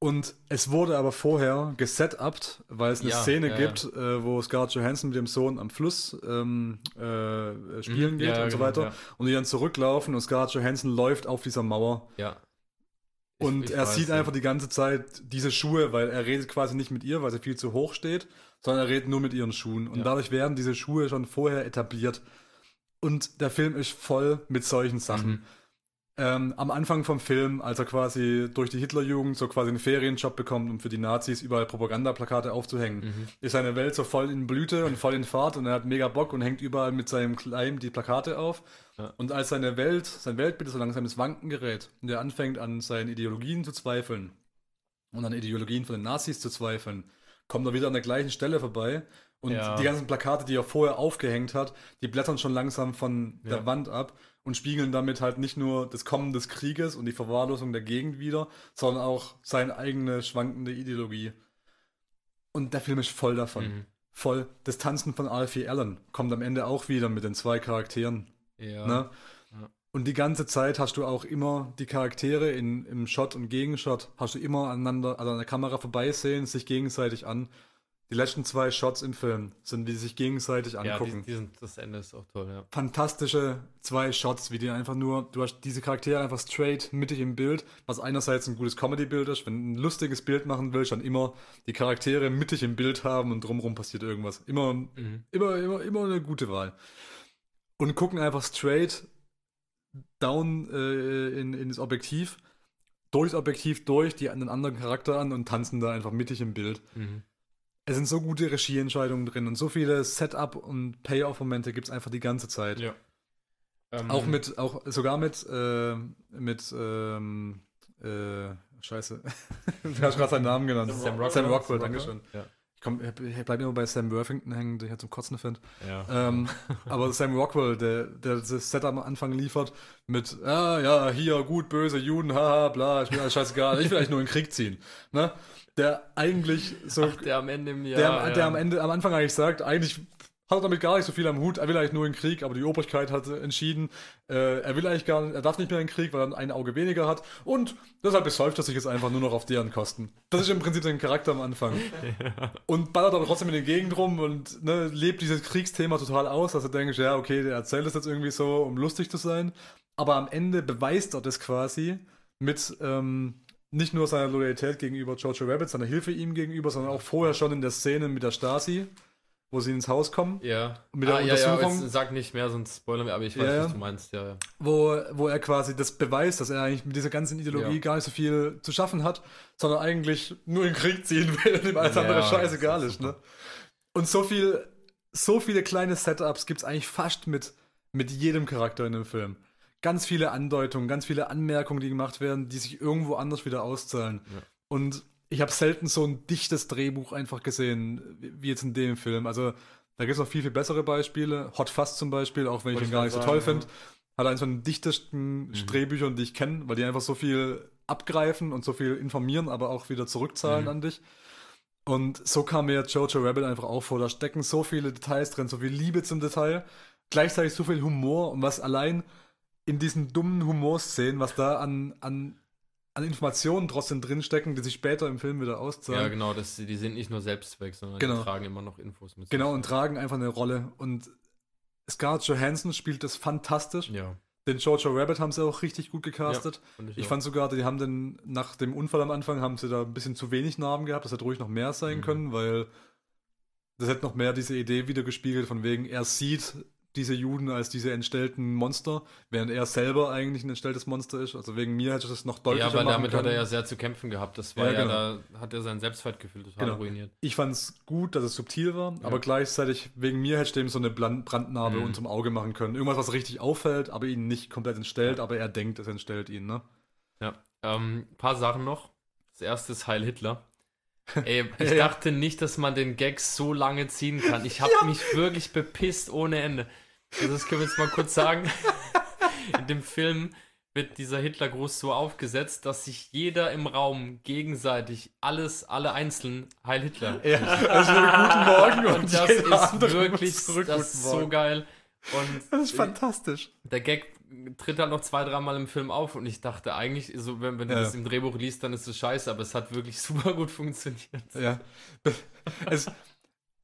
Speaker 3: Und es wurde aber vorher gesetupt, weil es eine
Speaker 1: Ja,
Speaker 3: Szene
Speaker 1: ja,
Speaker 3: gibt, Äh, wo Scarlett Johansson mit dem Sohn am Fluss ähm, äh, spielen
Speaker 1: Mhm,
Speaker 3: geht
Speaker 1: ja,
Speaker 3: und so
Speaker 1: genau,
Speaker 3: weiter.
Speaker 1: ja.
Speaker 3: Und die dann zurücklaufen und Scarlett Johansson läuft auf dieser Mauer.
Speaker 1: Ja. Ich-
Speaker 3: Und
Speaker 1: ich
Speaker 3: er
Speaker 1: weiß,
Speaker 3: sieht
Speaker 1: ja.
Speaker 3: einfach die ganze Zeit diese Schuhe, weil er redet quasi nicht mit ihr, weil sie viel zu hoch steht, sondern er redet nur mit ihren Schuhen. Und
Speaker 1: Ja.
Speaker 3: dadurch werden diese Schuhe schon vorher etabliert. Und der Film ist voll mit solchen Sachen.
Speaker 1: Mhm.
Speaker 3: Ähm, am Anfang vom Film, als er quasi durch die Hitlerjugend so quasi einen Ferienjob bekommt, um für die Nazis überall Propagandaplakate aufzuhängen,
Speaker 1: Mhm.
Speaker 3: ist seine Welt so voll in Blüte und voll in Fahrt und er hat mega Bock und hängt überall mit seinem Kleim die Plakate auf.
Speaker 1: Ja.
Speaker 3: Und als seine Welt, sein Weltbild so langsam ins Wanken gerät und er anfängt an seinen Ideologien zu zweifeln und an Ideologien von den Nazis zu zweifeln, kommt er wieder an der gleichen Stelle vorbei und
Speaker 1: Ja.
Speaker 3: die ganzen Plakate, die er vorher aufgehängt hat, die blättern schon langsam von der
Speaker 1: Ja.
Speaker 3: Wand ab und spiegeln damit halt nicht nur das Kommen des Krieges und die Verwahrlosung der Gegend wieder, sondern auch seine eigene schwankende Ideologie. Und der Film ist voll davon.
Speaker 1: Mhm.
Speaker 3: Voll. Das Tanzen von Alfie Allen kommt am Ende auch wieder mit den zwei Charakteren.
Speaker 1: Ja.
Speaker 3: Ne?
Speaker 1: Ja.
Speaker 3: Und die ganze Zeit hast du auch immer die Charaktere in, im Shot und Gegenshot, hast du immer aneinander, also an der Kamera vorbeisehen, sich gegenseitig an. Die letzten zwei Shots im Film sind, wie sie sich gegenseitig
Speaker 1: Ja,
Speaker 3: angucken.
Speaker 1: die, die sind, das Ende ist auch toll, ja.
Speaker 3: Fantastische zwei Shots, wie die einfach nur, du hast diese Charaktere einfach straight mittig im Bild, was einerseits ein gutes Comedy-Bild ist, wenn du ein lustiges Bild machen willst, dann immer die Charaktere mittig im Bild haben und drumherum passiert irgendwas. Immer,
Speaker 1: Mhm.
Speaker 3: immer, immer, immer eine gute Wahl. Und gucken einfach straight down äh, in, in das Objektiv, durchs Objektiv durch, die einen anderen Charakter an und tanzen da einfach mittig im Bild.
Speaker 1: Mhm.
Speaker 3: Es sind so gute Regieentscheidungen drin und so viele Setup- und Payoff-Momente gibt es einfach die ganze Zeit.
Speaker 1: Ja. Ähm,
Speaker 3: Auch mit, auch sogar mit, äh, mit, ähm, äh, scheiße. du hast gerade seinen Namen genannt.
Speaker 2: Sam
Speaker 3: Sam
Speaker 2: Rockwell.
Speaker 3: Rockwell,
Speaker 1: Sam Rockwell.
Speaker 3: Dankeschön.
Speaker 1: Ja.
Speaker 3: Ich, komm, ich ich bleib immer bei Sam Worthington hängen, den ich halt zum Kotzen finde.
Speaker 1: Ja.
Speaker 3: Ähm, aber Sam Rockwell, der, der das Set am Anfang liefert mit, ah ja, hier, gut, böse, Juden, haha, bla, ich bin alles scheißegal, ich will eigentlich nur in den Krieg ziehen. Ne? Der eigentlich so,
Speaker 1: Ach, der am Ende im Jahr.
Speaker 3: der,
Speaker 1: ja.
Speaker 3: der am Ende, am Anfang eigentlich sagt, eigentlich hat er damit gar nicht so viel am Hut, er will eigentlich nur in den Krieg, aber die Obrigkeit hat entschieden, äh, er will eigentlich gar nicht, er darf nicht mehr in den Krieg, weil er ein Auge weniger hat und deshalb besäuft er sich jetzt einfach nur noch auf deren Kosten. Das ist im Prinzip sein Charakter am Anfang. Und ballert aber trotzdem in der Gegend rum und ne, lebt dieses Kriegsthema total aus, dass er denkt, ja, okay, der erzählt das jetzt irgendwie so, um lustig zu sein. Aber am Ende beweist er das quasi mit ähm, nicht nur seiner Loyalität gegenüber Jojo Rabbit, seiner Hilfe ihm gegenüber, sondern auch vorher schon in der Szene mit der Stasi, wo sie ins Haus kommen,
Speaker 1: Ja.
Speaker 3: Mit der
Speaker 1: ah, ja, ja,
Speaker 3: Untersuchung-
Speaker 1: jetzt sag nicht mehr, sonst spoilern wir, aber ich weiß,
Speaker 3: Ja, ja.
Speaker 1: was du meinst, ja. ja.
Speaker 3: wo, wo er quasi das beweist, dass er eigentlich mit dieser ganzen Ideologie
Speaker 1: Ja.
Speaker 3: gar nicht so viel zu schaffen hat, sondern eigentlich nur in den Krieg ziehen will und ihm alles
Speaker 1: Ja,
Speaker 3: andere scheißegal
Speaker 1: ist.
Speaker 3: Ne? Und so viel, so viele kleine Setups gibt es eigentlich fast mit, mit jedem Charakter in dem Film. Ganz viele Andeutungen, ganz viele Anmerkungen, die gemacht werden, die sich irgendwo anders wieder auszahlen.
Speaker 1: Ja.
Speaker 3: Und ich habe selten so ein dichtes Drehbuch einfach gesehen, wie jetzt in dem Film. Also da gibt es noch viel, viel bessere Beispiele. Hot Fuzz zum Beispiel, auch wenn ich ihn gar nicht so toll
Speaker 2: ja.
Speaker 3: finde, hat eines von den dichtesten
Speaker 1: Mhm.
Speaker 3: Drehbüchern, die ich kenne, weil die einfach so viel abgreifen und so viel informieren, aber auch wieder zurückzahlen
Speaker 1: Mhm.
Speaker 3: an dich. Und so kam mir Jojo Rabbit einfach auch vor. Da stecken so viele Details drin, so viel Liebe zum Detail, gleichzeitig so viel Humor und was allein in diesen dummen Humorszenen, was da an, an, an Informationen trotzdem drinstecken, die sich später im Film wieder auszahlen.
Speaker 1: Ja, genau, das, die sind nicht nur Selbstzweck, sondern
Speaker 3: Genau.
Speaker 1: die tragen immer noch Infos mit.
Speaker 3: Genau, und tragen einfach eine Rolle. Und Scarlett Johansson spielt das fantastisch.
Speaker 1: Ja.
Speaker 3: Den Jojo Rabbit haben sie auch richtig gut gecastet.
Speaker 1: fand
Speaker 3: ich
Speaker 1: auch.
Speaker 3: fand sogar, die haben den, nach dem Unfall am Anfang, haben sie da ein bisschen zu wenig Namen gehabt. Das hätte ruhig noch mehr sein
Speaker 1: Mhm.
Speaker 3: können, weil das hätte noch mehr diese Idee wiedergespiegelt, von wegen, er sieht diese Juden als diese entstellten Monster, während er selber eigentlich ein entstelltes Monster ist. Also wegen mir hätte ich das noch deutlicher
Speaker 1: Ja, weil
Speaker 3: machen
Speaker 1: damit
Speaker 3: können.
Speaker 1: hat er ja sehr zu kämpfen gehabt. Das war
Speaker 3: Ja,
Speaker 1: ja,
Speaker 3: genau.
Speaker 1: da hat er sein Selbstwertgefühl total
Speaker 3: Genau.
Speaker 1: ruiniert.
Speaker 3: Ich fand es gut, dass es subtil war, aber gleichzeitig wegen mir hätte ich dem so eine Brandnarbe
Speaker 1: Mhm.
Speaker 3: unterm Auge machen können. Irgendwas, was richtig auffällt, aber ihn nicht komplett entstellt, aber er denkt, es entstellt ihn, ne?
Speaker 1: Ja. Ähm, paar Sachen noch. Das erste ist Heil Hitler. Ey, ich
Speaker 3: Ja.
Speaker 1: dachte nicht, dass man den Gag so lange ziehen kann. Ich habe mich wirklich bepisst ohne Ende. Also das können wir jetzt mal kurz sagen. In dem Film wird dieser Hitlergruß so aufgesetzt, dass sich jeder im Raum gegenseitig alles, alle einzeln Heil Hitler.
Speaker 3: Ja, nur Guten Morgen und,
Speaker 1: Und das ist wirklich
Speaker 3: zurück,
Speaker 1: das ist so geil. Und
Speaker 3: Das ist fantastisch.
Speaker 1: der Gag tritt halt noch zwei, dreimal im Film auf und ich dachte eigentlich, so wenn, wenn du
Speaker 3: Ja.
Speaker 1: das im Drehbuch liest, dann ist es scheiße, aber es hat wirklich super gut funktioniert.
Speaker 3: Ja. Es,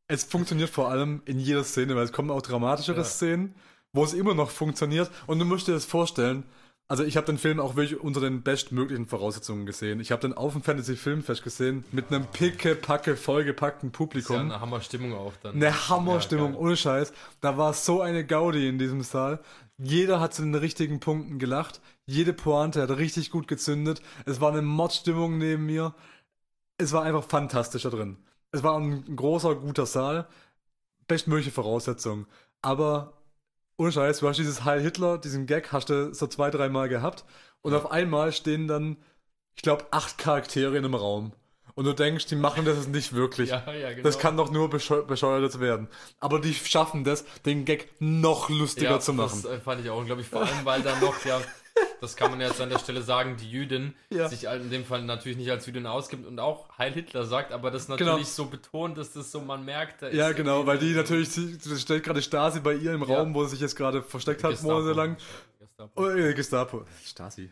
Speaker 3: es funktioniert vor allem in jeder Szene, weil es kommen auch dramatischere
Speaker 1: Ja.
Speaker 3: Szenen, wo es immer noch funktioniert. Und du musst dir das vorstellen, also ich habe den Film auch wirklich unter den bestmöglichen Voraussetzungen gesehen. Ich habe den auf dem Fantasy-Filmfest gesehen mit einem picke-packe vollgepackten
Speaker 1: Ist ja
Speaker 3: Publikum.
Speaker 1: eine Hammerstimmung auch dann.
Speaker 3: Eine Hammerstimmung,
Speaker 1: Ja,
Speaker 3: ohne Scheiß. Da war so eine Gaudi in diesem Saal. Jeder hat zu den richtigen Punkten gelacht. Jede Pointe hat richtig gut gezündet. Es war eine Mordstimmung neben mir. Es war einfach fantastisch da drin. Es war ein großer, guter Saal. Bestmögliche Voraussetzungen. Aber ohne Scheiß, du hast dieses Heil Hitler, diesen Gag hast du so zwei, dreimal gehabt. Und auf einmal stehen dann, ich glaube, acht Charaktere in einem Raum. Und du denkst, die machen das nicht wirklich.
Speaker 1: Ja, ja, genau.
Speaker 3: Das kann doch nur bescheu bescheuert werden. Aber die schaffen das, den Gag noch lustiger
Speaker 1: ja,
Speaker 3: zu machen.
Speaker 1: Das äh, fand ich auch, glaube ich, vor allem, weil dann noch, ja, das kann man jetzt an der Stelle sagen, die Jüdin
Speaker 3: Ja.
Speaker 1: sich halt in dem Fall natürlich nicht als Jüdin ausgibt und auch Heil Hitler sagt, aber das natürlich
Speaker 3: Genau.
Speaker 1: so betont, dass das so, man merkt, da
Speaker 3: ja,
Speaker 1: ist
Speaker 3: genau, weil die natürlich, sie- da steht gerade Stasi bei ihr im
Speaker 1: Ja.
Speaker 3: Raum, wo sie sich jetzt gerade versteckt hat, monatelang.
Speaker 1: Gestapo.
Speaker 3: Oh, äh, Gestapo. Stasi.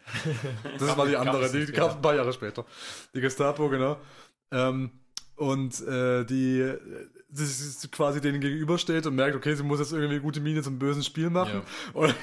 Speaker 3: Das war die andere, die kam ein paar Jahre später. Die Gestapo, genau. Ähm, und äh, die, sie quasi denen gegenübersteht und merkt, okay, sie muss jetzt irgendwie gute Miene zum bösen Spiel machen. Und,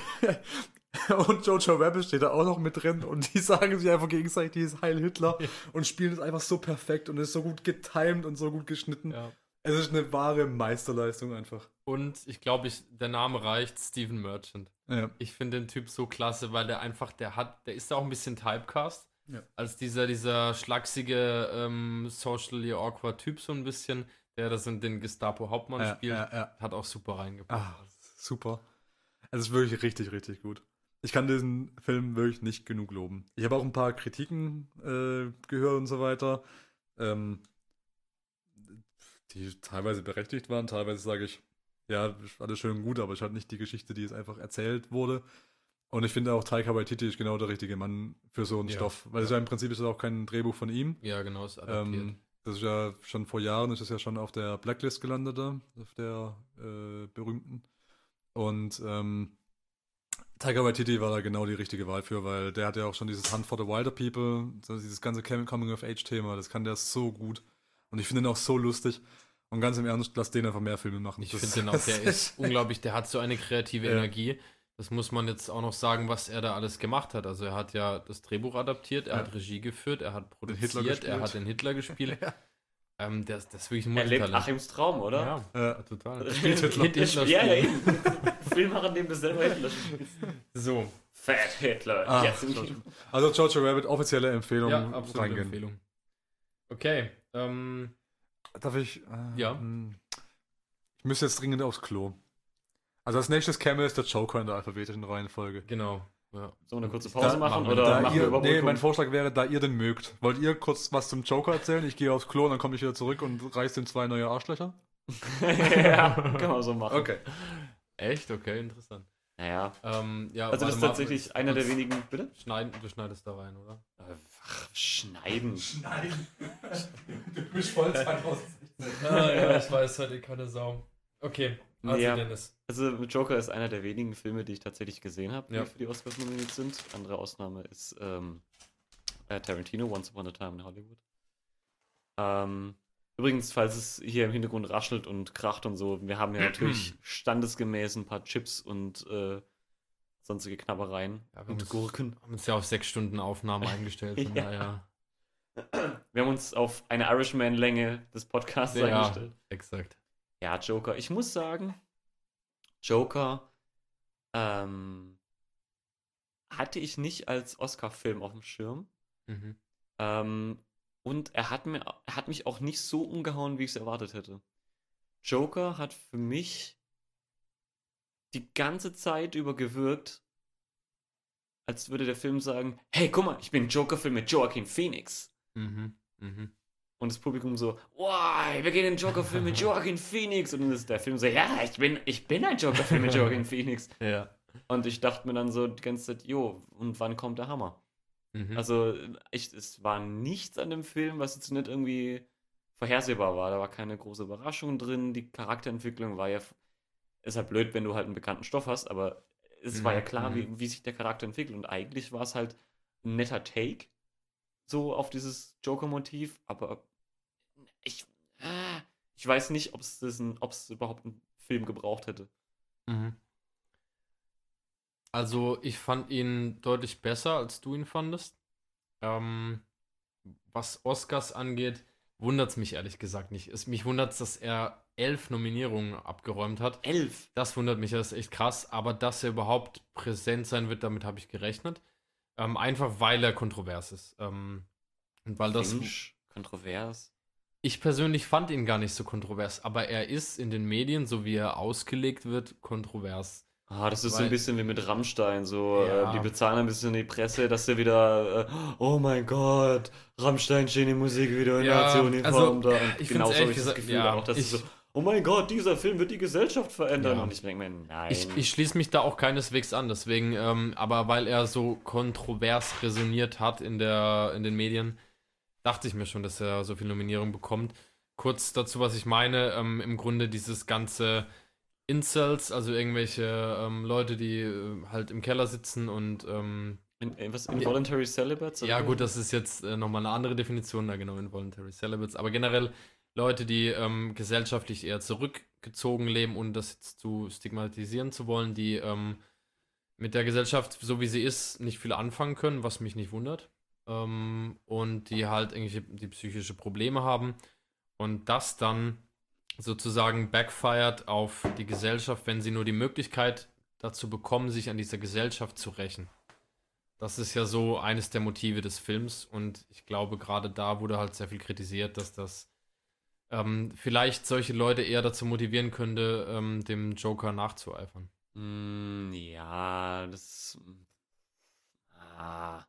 Speaker 3: und Jojo Rabbit steht da auch noch mit drin und die sagen sich einfach gegenseitig, die ist Heil Hitler und spielen es einfach so perfekt und ist so gut getimed und so gut geschnitten.
Speaker 1: Ja.
Speaker 3: Es ist eine wahre Meisterleistung einfach.
Speaker 1: Und ich glaube, ich, der Name reicht, Steven Merchant.
Speaker 3: Ja.
Speaker 1: Ich finde den Typ so klasse, weil der einfach, der hat, der ist auch ein bisschen Typecast.
Speaker 3: Ja.
Speaker 1: Als dieser, dieser schlachsige, ähm, socially awkward Typ so ein bisschen, der das in den Gestapo-Hauptmann
Speaker 3: Ja,
Speaker 1: spielt,
Speaker 3: ja, ja.
Speaker 1: hat auch super reingepasst.
Speaker 3: Ah, super. Es ist wirklich richtig, richtig gut. Ich kann diesen Film wirklich nicht genug loben. Ich habe auch ein paar Kritiken äh, gehört und so weiter, ähm, die teilweise berechtigt waren. Teilweise sage ich, ja, alles schön und gut, aber ich hatte nicht die Geschichte, die es einfach erzählt wurde. Und ich finde auch Taika Waititi ist genau der richtige Mann für so einen
Speaker 1: Ja.
Speaker 3: Stoff. Weil es ja im Prinzip ist es auch kein Drehbuch von ihm.
Speaker 1: Ja, genau, ist adaptiert.
Speaker 3: Ähm, das ist ja schon vor Jahren, ist das ja schon auf der Blacklist gelandet, auf der äh, berühmten. Und ähm, Tiger Waititi war da genau die richtige Wahl für, weil der hat ja auch schon dieses Hunt for the Wilder People, dieses ganze Coming-of-Age-Thema, das kann der so gut. Und ich finde ihn auch so lustig. Und ganz im Ernst, lass den einfach mehr Filme machen.
Speaker 1: Ich finde den auch, der ist unglaublich, der hat so eine kreative
Speaker 3: Ja.
Speaker 1: Energie. Das muss man jetzt auch noch sagen, was er da alles gemacht hat. Also er hat ja das Drehbuch adaptiert, er
Speaker 3: Ja.
Speaker 1: hat Regie geführt, er hat produziert, er hat den Hitler gespielt. ähm, ist- das ist wirklich ein
Speaker 2: Er lebt. Achims Traum, oder?
Speaker 1: Ja,
Speaker 3: Äh,
Speaker 1: total.
Speaker 3: Spielt Hitler.
Speaker 1: Hit- Hitler
Speaker 2: ja, ja,
Speaker 1: spielt.
Speaker 2: eben. Filmmacher, dem du selber Hitler spielst.
Speaker 1: So,
Speaker 2: Fat Hitler.
Speaker 3: Ah, also Jojo Rabbit, offizielle Empfehlung.
Speaker 1: ja, absolute
Speaker 3: reingehen.
Speaker 1: Empfehlung. Okay, ähm,
Speaker 3: Darf ich? Äh,
Speaker 1: Ja.
Speaker 3: hm. Ich müsste jetzt dringend aufs Klo. Also als nächstes käme ist der Joker in der alphabetischen Reihenfolge.
Speaker 1: genau. Ja.
Speaker 2: Sollen wir eine kurze Pause
Speaker 1: Da-
Speaker 2: machen oder
Speaker 3: Da
Speaker 2: machen
Speaker 3: ihr,
Speaker 2: wir überhaupt
Speaker 3: nee, mein Vorschlag wäre, da ihr den mögt. Wollt ihr kurz was zum Joker erzählen? Ich gehe aufs Klo und dann komme ich wieder zurück und reiß ihm zwei neue Arschlöcher?
Speaker 2: ja, kann man so machen.
Speaker 1: Echt? Okay, interessant.
Speaker 2: Naja,
Speaker 1: Ähm, ja,
Speaker 2: also das ist
Speaker 1: mal,
Speaker 2: tatsächlich
Speaker 1: kurz-
Speaker 2: einer der wenigen. Bitte?
Speaker 1: Schneiden, du schneidest da rein, oder?
Speaker 2: Ach, schneiden.
Speaker 3: Nein. du bist voll 2016.
Speaker 1: ah, ja, ich weiß heute keine Sau. Okay, also
Speaker 2: Ja.
Speaker 1: Dennis.
Speaker 2: Also Joker ist einer der wenigen Filme, die ich tatsächlich gesehen habe,
Speaker 1: Ja.
Speaker 2: die für die Oscars nominiert sind. Andere Ausnahme ist ähm, äh, Tarantino, Once Upon a Time in Hollywood. Ähm, übrigens, falls es hier im Hintergrund raschelt und kracht und so, wir haben ja natürlich standesgemäß ein paar Chips und äh, sonstige Knabbereien
Speaker 1: Ja,
Speaker 2: und
Speaker 1: müssen-
Speaker 2: Gurken.
Speaker 1: haben uns ja auf sechs Stunden Aufnahme eingestellt, von
Speaker 2: Ja.
Speaker 1: daher.
Speaker 2: Wir haben uns auf eine Irishman-Länge des Podcasts
Speaker 1: Ja,
Speaker 2: eingestellt.
Speaker 1: exakt.
Speaker 2: Ja, Joker. Ich muss sagen, Joker ähm, hatte ich nicht als Oscar-Film auf dem Schirm.
Speaker 1: Mhm.
Speaker 2: Ähm, und er hat, mir, er hat mich auch nicht so umgehauen, wie ich es erwartet hätte. Joker hat für mich die ganze Zeit über gewirkt, als würde der Film sagen, hey, guck mal, ich bin Joker-Film mit Joaquin Phoenix.
Speaker 1: Mhm. Mhm.
Speaker 2: Und das Publikum so, wow, wir gehen in den Joker-Film mit Joaquin Phoenix. Und dann ist der Film so, ja, ich bin, ich bin ein Joker-Film mit Joaquin Phoenix.
Speaker 1: Ja.
Speaker 2: Und ich dachte mir dann so die ganze Zeit, jo, und wann kommt der Hammer?
Speaker 1: Mhm.
Speaker 2: Also, ich, es war nichts an dem Film, was jetzt nicht irgendwie vorhersehbar war. Da war keine große Überraschung drin. Die Charakterentwicklung war ja. Ist halt blöd, wenn du halt einen bekannten Stoff hast, aber es war ja
Speaker 1: Mhm,
Speaker 2: klar,
Speaker 1: mhm.
Speaker 2: wie, wie sich der Charakter entwickelt. Und eigentlich war es halt ein netter Take so auf dieses Joker-Motiv, aber ich, ah, ich weiß nicht, ob es das ein- ob es überhaupt einen Film gebraucht hätte.
Speaker 1: Mhm. Also, ich fand ihn deutlich besser, als du ihn fandest. Ähm, was Oscars angeht, wundert es mich ehrlich gesagt nicht. Es, mich wundert es, dass er elf Nominierungen abgeräumt hat.
Speaker 2: Elf.
Speaker 1: Das wundert mich, das ist echt krass. Aber dass er überhaupt präsent sein wird, damit habe ich gerechnet. Ähm, einfach weil er kontrovers ist. Ähm, und weil das.
Speaker 2: Cringe, kontrovers.
Speaker 1: Ich persönlich fand ihn gar nicht so kontrovers, aber er ist in den Medien, so wie er ausgelegt wird, kontrovers.
Speaker 2: Ah, das ist so ein bisschen wie mit Rammstein, so,
Speaker 1: Ja.
Speaker 2: äh, die bezahlen ein bisschen die Presse, dass sie wieder, äh, oh mein Gott, Rammstein stehen die Musik wieder in
Speaker 1: Ja,
Speaker 2: Nazi-Uniform
Speaker 1: also,
Speaker 2: da. Und
Speaker 1: ich find's
Speaker 2: genauso habe ich das Gefühl
Speaker 1: ja,
Speaker 2: auch, dass
Speaker 1: ich-
Speaker 2: so, oh mein Gott, dieser Film wird die Gesellschaft verändern.
Speaker 1: Ja.
Speaker 2: Und ich denke mir, nein.
Speaker 1: Ich, ich schließe mich da auch keineswegs an, deswegen, ähm, aber weil er so kontrovers resoniert hat in, der, in den Medien, dachte ich mir schon, dass er so viel Nominierung bekommt. Kurz dazu, was ich meine, ähm, im Grunde dieses ganze Incels, also irgendwelche ähm, Leute, die äh, halt im Keller sitzen und ähm,
Speaker 2: in, in, was, Involuntary Celibates?
Speaker 1: ja, gut, das ist jetzt äh, nochmal eine andere Definition, da genau, Involuntary Celibates. Aber generell Leute, die ähm, gesellschaftlich eher zurückgezogen leben, ohne das jetzt zu stigmatisieren zu wollen, die ähm, mit der Gesellschaft, so wie sie ist, nicht viel anfangen können, was mich nicht wundert. Ähm, und die halt irgendwelche die psychische Probleme haben. Und das dann sozusagen backfired auf die Gesellschaft, wenn sie nur die Möglichkeit dazu bekommen, sich an dieser Gesellschaft zu rächen. Das ist ja so eines der Motive des Films und ich glaube, gerade da wurde halt sehr viel kritisiert, dass das ähm, vielleicht solche Leute eher dazu motivieren könnte, ähm, dem Joker nachzueifern.
Speaker 2: Mm, ja, das. Ah.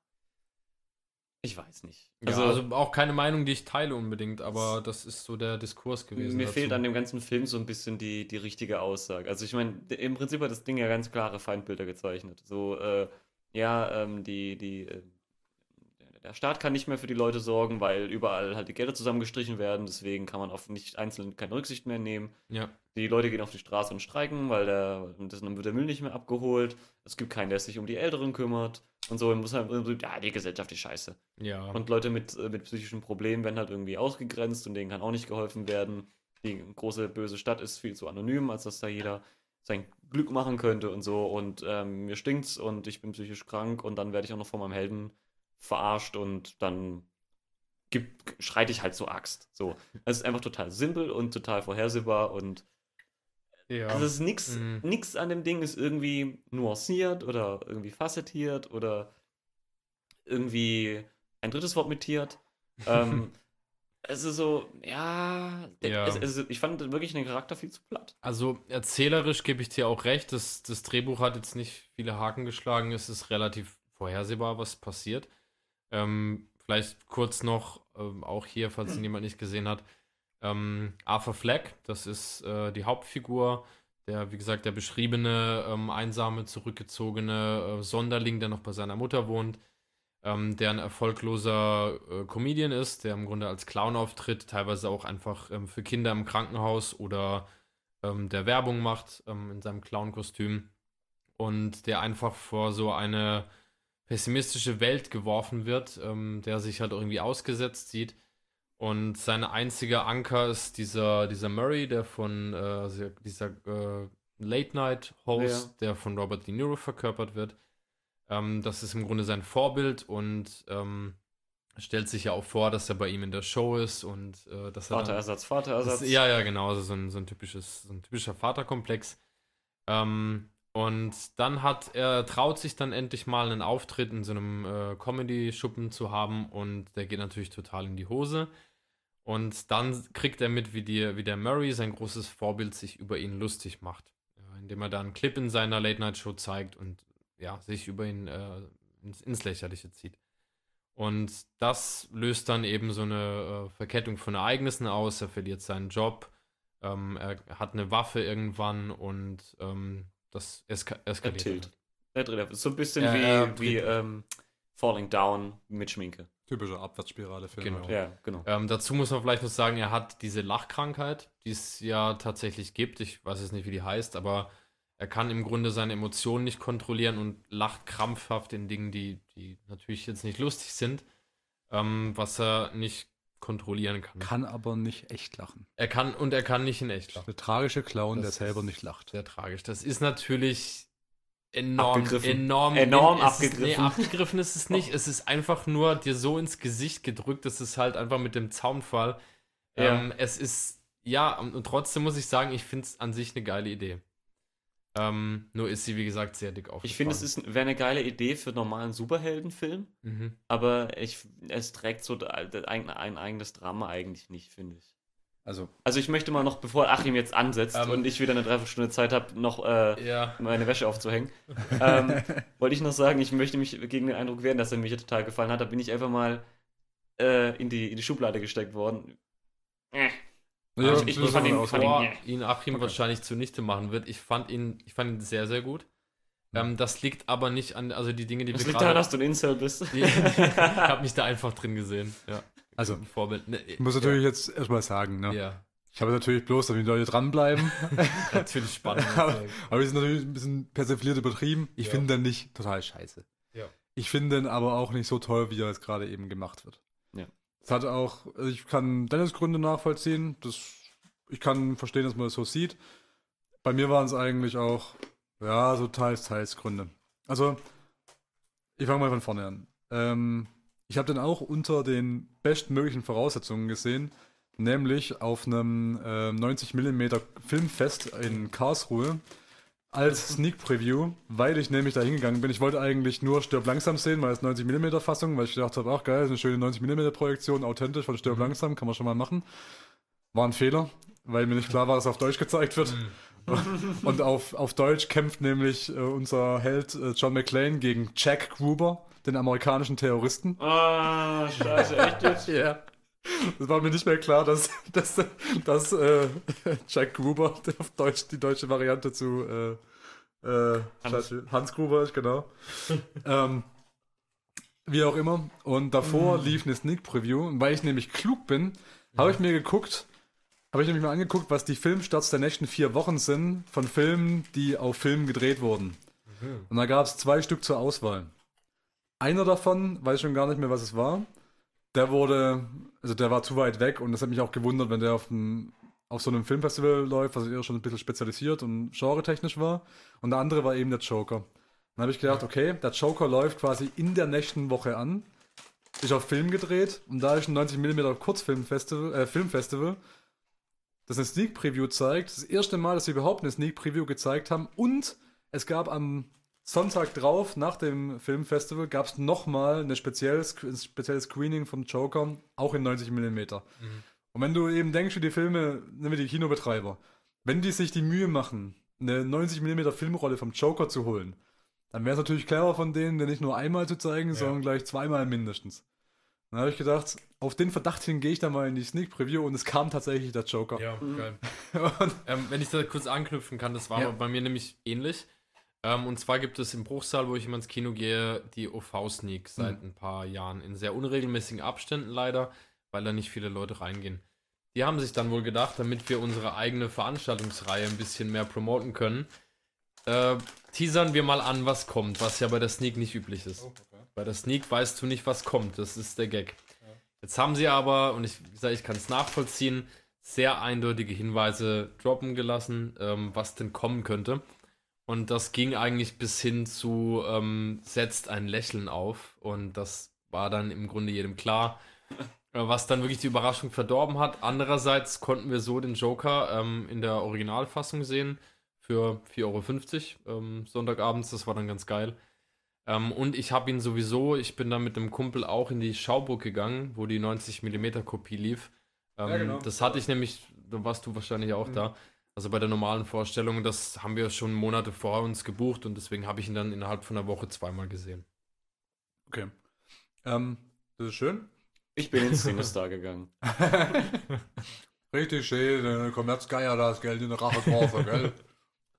Speaker 2: Ich weiß nicht.
Speaker 1: Also, also auch keine Meinung, die ich teile unbedingt, aber das ist so der Diskurs gewesen.
Speaker 2: Mir
Speaker 1: dazu.
Speaker 2: fehlt an dem ganzen Film so ein bisschen die, die richtige Aussage. Also ich meine, im Prinzip hat das Ding ja ganz klare Feindbilder gezeichnet. So, äh, ja, ähm, die, die, äh, der- Staat kann nicht mehr für die Leute sorgen, weil überall halt die Gelder zusammengestrichen werden, deswegen kann man auf nicht einzeln keine Rücksicht mehr nehmen.
Speaker 1: Ja,
Speaker 2: Die Leute gehen auf die Straße und streiken, weil der, dann wird der Müll nicht mehr abgeholt. Es gibt keinen, der sich um die Älteren kümmert. Und so muss halt, ja, die Gesellschaft ist scheiße.
Speaker 1: ja.
Speaker 2: Und Leute mit, äh, mit psychischen Problemen werden halt irgendwie ausgegrenzt und denen kann auch nicht geholfen werden. Die große böse Stadt ist viel zu anonym, als dass da jeder sein Glück machen könnte und so. Und ähm, mir stinkt's und ich bin psychisch krank und dann werde ich auch noch von meinem Helden verarscht und dann gibt, schreite ich halt so Axt. So. Es ist einfach total simpel und total vorhersehbar und
Speaker 1: ja.
Speaker 2: also es ist nix,
Speaker 1: Mhm.
Speaker 2: nix an dem Ding ist irgendwie nuanciert oder irgendwie facettiert oder irgendwie ein drittes Wort mitiert. ähm, es ist so, ja,
Speaker 1: Ja.
Speaker 2: Es, es, ich fand wirklich den Charakter viel zu platt.
Speaker 1: Also erzählerisch gebe ich dir auch recht, das, das Drehbuch hat jetzt nicht viele Haken geschlagen, es ist relativ vorhersehbar, was passiert. Ähm, vielleicht kurz noch, ähm, auch hier, falls ihn jemand nicht gesehen hat, ähm, Arthur Fleck, das ist äh, die Hauptfigur, der, wie gesagt, der beschriebene, ähm, einsame, zurückgezogene äh, Sonderling, der noch bei seiner Mutter wohnt, ähm, der ein erfolgloser äh, Comedian ist, der im Grunde als Clown auftritt, teilweise auch einfach ähm, für Kinder im Krankenhaus oder ähm, der Werbung macht ähm, in seinem Clown-Kostüm und der einfach vor so eine pessimistische Welt geworfen wird, ähm, der sich halt irgendwie ausgesetzt sieht. Und sein einziger Anker ist dieser, dieser Murray, der von äh, sehr- dieser äh, Late-Night-Host, der von Robert De Niro verkörpert wird. Ähm, das ist im Grunde sein Vorbild und ähm, stellt sich ja auch vor, dass er bei ihm in der Show ist und äh, dass er dann-
Speaker 2: Vaterersatz, Vaterersatz.
Speaker 1: das, ja, ja, genau. Also so ein, so ein typisches, so ein typischer Vaterkomplex. Ähm, und dann hat er, traut sich dann endlich mal einen Auftritt in so einem äh, Comedy-Schuppen zu haben und der geht natürlich total in die Hose. Und dann kriegt er mit, wie, die, wie der Murray, sein großes Vorbild, sich über ihn lustig macht. Indem er da einen Clip in seiner Late-Night-Show zeigt und ja, sich über ihn äh, ins, ins Lächerliche zieht. Und das löst dann eben so eine äh, Verkettung von Ereignissen aus. Er verliert seinen Job, ähm, er hat eine Waffe irgendwann und ähm, das eska eskaliert.
Speaker 2: tilt.
Speaker 1: halt.
Speaker 2: Er dreht. So ein bisschen wie,
Speaker 1: er
Speaker 2: wie
Speaker 1: dreht-
Speaker 2: ähm, Falling Down mit Schminke.
Speaker 3: Typische Abwärtsspirale-Film.
Speaker 1: Genau.
Speaker 3: auch.
Speaker 2: Ja, genau.
Speaker 1: Ähm, dazu muss man vielleicht noch sagen, er hat diese Lachkrankheit, die es ja tatsächlich gibt. Ich weiß jetzt nicht, wie die heißt, aber er kann im Grunde seine Emotionen nicht kontrollieren und lacht krampfhaft in Dingen, die, die natürlich jetzt nicht lustig sind, ähm, was er nicht kontrollieren kann.
Speaker 3: Kann aber nicht echt lachen.
Speaker 1: Er kann und er kann nicht in echt lachen.
Speaker 3: Der tragische Clown,
Speaker 1: Das
Speaker 3: der selber nicht lacht.
Speaker 1: Sehr tragisch. Das ist natürlich enorm,
Speaker 2: Abgegriffen.
Speaker 1: enorm,
Speaker 2: Enorm
Speaker 1: es ist,
Speaker 2: abgegriffen.
Speaker 1: Nee, abgegriffen ist es nicht. Es ist einfach nur dir so ins Gesicht gedrückt. Das ist halt einfach mit dem Zaunfall.
Speaker 2: Ja.
Speaker 1: Ähm, es ist, ja, und, trotzdem muss ich sagen, ich finde es an sich eine geile Idee. Ähm, nur ist sie, wie gesagt, sehr dick aufgefahren.
Speaker 2: Ich finde, es ist- wäre eine geile Idee für einen normalen Superheldenfilm,
Speaker 1: Mhm.
Speaker 2: aber ich, es trägt so ein, ein eigenes Drama eigentlich nicht, finde ich.
Speaker 3: Also,
Speaker 2: Also ich möchte mal noch, bevor Achim jetzt ansetzt
Speaker 1: Ähm.
Speaker 2: und ich wieder eine Dreiviertelstunde Zeit habe, noch äh,
Speaker 1: Ja.
Speaker 2: meine Wäsche aufzuhängen, ähm, wollte ich noch sagen, ich möchte mich gegen den Eindruck wehren, dass er mir hier total gefallen hat. Da bin ich einfach mal äh, in, die, in die Schublade gesteckt worden. Äh.
Speaker 3: ja,
Speaker 2: ich- ich
Speaker 3: das
Speaker 2: fand ihn-
Speaker 3: auch
Speaker 2: fand ihn-
Speaker 1: Bevor ihn Achim
Speaker 3: Okay.
Speaker 1: wahrscheinlich zunichte machen wird, ich fand ihn, ich fand ihn sehr, sehr gut. Ähm, das liegt aber nicht an, also die Dinge, die
Speaker 2: Das
Speaker 1: wir
Speaker 2: liegt
Speaker 1: gerade-
Speaker 2: daran, dass du ein Incel bist.
Speaker 1: Die- ich habe mich da einfach drin gesehen. Ja.
Speaker 3: Also,
Speaker 1: Vorbild. Ne,
Speaker 3: ich muss natürlich jetzt erstmal sagen, ne?
Speaker 1: Ja,
Speaker 3: Ich habe natürlich bloß, damit die Leute dranbleiben.
Speaker 1: natürlich spannend.
Speaker 3: aber, aber wir sind natürlich ein bisschen persifliert übertrieben. Ich
Speaker 1: Ja.
Speaker 3: finde den nicht total scheiße.
Speaker 1: Ja.
Speaker 3: Ich finde den aber auch nicht so toll, wie er jetzt gerade eben gemacht wird.
Speaker 2: Ja.
Speaker 3: Es hat auch, also ich kann Dennis Gründe nachvollziehen. Das, ich kann verstehen, dass man das so sieht. Bei mir waren es eigentlich auch, ja, so teils, teils Gründe. Also, ich fange mal von vorne an. Ähm, ich habe den auch unter den bestmöglichen Voraussetzungen gesehen, nämlich auf einem äh, 90mm Filmfest in Karlsruhe als Sneak Preview, weil ich nämlich da hingegangen bin. Ich wollte eigentlich nur Stirb langsam sehen, weil es 90mm Fassung, weil ich gedacht habe, ach geil, ist eine schöne 90mm Projektion, authentisch von Stirb langsam, kann man schon mal machen. War ein Fehler, weil mir nicht klar war, dass es auf Deutsch gezeigt wird. Und auf, auf Deutsch kämpft nämlich äh, unser Held äh, John McClane gegen Jack Gruber, den amerikanischen Terroristen.
Speaker 2: Ah, scheiße, echt jetzt?
Speaker 3: Ja. Es war mir nicht mehr klar, dass, dass, dass äh, Jack Gruber auf Deutsch die deutsche Variante zu äh, äh,
Speaker 2: Hans.
Speaker 3: Hans Gruber ist, genau. ähm, wie auch immer. Und davor lief eine Sneak Preview. Und weil ich nämlich klug bin, habe ich mir geguckt, habe ich nämlich mal angeguckt, was die Filmstarts der nächsten vier Wochen sind von Filmen, die auf Film gedreht wurden. Und da gab es zwei Stück zur Auswahl. Einer davon, weiß schon gar nicht mehr, was es war. Der wurde, also der war zu weit weg und das hat mich auch gewundert, wenn der auf, dem, auf so einem Filmfestival läuft, was eher schon ein bisschen spezialisiert und genretechnisch war. Und der andere war eben der Joker. Dann habe ich gedacht, okay, der Joker läuft quasi in der nächsten Woche an, ist auf Film gedreht und da ist ein 90mm Kurzfilmfestival, äh, Filmfestival, das eine Sneak Preview zeigt. Das erste Mal, dass sie überhaupt eine Sneak Preview gezeigt haben und es gab am Sonntag drauf, nach dem Filmfestival, gab es nochmal eine spezielle, ein spezielles Screening vom Joker, auch in 90 mm. Und wenn du eben denkst, die Filme, nehmen wir die Kinobetreiber, wenn die sich die Mühe machen, eine 90 mm Filmrolle vom Joker zu holen, dann wäre es natürlich clever von denen, den nicht nur einmal zu zeigen, sondern gleich zweimal mindestens. Dann habe ich gedacht, auf den Verdacht hin gehe ich dann mal in die Sneak Preview und es kam tatsächlich der Joker.
Speaker 1: Ja, geil.
Speaker 3: Und,
Speaker 1: Ähm, wenn ich da kurz anknüpfen kann, das war
Speaker 3: Ja.
Speaker 1: bei mir nämlich ähnlich. Ähm, und zwar gibt es im Bruchsaal, wo ich immer ins Kino gehe, die OV-Sneak seit ein paar Jahren. In sehr unregelmäßigen Abständen leider, weil da nicht viele Leute reingehen. Die haben sich dann wohl gedacht, damit wir unsere eigene Veranstaltungsreihe ein bisschen mehr promoten können, äh, teasern wir mal an, was kommt, was ja bei der Sneak nicht üblich ist. Bei der Sneak weißt du nicht, was kommt. Das ist der Gag. Jetzt haben sie aber, und ich gesagt, ich kann es nachvollziehen, sehr eindeutige Hinweise droppen gelassen, ähm, was denn kommen könnte. Und das ging eigentlich bis hin zu ähm, setzt ein Lächeln auf. Und das war dann im Grunde jedem klar, äh, was dann wirklich die Überraschung verdorben hat. Andererseits konnten wir so den Joker ähm, in der Originalfassung sehen für 4,50 Euro ähm, Sonntagabends. Das war dann ganz geil. Ähm, und ich habe ihn sowieso, ich bin dann mit einem Kumpel auch in die Schauburg gegangen, wo die 90mm Kopie lief. Ähm,
Speaker 3: Ja, genau.
Speaker 1: Das hatte ich nämlich, da warst du wahrscheinlich auch
Speaker 3: Mhm.
Speaker 1: da. Also bei der normalen Vorstellung, das haben wir schon Monate vor uns gebucht und deswegen habe ich ihn dann innerhalb von einer Woche zweimal gesehen.
Speaker 3: Okay. Ähm, Das ist schön.
Speaker 2: Ich bin ins Cinestar gegangen.
Speaker 3: Richtig schön, äh, Kommerzgeier das Geld in der Rache drauf, gell?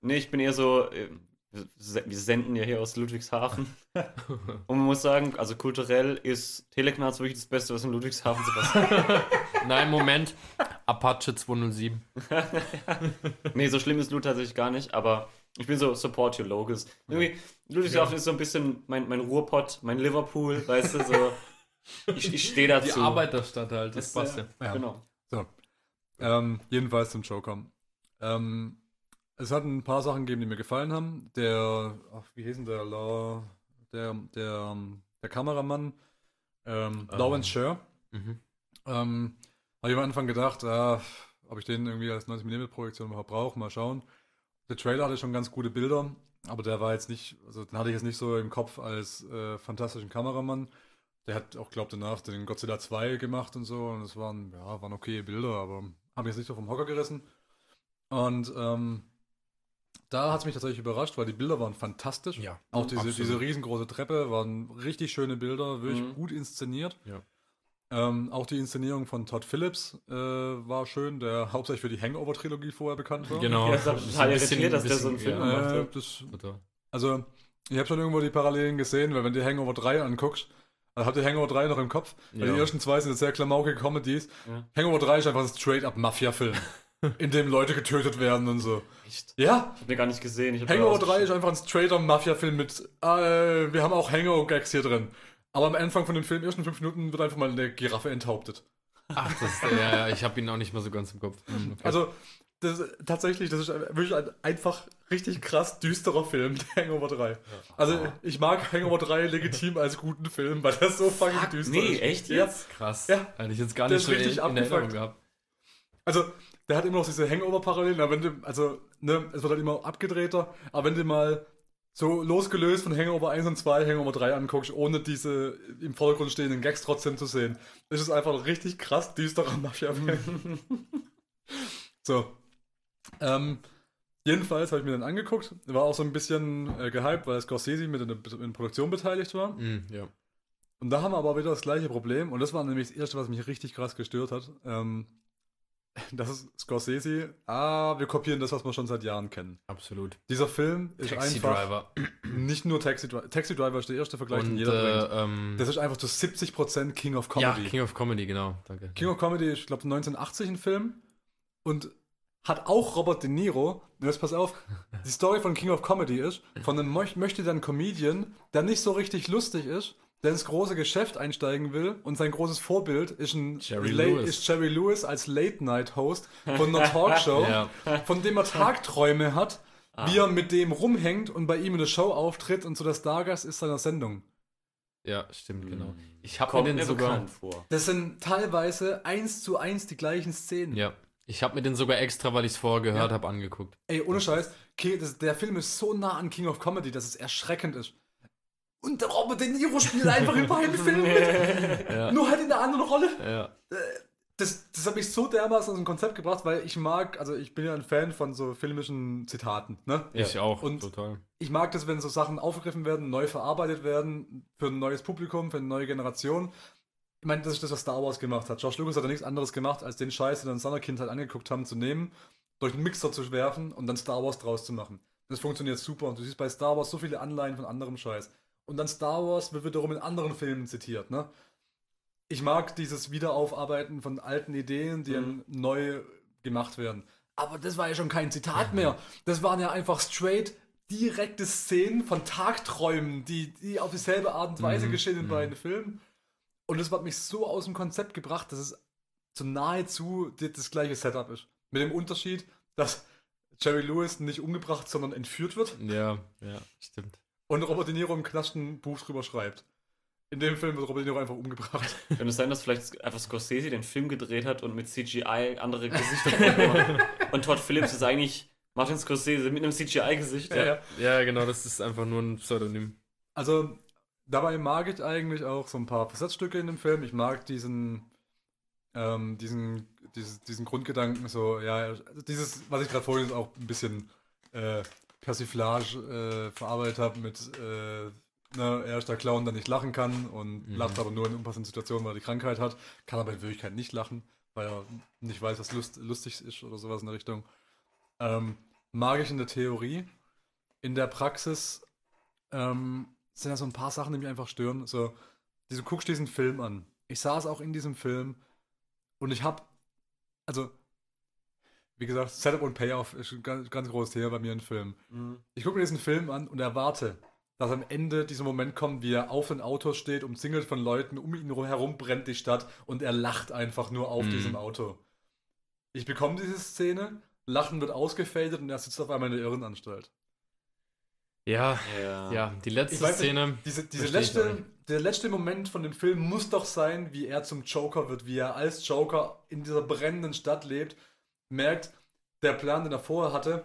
Speaker 2: Nee, ich bin eher so, äh, wir senden ja hier aus Ludwigshafen. Und man muss sagen, also kulturell ist Teleknarz wirklich das Beste, was in Ludwigshafen zu passieren.
Speaker 1: Nein, Moment. Apache 207.
Speaker 2: nee, so schlimm ist Lud tatsächlich gar nicht, aber ich bin so support your locals. Irgendwie, Ludwigshafen
Speaker 1: Ja.
Speaker 2: ist so ein bisschen mein, mein Ruhrpott, mein Liverpool, weißt du, so. Ich, ich stehe dazu.
Speaker 1: Die Arbeiterstadt halt, das
Speaker 2: Ist,
Speaker 1: passt
Speaker 2: äh,
Speaker 1: ja.
Speaker 3: Ja.
Speaker 2: Genau.
Speaker 3: So. Ähm, jedenfalls zum Joker. Ähm, es hat ein paar Sachen gegeben, die mir gefallen haben. Der, ach, wie hieß denn der? La, der, der, der Kameramann, ähm,
Speaker 1: Ähm.
Speaker 3: Lawrence Sher.
Speaker 1: Mhm.
Speaker 3: Ähm, habe ich am Anfang gedacht, ah, ob ich den irgendwie als 90mm Projektion überhaupt brauche, mal schauen. Der Trailer hatte schon ganz gute Bilder, aber der war jetzt nicht, also den hatte ich jetzt nicht so im Kopf als äh, fantastischen Kameramann. Der hat auch, glaubt danach den Godzilla 2 gemacht und so und es waren, ja, waren okay Bilder, aber haben jetzt nicht so vom Hocker gerissen. Und ähm, da hat es mich tatsächlich überrascht, weil die Bilder waren fantastisch.
Speaker 1: Ja,
Speaker 3: Auch diese,
Speaker 1: absolut.
Speaker 3: diese riesengroße Treppe waren richtig schöne Bilder, wirklich
Speaker 2: Mhm.
Speaker 3: gut inszeniert.
Speaker 1: Ja.
Speaker 3: Ähm, auch die Inszenierung von Todd Phillips äh, war schön, der hauptsächlich für die Hangover-Trilogie vorher bekannt war.
Speaker 1: Genau.
Speaker 2: Ja, das hat total
Speaker 1: bisschen-
Speaker 2: irritiert, dass der so einen Film
Speaker 1: ja,
Speaker 2: macht.
Speaker 3: Äh, das, also, ich habe schon irgendwo die Parallelen gesehen, weil wenn du Hangover 3 anguckst, also habt ihr Hangover 3 noch im Kopf? Weil
Speaker 1: Ja.
Speaker 3: die ersten zwei sind jetzt sehr klamaukige Comedies.
Speaker 2: Ja.
Speaker 3: Hangover 3 ist einfach ein straight-up Mafia-Film, in dem Leute getötet werden und so.
Speaker 2: Echt?
Speaker 3: Ja,
Speaker 2: Ich hab den gar nicht gesehen. Ich
Speaker 3: Hangover
Speaker 2: da
Speaker 3: 3 ist einfach ein straighter Mafia-Film mit, äh, wir haben auch Hangover-Gags hier drin. Aber am Anfang von dem Film, ersten fünf Minuten, wird einfach mal eine Giraffe enthauptet.
Speaker 1: Ach, das, ja, ja, ich habe ihn auch nicht mehr so ganz im Kopf. Mhm, okay.
Speaker 3: Also, das, tatsächlich, das ist wirklich ein einfach richtig krass düsterer Film, der Hangover 3. Also, ich mag Hangover 3 legitim als guten Film, weil das so fucking
Speaker 2: Fuck,
Speaker 3: düster
Speaker 2: nee,
Speaker 3: ist.
Speaker 2: echt
Speaker 3: Ja.
Speaker 2: jetzt?
Speaker 1: krass.
Speaker 3: ja.
Speaker 1: Hätte ich jetzt gar nicht
Speaker 3: ist richtig
Speaker 1: in, in Erinnerung gehabt.
Speaker 3: Also, der hat immer noch diese Hangover-Parallelen, aber wenn du, also, ne, es wird halt immer abgedrehter, aber wenn du mal so losgelöst von Hangover 1 und 2, Hangover 3 anguckst, ohne diese im Vordergrund stehenden Gags trotzdem zu sehen, ist es einfach ein richtig krass düsterer Mafia-Film. so. Ähm, jedenfalls habe ich mir den angeguckt, war auch so ein bisschen äh, gehypt, weil Scorsese mit in der, in Produktion beteiligt war.
Speaker 1: Mhm, ja.
Speaker 3: Und da haben wir aber wieder das gleiche Problem. Und das war nämlich das Erste, was mich richtig krass gestört hat. Ähm, das ist Scorsese. Ah, wir kopieren das, was wir schon seit Jahren kennen.
Speaker 1: Absolut.
Speaker 3: Dieser Film ist
Speaker 1: Taxi
Speaker 3: einfach
Speaker 1: Driver.
Speaker 3: nicht nur Taxi Driver. Taxi Driver ist der erste Vergleich, den
Speaker 1: Und
Speaker 3: jeder bringt.
Speaker 1: äh, ähm,
Speaker 3: Das ist einfach zu 70% King of
Speaker 1: ja,
Speaker 3: Comedy.
Speaker 1: King of Comedy, genau. Danke.
Speaker 3: King of Comedy ist, ich glaube, 1980 ein Film. Und hat auch Robert De Niro. Und jetzt pass auf, die Story von King of Comedy ist, von einem Möch- möchte dann Comedian, der nicht so richtig lustig ist, der ins große Geschäft einsteigen will und sein großes Vorbild ist, ein
Speaker 1: Jerry Lewis.
Speaker 3: ist Jerry Lewis als Late-Night-Host von einer Talkshow,
Speaker 1: Ja.
Speaker 3: von dem er Tagträume hat,
Speaker 2: Ah.
Speaker 3: wie er mit dem rumhängt und bei ihm in der Show auftritt und so der Stargast ist seiner Sendung.
Speaker 1: ja, stimmt, genau. Ich habe mir
Speaker 2: mir
Speaker 1: den sogar.
Speaker 2: vor.
Speaker 3: Das sind teilweise eins zu eins die gleichen Szenen.
Speaker 1: Ja. Ich habe mir den sogar extra, weil ich es vorher gehört
Speaker 3: Ja.
Speaker 1: habe, angeguckt.
Speaker 3: Ey, ohne Scheiß, der Film ist so nah an King of Comedy, dass es erschreckend ist. Und der Robert De Niro spielt einfach in beiden Filmen mit.
Speaker 1: Ja.
Speaker 3: Nur halt in einer anderen Rolle.
Speaker 1: ja.
Speaker 3: Das, das hat mich so dermaßen aus dem Konzept gebracht, weil ich mag, also ich bin ja ein Fan von so filmischen Zitaten, ne?
Speaker 2: Ja.
Speaker 1: Ich auch,
Speaker 3: Und-
Speaker 1: total.
Speaker 3: Ich mag das, wenn so Sachen aufgegriffen werden, neu verarbeitet werden, für ein neues Publikum, für eine neue Generation. Ich meine, das ist das, was Star Wars gemacht hat. George Lucas hat ja nichts anderes gemacht, als den Scheiß, den wir in seiner Kindheit angeguckt haben, zu nehmen, durch einen Mixer zu werfen und dann Star Wars draus zu machen. Das funktioniert super und du siehst bei Star Wars so viele Anleihen von anderem Scheiß. Und dann Star Wars wird wiederum in anderen Filmen zitiert, ne? Ich mag dieses Wiederaufarbeiten von alten Ideen, die dann neu gemacht werden. Aber das war ja schon kein Zitat mehr. Das waren ja einfach straight direkte Szenen von Tagträumen, die, die auf dieselbe Art und Weise
Speaker 1: Mhm,
Speaker 3: geschehen in
Speaker 1: mhm.
Speaker 3: beiden Filmen. Und das hat mich so aus dem Konzept gebracht, dass es so nahezu das gleiche Setup ist. Mit dem Unterschied, dass Jerry Lewis nicht umgebracht, sondern entführt wird
Speaker 1: Ja, ja, stimmt.
Speaker 3: Und Robert De Niro im Knast ein Buch drüber schreibt. In dem Film wird Robert De Niro einfach umgebracht.
Speaker 2: Könnte es sein, dass vielleicht einfach Scorsese den Film gedreht hat und mit CGI andere Gesichter Und Todd Phillips ist eigentlich Martin Scorsese mit einem CGI-Gesicht.
Speaker 3: Ja, ja.
Speaker 1: Ja, genau, das ist einfach nur ein Pseudonym.
Speaker 3: Also, dabei mag ich eigentlich auch so ein paar Versatzstücke in dem Film. Ich mag diesen, ähm, diesen, diesen Grundgedanken, so, ja, also dieses, was ich gerade vorhin auch ein bisschen äh, Persiflage äh, verarbeitet habe mit, äh, ne, er ist der Clown, der nicht lachen kann und
Speaker 1: Mhm.
Speaker 3: lacht aber nur in unpassenden Situationen, weil er die Krankheit hat, kann aber in Wirklichkeit nicht lachen, weil er nicht weiß, was lust, lustig ist oder sowas in der Richtung. Ähm, mag ich in der Theorie. In der Praxis ähm, sind ja so ein paar Sachen, die mich einfach stören. So, du guckst diesen Film an. Ich saß auch in diesem Film und ich habe, also, wie gesagt, Setup und Payoff ist ein ganz, ganz großes Thema bei mir im Film.
Speaker 2: Mhm.
Speaker 3: Ich gucke mir diesen Film an und erwarte, dass am Ende dieser Moment kommt, wie er auf ein Auto steht, umzingelt von Leuten, um ihn herum brennt die Stadt und er lacht einfach nur auf
Speaker 1: Mhm.
Speaker 3: diesem Auto. Ich bekomme diese Szene, Lachen wird ausgefadet und er sitzt auf einmal in der Irrenanstalt.
Speaker 1: Ja,
Speaker 2: Ja.
Speaker 1: ja, die letzte
Speaker 3: Ich weiß
Speaker 1: Szene.
Speaker 3: Diese, diese letzte, der letzte Moment von dem Film muss doch sein, wie er zum Joker wird, wie er als Joker in dieser brennenden Stadt lebt, merkt, der Plan, den er vorher hatte,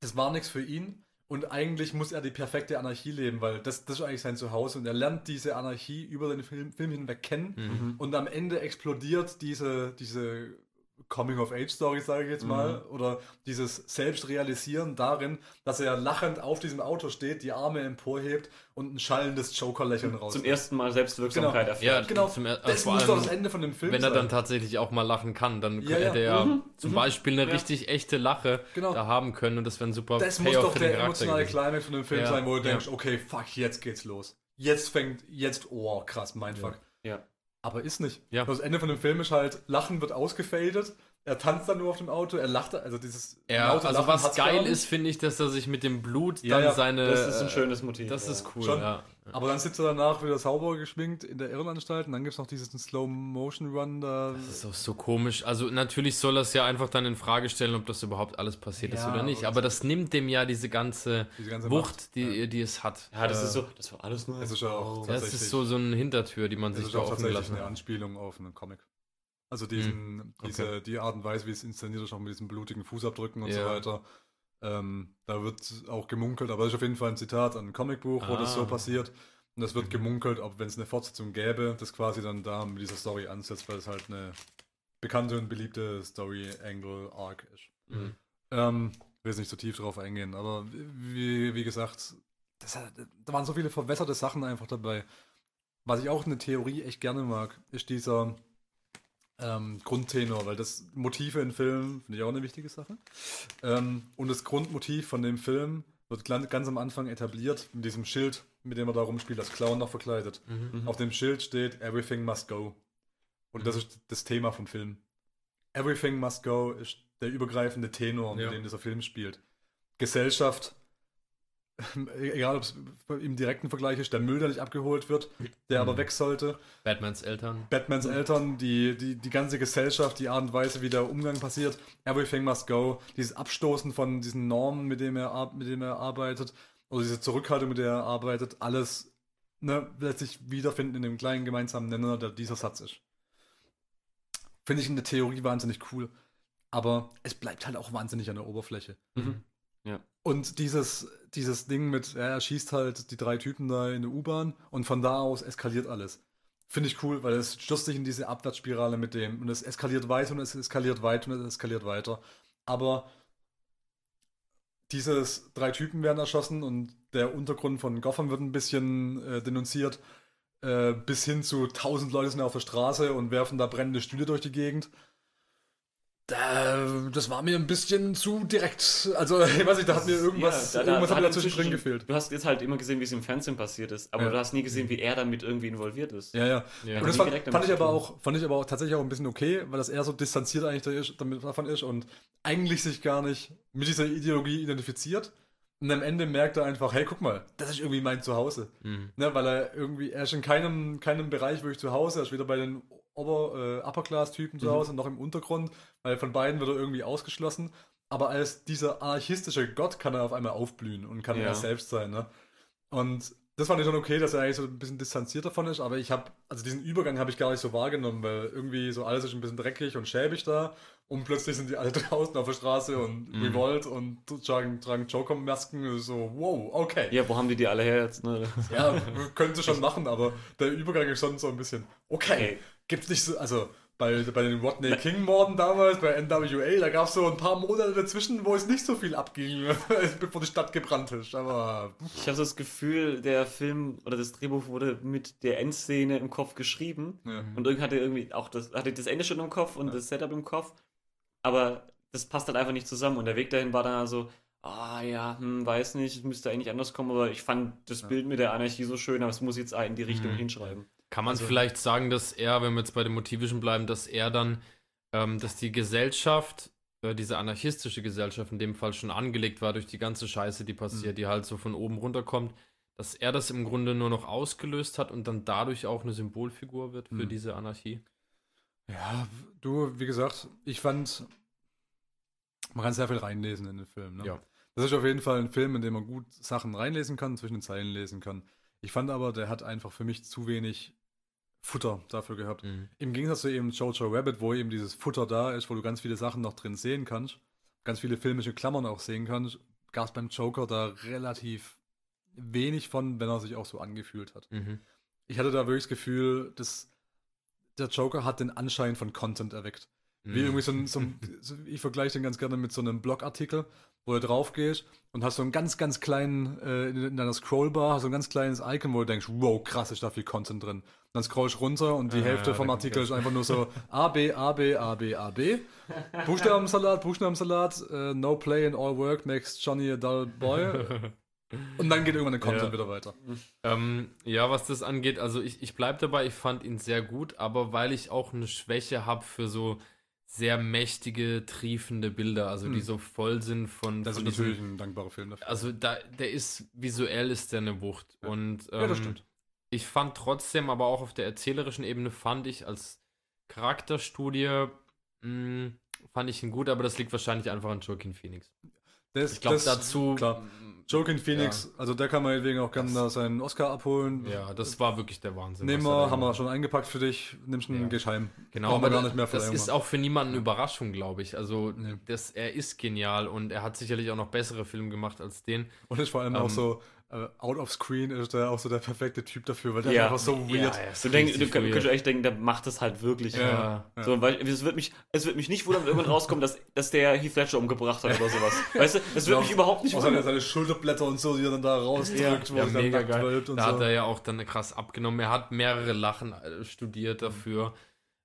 Speaker 3: das war nichts für ihn. Und eigentlich muss er die perfekte Anarchie leben, weil das, das ist eigentlich sein Zuhause. Und er lernt diese Anarchie über den Film, Film hinweg kennen.
Speaker 1: Mhm.
Speaker 3: und am Ende explodiert diese, diese Coming-of-Age-Story, sage ich jetzt mal, oder dieses Selbstrealisieren darin, dass er lachend auf diesem Auto steht, die Arme emporhebt und ein schallendes Joker-Lächeln raus.
Speaker 2: Zum ersten Mal Selbstwirksamkeit
Speaker 3: Genau.
Speaker 2: erfährt.
Speaker 1: Ja,
Speaker 3: Genau,
Speaker 1: zum er-
Speaker 3: das
Speaker 1: vor
Speaker 3: muss doch das Ende von dem Film
Speaker 1: Wenn er
Speaker 3: sein.
Speaker 1: dann tatsächlich auch mal lachen kann, dann
Speaker 3: Ja,
Speaker 1: hätte
Speaker 3: ja.
Speaker 1: er
Speaker 2: Mhm.
Speaker 1: zum Beispiel eine
Speaker 2: Ja.
Speaker 1: richtig echte Lache
Speaker 3: Genau.
Speaker 1: da haben können und das wäre ein super
Speaker 3: das muss doch
Speaker 1: für den
Speaker 3: der
Speaker 1: Charakter
Speaker 3: emotionale. Climax von dem Film
Speaker 1: Ja,
Speaker 3: sein, wo du
Speaker 1: ja.
Speaker 3: denkst, okay, fuck, jetzt geht's los. Jetzt fängt, jetzt, oh, krass, Mindfuck.
Speaker 2: Ja.
Speaker 3: Aber ist nicht.
Speaker 1: Ja.
Speaker 3: Das Ende von dem Film ist halt, Lachen wird ausgefadet, er tanzt dann nur auf dem Auto, er lacht, also dieses
Speaker 1: Ja,
Speaker 3: laute
Speaker 1: also
Speaker 3: Lachen
Speaker 1: was geil ist, finde ich, dass er sich mit dem Blut
Speaker 3: Ja,
Speaker 1: dann
Speaker 3: ja,
Speaker 1: seine.
Speaker 2: Das ist ein schönes Motiv.
Speaker 1: Das
Speaker 2: ja.
Speaker 1: ist cool,
Speaker 3: Schon.
Speaker 1: ja.
Speaker 3: Aber dann sitzt er danach wieder sauber geschminkt in der Irrenanstalt und dann gibt es noch diesen Slow-Motion-Run da.
Speaker 1: Das ist auch so komisch. Also natürlich soll das ja einfach dann in Frage stellen, ob das überhaupt alles passiert ist oder nicht. Aber das nimmt dem ja diese ganze,
Speaker 3: Diese ganze
Speaker 1: Wucht,
Speaker 3: Macht.
Speaker 1: die, die es hat.
Speaker 2: Ja, das
Speaker 3: Äh,
Speaker 2: ist so, das war alles nur.
Speaker 3: Es ist ja auch tatsächlich-
Speaker 1: ist so, so eine Hintertür, die man
Speaker 3: Das
Speaker 1: sich
Speaker 3: ist
Speaker 1: da
Speaker 3: auch
Speaker 1: offen
Speaker 3: tatsächlich
Speaker 1: gelassen
Speaker 3: eine
Speaker 1: hat.
Speaker 3: Anspielung auf einen Comic. Also diesen, diese, die Art und Weise, wie es inszeniert ist, auch mit diesen blutigen Fußabdrücken und so
Speaker 1: Ja.
Speaker 3: weiter. Ähm, da wird auch gemunkelt, aber das ist auf jeden Fall ein Zitat an ein Comicbuch, wo das
Speaker 1: Ah.
Speaker 3: so passiert. Und es wird gemunkelt, ob wenn es eine Fortsetzung gäbe, das quasi dann da mit dieser Story ansetzt, weil es halt eine bekannte und beliebte Story-Angle-Arc ist.
Speaker 1: Mhm.
Speaker 3: Ähm, will jetzt nicht so tief drauf eingehen, aber wie, wie gesagt, das, hat- da waren so viele verwässerte Sachen einfach dabei. Was ich auch eine Theorie echt gerne mag, ist dieser ähm, Grundtenor, weil das Motive in Filmen finde ich auch eine wichtige Sache. Ähm, und das Grundmotiv von dem Film wird ganz am Anfang etabliert mit diesem Schild, mit dem er da rumspielt, als Clown noch verkleidet.
Speaker 1: Mhm.
Speaker 3: Auf dem Schild steht Everything must go. Und das ist das Thema vom Film. Everything must go ist der übergreifende Tenor, mit
Speaker 1: Ja.
Speaker 3: dem dieser Film spielt. Gesellschaft, egal ob es im direkten Vergleich ist, der Müll, der nicht abgeholt wird, der aber weg sollte.
Speaker 1: Batmans Eltern.
Speaker 3: Batmans Eltern, die, die, die ganze Gesellschaft, die Art und Weise, wie der Umgang passiert. Everything must go. Dieses Abstoßen von diesen Normen, mit dem er, mit dem er arbeitet, oder diese Zurückhaltung, mit der er arbeitet, alles ne, wird sich wiederfinden in dem kleinen gemeinsamen Nenner, der dieser Satz ist. Finde ich in der Theorie wahnsinnig cool. Aber es bleibt halt auch wahnsinnig an der Oberfläche.
Speaker 2: Mhm.
Speaker 3: Und dieses, dieses Ding mit, ja, er schießt halt die drei Typen da in der U-Bahn und von da aus eskaliert alles. Finde ich cool, weil es stürzt sich in diese Abwärtsspirale mit dem und es eskaliert weiter und es eskaliert weiter und es eskaliert weiter. Aber dieses drei Typen werden erschossen und der Untergrund von Gotham wird ein bisschen äh, denunziert, äh, bis hin zu tausend Leute sind auf der Straße und werfen da brennende Stühle durch die Gegend. Da, das war mir ein bisschen zu direkt. Also, ich weiß nicht, da hat mir irgendwas,
Speaker 2: Ja, da- da-
Speaker 3: irgendwas
Speaker 2: da
Speaker 3: hat mir dazwischen gefehlt.
Speaker 2: Du hast jetzt halt immer gesehen, wie es im Fernsehen passiert ist, aber
Speaker 3: Ja.
Speaker 2: du hast nie gesehen, wie er damit irgendwie involviert ist.
Speaker 3: Ja, ja.
Speaker 1: Ja.
Speaker 3: Und das fand, fand ich aber auch, fand ich aber auch tatsächlich auch ein bisschen okay, weil das eher so distanziert eigentlich davon ist und eigentlich sich gar nicht mit dieser Ideologie identifiziert. Und am Ende merkt er einfach, hey, guck mal, das ist irgendwie mein Zuhause.
Speaker 1: Mhm.
Speaker 3: Ne, weil er irgendwie, er ist in keinem, keinem Bereich wirklich zu Hause, er ist weder bei den Ober, äh, Upper-Class-Typen zu
Speaker 2: Mhm.
Speaker 3: Hause noch im Untergrund, weil von beiden wird er irgendwie ausgeschlossen. Aber als dieser anarchistische Gott kann er auf einmal aufblühen und kann
Speaker 2: Ja.
Speaker 3: er selbst sein. Ne? Und das fand ich schon okay, dass er eigentlich so ein bisschen distanziert davon ist, aber ich habe, also diesen Übergang habe ich gar nicht so wahrgenommen, weil irgendwie so alles ist ein bisschen dreckig und schäbig da und plötzlich sind die alle draußen auf der Straße und
Speaker 1: Mhm.
Speaker 3: Revolt und tragen, tragen Joker-Masken, so, wow, okay.
Speaker 2: Ja, wo haben die die alle her jetzt? Ne?
Speaker 3: Ja, könnte schon machen, aber der Übergang ist schon so ein bisschen, okay,
Speaker 2: Okay.
Speaker 3: gibt's nicht so, also bei, bei den Rodney King-Morden damals, bei NWA, da gab es so ein paar Monate dazwischen, wo es nicht so viel abging, bevor die Stadt gebrannt ist. Aber
Speaker 2: Ich habe so das Gefühl, der Film oder das Drehbuch wurde mit der Endszene im Kopf geschrieben.
Speaker 3: ja.
Speaker 2: Und irgendwie hatte irgendwie auch das, hatte das Ende schon im Kopf und das Setup im Kopf. Aber das passt halt einfach nicht zusammen. Und der Weg dahin war dann also, ah ja, hm, weiß nicht, es müsste eigentlich anders kommen, aber ich fand das
Speaker 3: Ja.
Speaker 2: Bild mit der Anarchie so schön, aber es muss jetzt in die Richtung
Speaker 1: Mhm.
Speaker 2: hinschreiben.
Speaker 1: Kann man
Speaker 2: Also-
Speaker 1: vielleicht sagen, dass er, wenn wir jetzt bei den Motivischen bleiben, dass er dann, ähm, dass die Gesellschaft, äh, diese anarchistische Gesellschaft in dem Fall schon angelegt war durch die ganze Scheiße, die passiert,
Speaker 3: Mhm.
Speaker 1: die halt so von oben runterkommt, dass er das im Grunde nur noch ausgelöst hat und dann dadurch auch eine Symbolfigur wird für
Speaker 3: Mhm.
Speaker 1: diese Anarchie?
Speaker 3: ja, du, wie gesagt, ich fand, man kann sehr viel reinlesen in den Film. Ne?
Speaker 1: Ja.
Speaker 3: Das ist auf jeden Fall ein Film, in dem man gut Sachen reinlesen kann, zwischen den Zeilen lesen kann. Ich fand aber, der hat einfach für mich zu wenig Futter dafür gehabt.
Speaker 1: Mhm.
Speaker 3: Im Gegensatz zu eben Jojo Rabbit, wo eben dieses Futter da ist, wo du ganz viele Sachen noch drin sehen kannst, ganz viele filmische Klammern auch sehen kannst, gab es beim Joker da relativ wenig von, wenn er sich auch so angefühlt hat.
Speaker 1: Mhm.
Speaker 3: Ich hatte da wirklich das Gefühl, dass der Joker hat den Anschein von Content erweckt. Wie
Speaker 1: Mhm.
Speaker 3: irgendwie so ein, so ein ich vergleiche den ganz gerne mit so einem Blogartikel, wo du drauf gehst und hast so einen ganz, ganz kleinen, äh, in in deiner Scrollbar, hast so ein ganz kleines Icon, wo du denkst, wow, krass, ist da viel Content drin. Und dann scrollst du runter und die
Speaker 1: Ja,
Speaker 3: Hälfte
Speaker 1: ja,
Speaker 3: vom Artikel ist einfach nur so A, B, A, B, A, B, A, B. Buchstabensalat, Buchstabensalat, äh, no play in all work makes Johnny a dull boy. Und dann geht irgendwann der Content
Speaker 1: Ja.
Speaker 3: wieder weiter.
Speaker 1: Ähm, ja, was das angeht, also ich, ich bleibe dabei, ich fand ihn sehr gut, aber weil ich auch eine Schwäche habe für so sehr mächtige, triefende Bilder, also die
Speaker 3: Hm.
Speaker 1: so voll sind von,
Speaker 3: Das
Speaker 1: von
Speaker 3: ist
Speaker 1: diesem-
Speaker 3: natürlich ein dankbarer Film dafür.
Speaker 1: also da, der ist visuell ist der eine Wucht
Speaker 3: Ja.
Speaker 1: und
Speaker 3: ja, das
Speaker 1: ähm,
Speaker 3: stimmt.
Speaker 1: ich fand trotzdem, aber auch auf der erzählerischen Ebene fand ich als Charakterstudie mh, fand ich ihn gut, aber das liegt wahrscheinlich einfach an Joaquin Phoenix.
Speaker 3: Das,
Speaker 1: Ich glaube dazu
Speaker 3: Klar. Joaquin Phoenix, also der kann man wegen auch gerne da seinen Oscar abholen.
Speaker 1: Ja, das war wirklich der Wahnsinn.
Speaker 3: Nehmen wir, haben wir schon eingepackt für dich. Nimmst einen
Speaker 1: Ja.
Speaker 3: Gescheim.
Speaker 1: Genau,
Speaker 3: Brauchen wir
Speaker 1: aber
Speaker 3: gar nicht mehr
Speaker 1: das ist auch für niemanden eine Überraschung, glaube ich. Also,
Speaker 3: Nee.
Speaker 1: das, er ist genial und er hat sicherlich auch noch bessere Filme gemacht als den.
Speaker 3: Und ist vor allem
Speaker 1: Ähm,
Speaker 3: auch so, out of screen ist der auch so der perfekte Typ dafür, weil der
Speaker 2: Ja.
Speaker 3: ist einfach so weird.
Speaker 1: er ist
Speaker 2: Du, denk, du
Speaker 1: weird.
Speaker 2: könnt echt denken, der macht das halt wirklich.
Speaker 3: Ja. Ja.
Speaker 2: So, weil es wird mich, es wird mich nicht wundern, wenn irgendwann rauskommt, dass, dass der Heath Ledger umgebracht hat oder sowas. Weißt du, es wird
Speaker 3: Ja,
Speaker 2: mich überhaupt nicht
Speaker 3: Auch seine,
Speaker 2: wundern.
Speaker 3: seine Schulterblätter und so, die er dann da rausdrückt,
Speaker 2: Ja.
Speaker 3: wo
Speaker 1: Ja,
Speaker 3: sich dann
Speaker 1: mega
Speaker 3: nackt
Speaker 1: geil.
Speaker 3: und
Speaker 1: Da
Speaker 3: so.
Speaker 1: hat er ja auch dann krass abgenommen. Er hat mehrere Lachen äh, studiert dafür.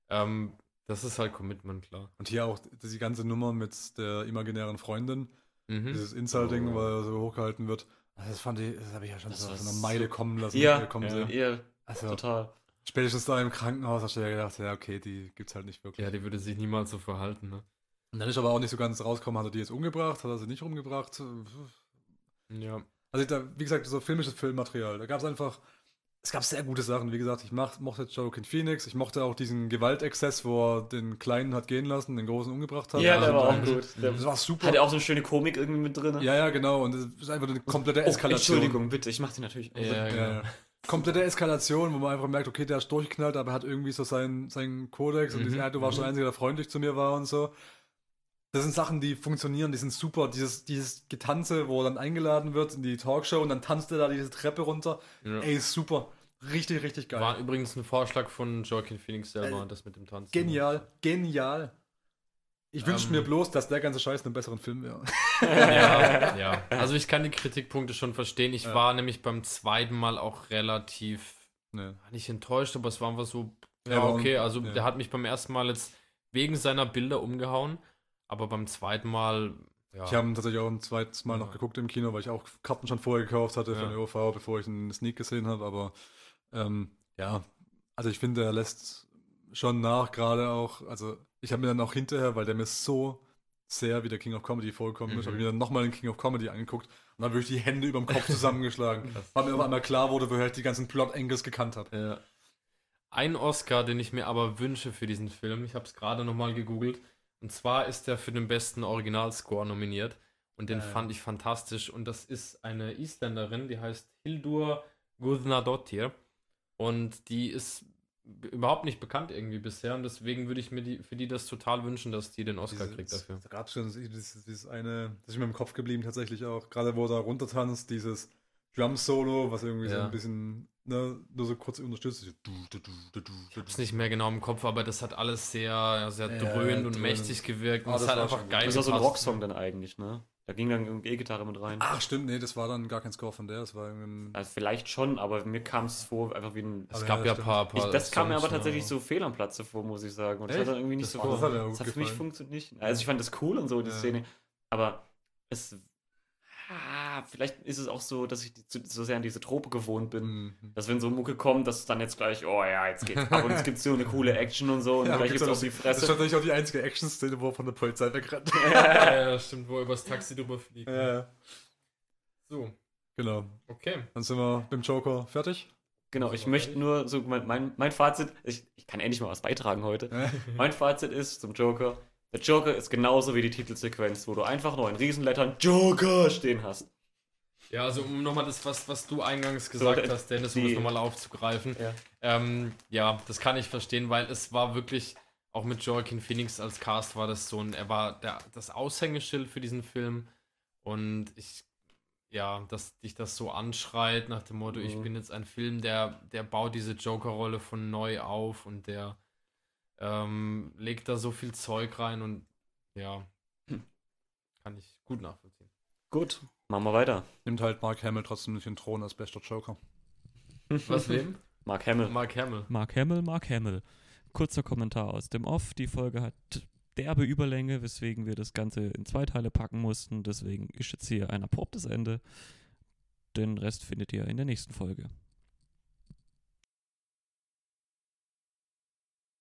Speaker 1: Ähm, das ist halt Commitment, klar.
Speaker 3: Und hier auch die ganze Nummer mit der imaginären Freundin,
Speaker 1: Mhm.
Speaker 3: dieses Insult-Ding,
Speaker 2: Oh.
Speaker 3: weil er so hochgehalten wird. Also Das fand ich, das habe ich ja schon
Speaker 2: Das
Speaker 3: so auf einer Meile kommen lassen.
Speaker 2: Ja,
Speaker 3: äh, kommen
Speaker 1: ja.
Speaker 2: Ja,
Speaker 3: Also,
Speaker 2: total.
Speaker 3: spätestens da im Krankenhaus hast du ja gedacht, ja, okay, die gibt's halt nicht wirklich.
Speaker 1: Ja, die würde sich niemals so verhalten, ne?
Speaker 3: Und dann ist aber auch nicht so ganz rausgekommen, hat er die jetzt umgebracht, hat er sie nicht umgebracht.
Speaker 1: Ja.
Speaker 3: Also da, wie gesagt, so filmisches Filmmaterial. Da gab es einfach, es gab sehr gute Sachen. Wie gesagt, ich mach, mochte Joaquin Phoenix, ich mochte auch diesen Gewaltexzess, wo er den Kleinen hat gehen lassen, den Großen umgebracht hat.
Speaker 2: Ja, der
Speaker 3: Also,
Speaker 2: war auch
Speaker 3: das-
Speaker 2: gut. Der
Speaker 3: Das war super.
Speaker 2: hat ja auch so eine schöne Komik irgendwie mit drin.
Speaker 3: ja, ja, genau. Und es ist einfach eine komplette
Speaker 2: Oh,
Speaker 3: Eskalation.
Speaker 2: Entschuldigung, bitte, ich mach die natürlich.
Speaker 1: Ja,
Speaker 3: Ja,
Speaker 1: genau.
Speaker 3: ja. Komplette Eskalation, wo man einfach merkt, okay, der ist durchgeknallt, aber er hat irgendwie so seinen, seinen Kodex und
Speaker 1: Mhm,
Speaker 3: dieses, ja, du warst der Einzige, der freundlich zu mir war und so. Das sind Sachen, die funktionieren, die sind super. Dieses, dieses Getanze, wo er dann eingeladen wird in die Talkshow und dann tanzt er da diese Treppe runter.
Speaker 1: Ja.
Speaker 3: Ey, ist super. Richtig, richtig geil.
Speaker 1: War übrigens ein Vorschlag von Joaquin Phoenix selber,
Speaker 3: Äh,
Speaker 1: das mit dem Tanzen.
Speaker 3: Genial, genial. Ich wünsche
Speaker 1: Ähm.
Speaker 3: mir bloß, dass der ganze Scheiß in einem besseren Film wäre.
Speaker 1: ja, ja. Also ich kann die Kritikpunkte schon verstehen. Ich
Speaker 3: Ja.
Speaker 1: war nämlich beim zweiten Mal auch relativ
Speaker 3: Nee.
Speaker 1: nicht enttäuscht, aber es war einfach so,
Speaker 3: Ja,
Speaker 1: okay, also
Speaker 3: ja.
Speaker 1: der hat mich beim ersten Mal jetzt wegen seiner Bilder umgehauen, aber beim zweiten Mal, ja.
Speaker 3: Ich habe ihn tatsächlich auch ein zweites Mal noch
Speaker 1: Ja.
Speaker 3: geguckt im Kino, weil ich auch Karten schon vorher gekauft hatte für
Speaker 1: Ja.
Speaker 3: den OV, bevor ich einen Sneak gesehen habe. Aber ähm, ja, also ich finde, er lässt schon nach, gerade auch. Also ich habe mir dann auch hinterher, weil der mir so sehr wie der King of Comedy vorgekommen ist,
Speaker 1: Mhm.
Speaker 3: habe ich mir dann nochmal den King of Comedy angeguckt und dann wirklich die Hände über dem Kopf zusammengeschlagen, weil mir auf einmal klar wurde, woher ich die ganzen Plot-Angles gekannt habe.
Speaker 1: Ja. Ein Oscar, den ich mir aber wünsche für diesen Film, ich habe es gerade nochmal gegoogelt, und zwar ist er für den besten Originalscore nominiert und den
Speaker 3: Äh.
Speaker 1: fand ich fantastisch und das ist eine Isländerin, die heißt Hildur Guðnadóttir und die ist überhaupt nicht bekannt irgendwie bisher und deswegen würde ich mir die, für die das total wünschen, dass die den Oscar kriegt dafür.
Speaker 3: Da gab es schon dieses, dieses eine, das ist mir im Kopf geblieben tatsächlich auch, gerade wo er da runtertanzt, dieses, Drum-Solo, was irgendwie so
Speaker 1: Ja.
Speaker 3: ein bisschen, ne, nur so kurz unterstützt.
Speaker 1: Ich hab's nicht mehr genau im Kopf, aber das hat alles sehr, ja, sehr
Speaker 3: Ja,
Speaker 1: dröhnd und
Speaker 3: dröhnend.
Speaker 1: mächtig gewirkt. Und
Speaker 3: Ah,
Speaker 1: es
Speaker 3: das
Speaker 1: hat einfach geil
Speaker 2: Das war so ein. Rocksong dann eigentlich, ne? Da ging dann irgendwie E-Gitarre mit rein.
Speaker 3: Ach, stimmt, nee, das war dann gar kein Score von der, das war irgendwie.
Speaker 2: Also vielleicht schon, aber mir kam es vor, einfach wie ein.
Speaker 1: Es gab
Speaker 3: ja,
Speaker 1: ja ein paar, paar
Speaker 2: Ich, das kam mir aber tatsächlich
Speaker 1: ja.
Speaker 2: so fehl am Platze vor, muss ich sagen. Und das
Speaker 1: Echt?
Speaker 2: hat dann irgendwie nicht
Speaker 1: Das
Speaker 2: so.
Speaker 1: war-
Speaker 3: das hat
Speaker 2: das hat für mich funktioniert nicht. Also ich fand das cool und so, die
Speaker 3: Ja.
Speaker 2: Szene. Aber es. Ah, vielleicht ist es auch so, dass ich die, zu, so sehr an diese Trope gewohnt bin.
Speaker 3: Mhm.
Speaker 2: Dass wenn so Mucke kommt, dass es dann jetzt gleich, oh ja, jetzt geht's ab und es gibt so eine coole Action und so und
Speaker 3: Ja,
Speaker 2: gleich
Speaker 3: gibt's
Speaker 2: auch die
Speaker 3: Das ist
Speaker 2: Fresse.
Speaker 3: tatsächlich auch die einzige Action-Szene, wo er von der Polizei wegrennt.
Speaker 1: Ja, ja, stimmt, wo er übers Taxi drüber fliegt.
Speaker 3: ja,
Speaker 1: So,
Speaker 3: genau.
Speaker 1: okay.
Speaker 3: Dann sind wir mit dem Joker fertig.
Speaker 2: Genau, ich möchte nur so, mein, mein, mein Fazit, ich, ich kann endlich mal was beitragen heute. Mein Fazit ist zum Joker, der Joker ist genauso wie die Titelsequenz, wo du einfach nur in Riesenlettern Joker stehen hast.
Speaker 1: Ja, also um nochmal das, was, was du eingangs gesagt
Speaker 2: So,
Speaker 1: hast, Dennis, um das nochmal aufzugreifen.
Speaker 2: Ja.
Speaker 1: Ähm, ja, das kann ich verstehen, weil es war wirklich, auch mit Joaquin Phoenix als Cast war das so ein, er war der, das Aushängeschild für diesen Film und ich, ja, dass dich das so anschreit nach dem Motto, ich
Speaker 2: Mhm.
Speaker 1: bin jetzt ein Film, der, der baut diese Joker-Rolle von neu auf und der ähm, legt da so viel Zeug rein und ja,
Speaker 2: Hm.
Speaker 1: kann ich gut nachvollziehen.
Speaker 2: Gut, machen wir weiter.
Speaker 3: Nimmt halt Mark Hamill trotzdem nicht den Thron als bester Joker.
Speaker 1: Was wem?
Speaker 2: Mark Hamill.
Speaker 1: Mark Hamill.
Speaker 4: Mark Hamill, Mark Hamill. Kurzer Kommentar aus dem Off. Die Folge hat derbe Überlänge, weswegen wir das Ganze in zwei Teile packen mussten. Deswegen ist jetzt hier ein abruptes Ende. Den Rest findet ihr in der nächsten Folge.